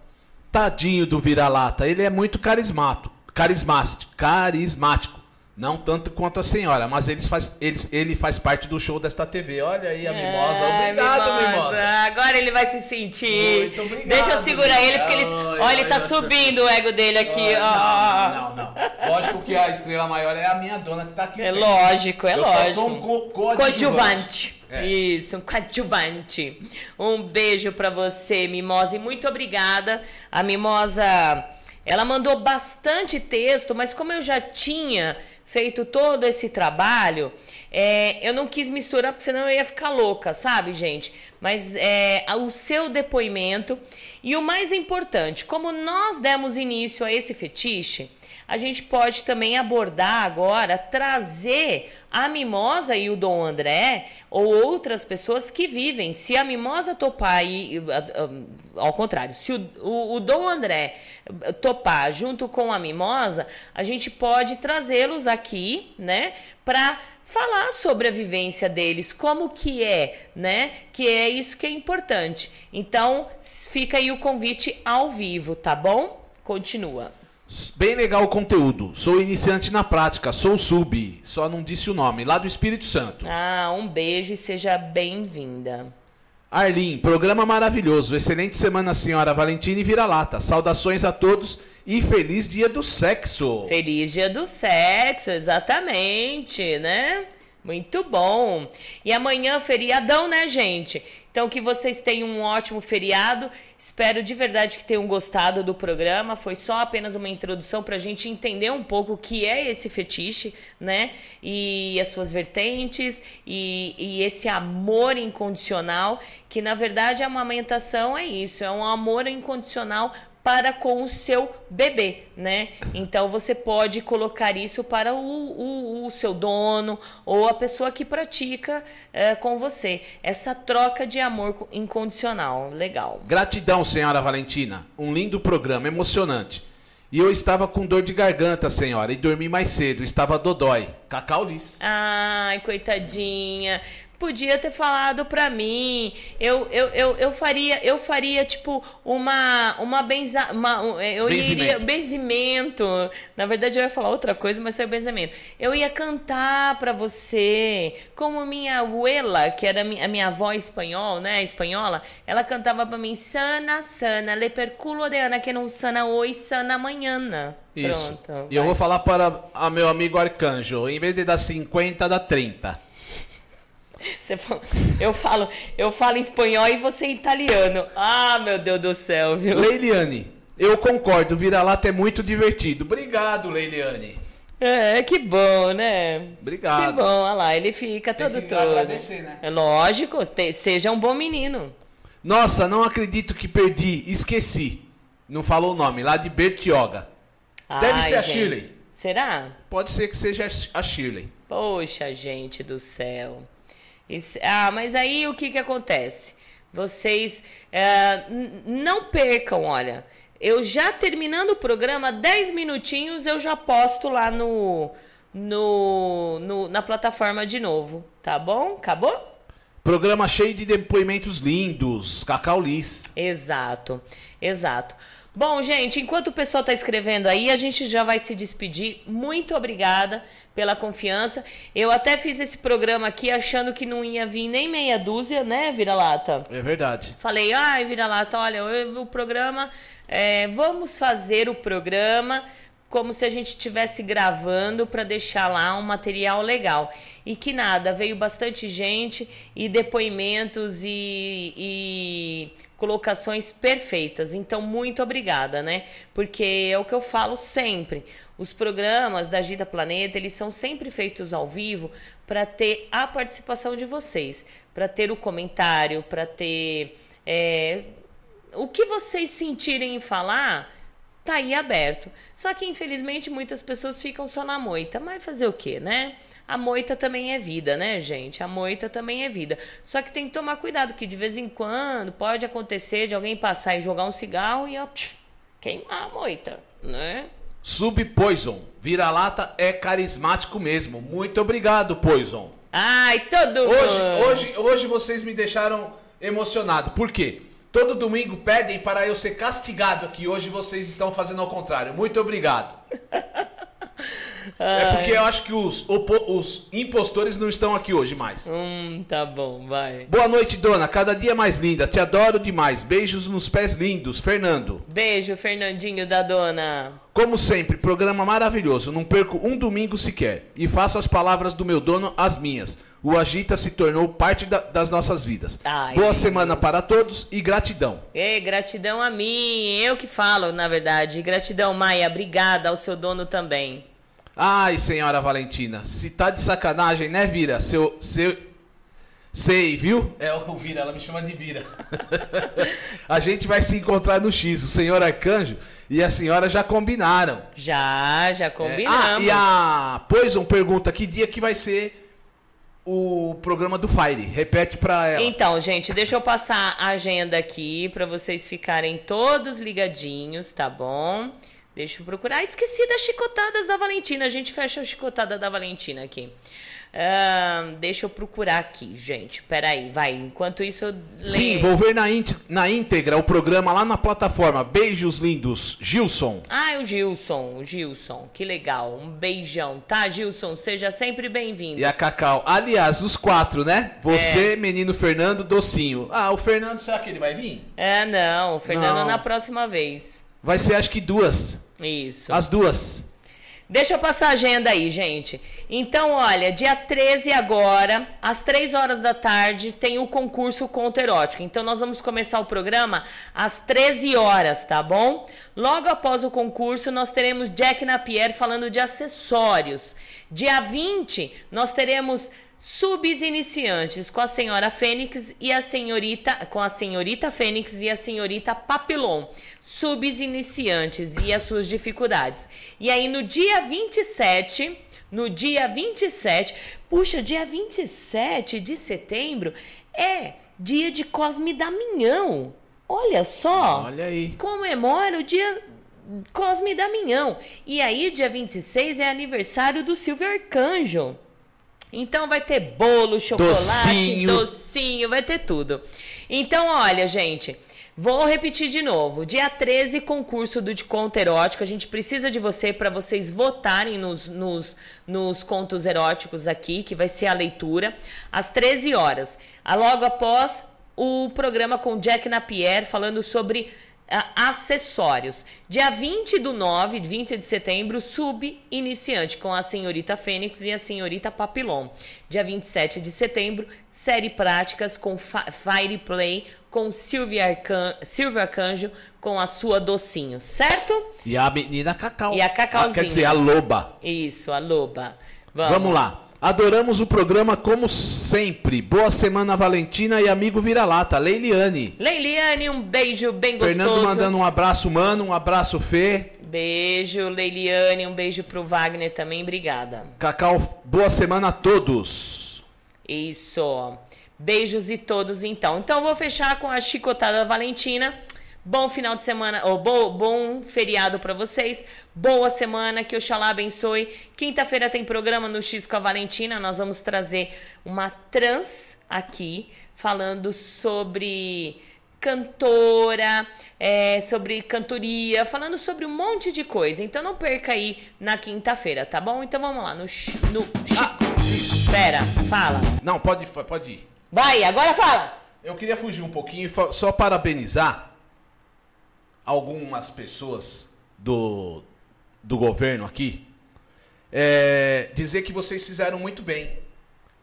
Tadinho do vira-lata, ele é muito carismático, carismático, carismático. Não tanto quanto a senhora, mas eles faz, eles, ele faz parte do show desta TV. Olha aí a mimosa. É, Obrigado, mimosa. Agora ele vai se sentir. Muito obrigado, Deixa eu segurar ele, porque ele. Ai, Olha, ele tá ai, subindo o ego dele aqui. ó. Não, não, não. Lógico que a estrela maior é a minha dona que tá aqui É sempre. lógico, é Eu lógico. só sou um co- coadjuvante. É. Isso, um coadjuvante. Um beijo pra você, Mimosa, e muito obrigada. A Mimosa, ela mandou bastante texto, mas como eu já tinha feito todo esse trabalho, é, eu não quis misturar, porque senão eu ia ficar louca, sabe, gente? Mas é, o seu depoimento. E o mais importante, como nós demos início a esse fetiche, a gente pode também abordar agora, trazer a mimosa e o Dom André ou outras pessoas que vivem. Se a mimosa topar e. Ao contrário, se o, o, o Dom André topar junto com a mimosa, a gente pode trazê-los aqui, né, para falar sobre a vivência deles, como que é, né? Que é isso que é importante. Então, fica aí o convite ao vivo, tá bom? Continua. Bem legal o conteúdo. Sou iniciante na prática, sou sub, só não disse o nome, lá do Espírito Santo. Ah, um beijo e seja bem-vinda. Arlin, programa maravilhoso. Excelente semana, senhora Valentina e Vira-Lata. Saudações a todos e feliz dia do sexo. Feliz dia do sexo, exatamente, né? Muito bom. E amanhã feriadão, né, gente? Então que vocês tenham um ótimo feriado. Espero de verdade que tenham gostado do programa. Foi só apenas uma introdução para a gente entender um pouco o que é esse fetiche, né? E as suas vertentes e, e esse amor incondicional, que na verdade a amamentação é isso, é um amor incondicional para com o seu bebê, né? Então você pode colocar isso para o, o, o seu dono ou a pessoa que pratica é, com você. Essa troca de amor incondicional. Legal. Gratidão, senhora Valentina. Um lindo programa, emocionante. E eu estava com dor de garganta, senhora, e dormi mais cedo. Estava dodói. Cacau Liz. Ai, coitadinha podia ter falado pra mim. Eu, eu, eu, eu faria, eu faria tipo uma uma benza, uma, eu Benzimento. iria benzimento. Na verdade eu ia falar outra coisa, mas foi benzimento. Eu ia cantar pra você, como minha abuela, que era a minha avó espanhol, né, espanhola, ela cantava pra mim sana sana, le perculo de ana que não sana hoje, sana amanhã. Isso. Pronto. E eu vai. vou falar para a meu amigo Arcanjo, em vez de dar 50, dá 30. Você fala- eu falo, eu falo espanhol e você italiano. Ah, meu Deus do céu, viu? Leiliane, eu concordo, vira-lata é muito divertido. Obrigado, Leiliane. É, que bom, né? Obrigado. Que bom, olha lá, ele fica Tem todo que todo. agradecer, né? É lógico, te- seja um bom menino. Nossa, não acredito que perdi, esqueci. Não falou o nome, lá de Bertioga. Deve Ai, ser a gente. Shirley. Será? Pode ser que seja a Shirley. Poxa, gente do céu. Isso- ah, mas aí o que que acontece? Vocês é, não percam, olha. Eu já terminando o programa, 10 minutinhos eu já posto lá no, no, no- na plataforma de novo. Tá bom? Acabou? Programa cheio de depoimentos lindos. Cacau Liz. Exato, exato. Bom, gente, enquanto o pessoal está escrevendo aí, a gente já vai se despedir. Muito obrigada pela confiança. Eu até fiz esse programa aqui achando que não ia vir nem meia dúzia, né, Vira-Lata? É verdade. Falei, ai, Vira-Lata, olha, eu- o programa, é, vamos fazer o programa como se a gente estivesse gravando para deixar lá um material legal. E que nada, veio bastante gente e depoimentos e, e colocações perfeitas. Então, muito obrigada, né? Porque é o que eu falo sempre. Os programas da Gita Planeta, eles são sempre feitos ao vivo para ter a participação de vocês, para ter o comentário, para ter é, o que vocês sentirem em falar, tá aí aberto. Só que infelizmente muitas pessoas ficam só na moita, mas fazer o quê, né? A moita também é vida, né, gente? A moita também é vida. Só que tem que tomar cuidado, que de vez em quando pode acontecer de alguém passar e jogar um cigarro e ó, queimar a moita, né? Sub Poison. Vira-lata é carismático mesmo. Muito obrigado, Poison. Ai, todo Hoje, mundo. hoje, hoje vocês me deixaram emocionado. Por quê? Todo domingo pedem para eu ser castigado aqui. Hoje vocês estão fazendo ao contrário. Muito obrigado. É porque eu acho que os, os impostores não estão aqui hoje mais. Hum, tá bom, vai. Boa noite, dona. Cada dia mais linda. Te adoro demais. Beijos nos pés lindos. Fernando. Beijo, Fernandinho da dona. Como sempre, programa maravilhoso. Não perco um domingo sequer. E faço as palavras do meu dono as minhas. O Agita se tornou parte da- das nossas vidas. Ai, Boa semana para todos e gratidão. Ei, gratidão a mim. Eu que falo, na verdade. Gratidão, Maia. Obrigada ao seu dono também. Ai, senhora Valentina, se tá de sacanagem, né, Vira? Seu. seu... Sei, viu? É o Vira, ela me chama de Vira. *laughs* a gente vai se encontrar no X. O senhor Arcanjo e a senhora já combinaram. Já, já É, combinamos. Ah, e a Poison pergunta que dia que vai ser o programa do Fire. Repete pra ela. Então, gente, deixa eu passar a agenda aqui para vocês ficarem todos ligadinhos, tá bom? Deixa eu procurar. Ah, esqueci das chicotadas da Valentina. A gente fecha a chicotada da Valentina aqui. Deixa eu procurar aqui, gente. Peraí, vai. Enquanto isso, eu leio. Sim, vou ver na, na íntegra o programa lá na plataforma. Beijos lindos, Gilson. Ah, é o Gilson, o Gilson. Que legal. Um beijão, tá, Gilson? Seja sempre bem-vindo. E a Cacau. Aliás, os quatro, né? Você, menino Fernando, Docinho. Ah, o Fernando, será que ele vai vir? É, não, o Fernando Não. na próxima vez. Vai ser acho que duas. Isso. As duas. Deixa eu passar a agenda aí, gente. Então, olha, dia 13 agora, às 3 horas da tarde, tem o concurso Conto Erótico. Então, nós vamos começar o programa às 13 horas, tá bom? Logo após o concurso, nós teremos Jack Napier falando de acessórios. Dia 20, nós teremos Subs iniciantes com a senhora Fênix e a senhorita com a senhorita Fênix e a senhorita Papilon. Subs iniciantes e as suas dificuldades. E aí no dia 27, no dia 27, puxa, dia 27 de setembro é dia de Cosme Damião. Olha só. Olha aí. Comemora o dia Cosme Damião. E aí dia 26 é aniversário do Silvio Arcanjo. Então vai ter bolo, chocolate, Docinho. docinho, vai ter tudo. Então, olha, gente, vou repetir de novo. Dia 13, concurso do de conto erótico. A gente precisa de você para vocês votarem nos, nos, nos contos eróticos aqui, que vai ser a leitura, às 13 horas. Logo após o programa com Jack Napier falando sobre acessórios. Dia 20 do 9, 20 de setembro, sub-iniciante com a senhorita Fênix e a senhorita Papilon. Dia 27 de setembro, série práticas com Fire Play com Silvia Arcan... Silvio Arcanjo com a sua docinho, certo? E a menina Cacau. E a Cacauzinha. Ah, quer dizer, a loba. Isso, a loba. Vamos, lá. Adoramos o programa como sempre. Boa semana, Valentina e amigo vira-lata, Leiliane. Leiliane, um beijo bem gostoso. Fernando mandando um abraço, mano, um abraço, Fê. Beijo, Leiliane, um beijo pro Wagner também, obrigada. Cacau, boa semana a todos. Isso. Beijos e todos então. Então vou fechar com a chicotada da Valentina. Bom final de semana, ou bo- bom feriado pra vocês. Boa semana, que Oxalá abençoe. Quinta-feira tem programa no X com a Valentina. Nós vamos trazer uma trans aqui falando sobre cantora, é, sobre cantoria, falando sobre um monte de coisa. Então não perca aí na quinta-feira, tá bom? Então vamos lá no, no Ah. Pera, fala. Não, pode, pode ir. Vai, agora fala. Eu queria fugir um pouquinho e só parabenizar algumas pessoas do, do governo aqui. É, dizer que vocês fizeram muito bem.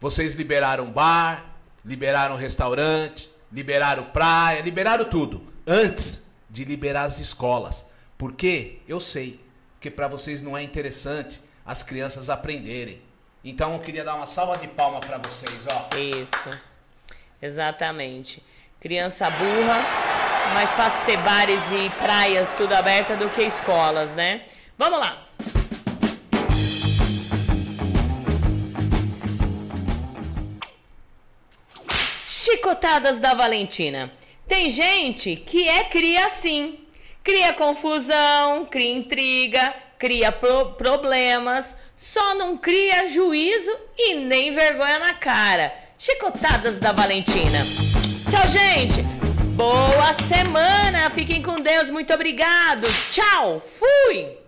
Vocês liberaram bar, liberaram restaurante, liberaram praia, liberaram tudo. Antes de liberar as escolas. Por quê? Eu sei. Porque para vocês não é interessante as crianças aprenderem. Então eu queria dar uma salva de palma para vocês, ó. Isso. Exatamente. Criança burra, mais fácil ter bares e praias tudo aberta do que escolas, né? Vamos lá. Chicotadas da Valentina. Tem gente que é cria assim. Cria confusão, cria intriga, cria pro- problemas, só não cria juízo e nem vergonha na cara. Chicotadas da Valentina. Tchau, gente. Boa semana. Fiquem com Deus. Muito obrigado. Tchau. Fui.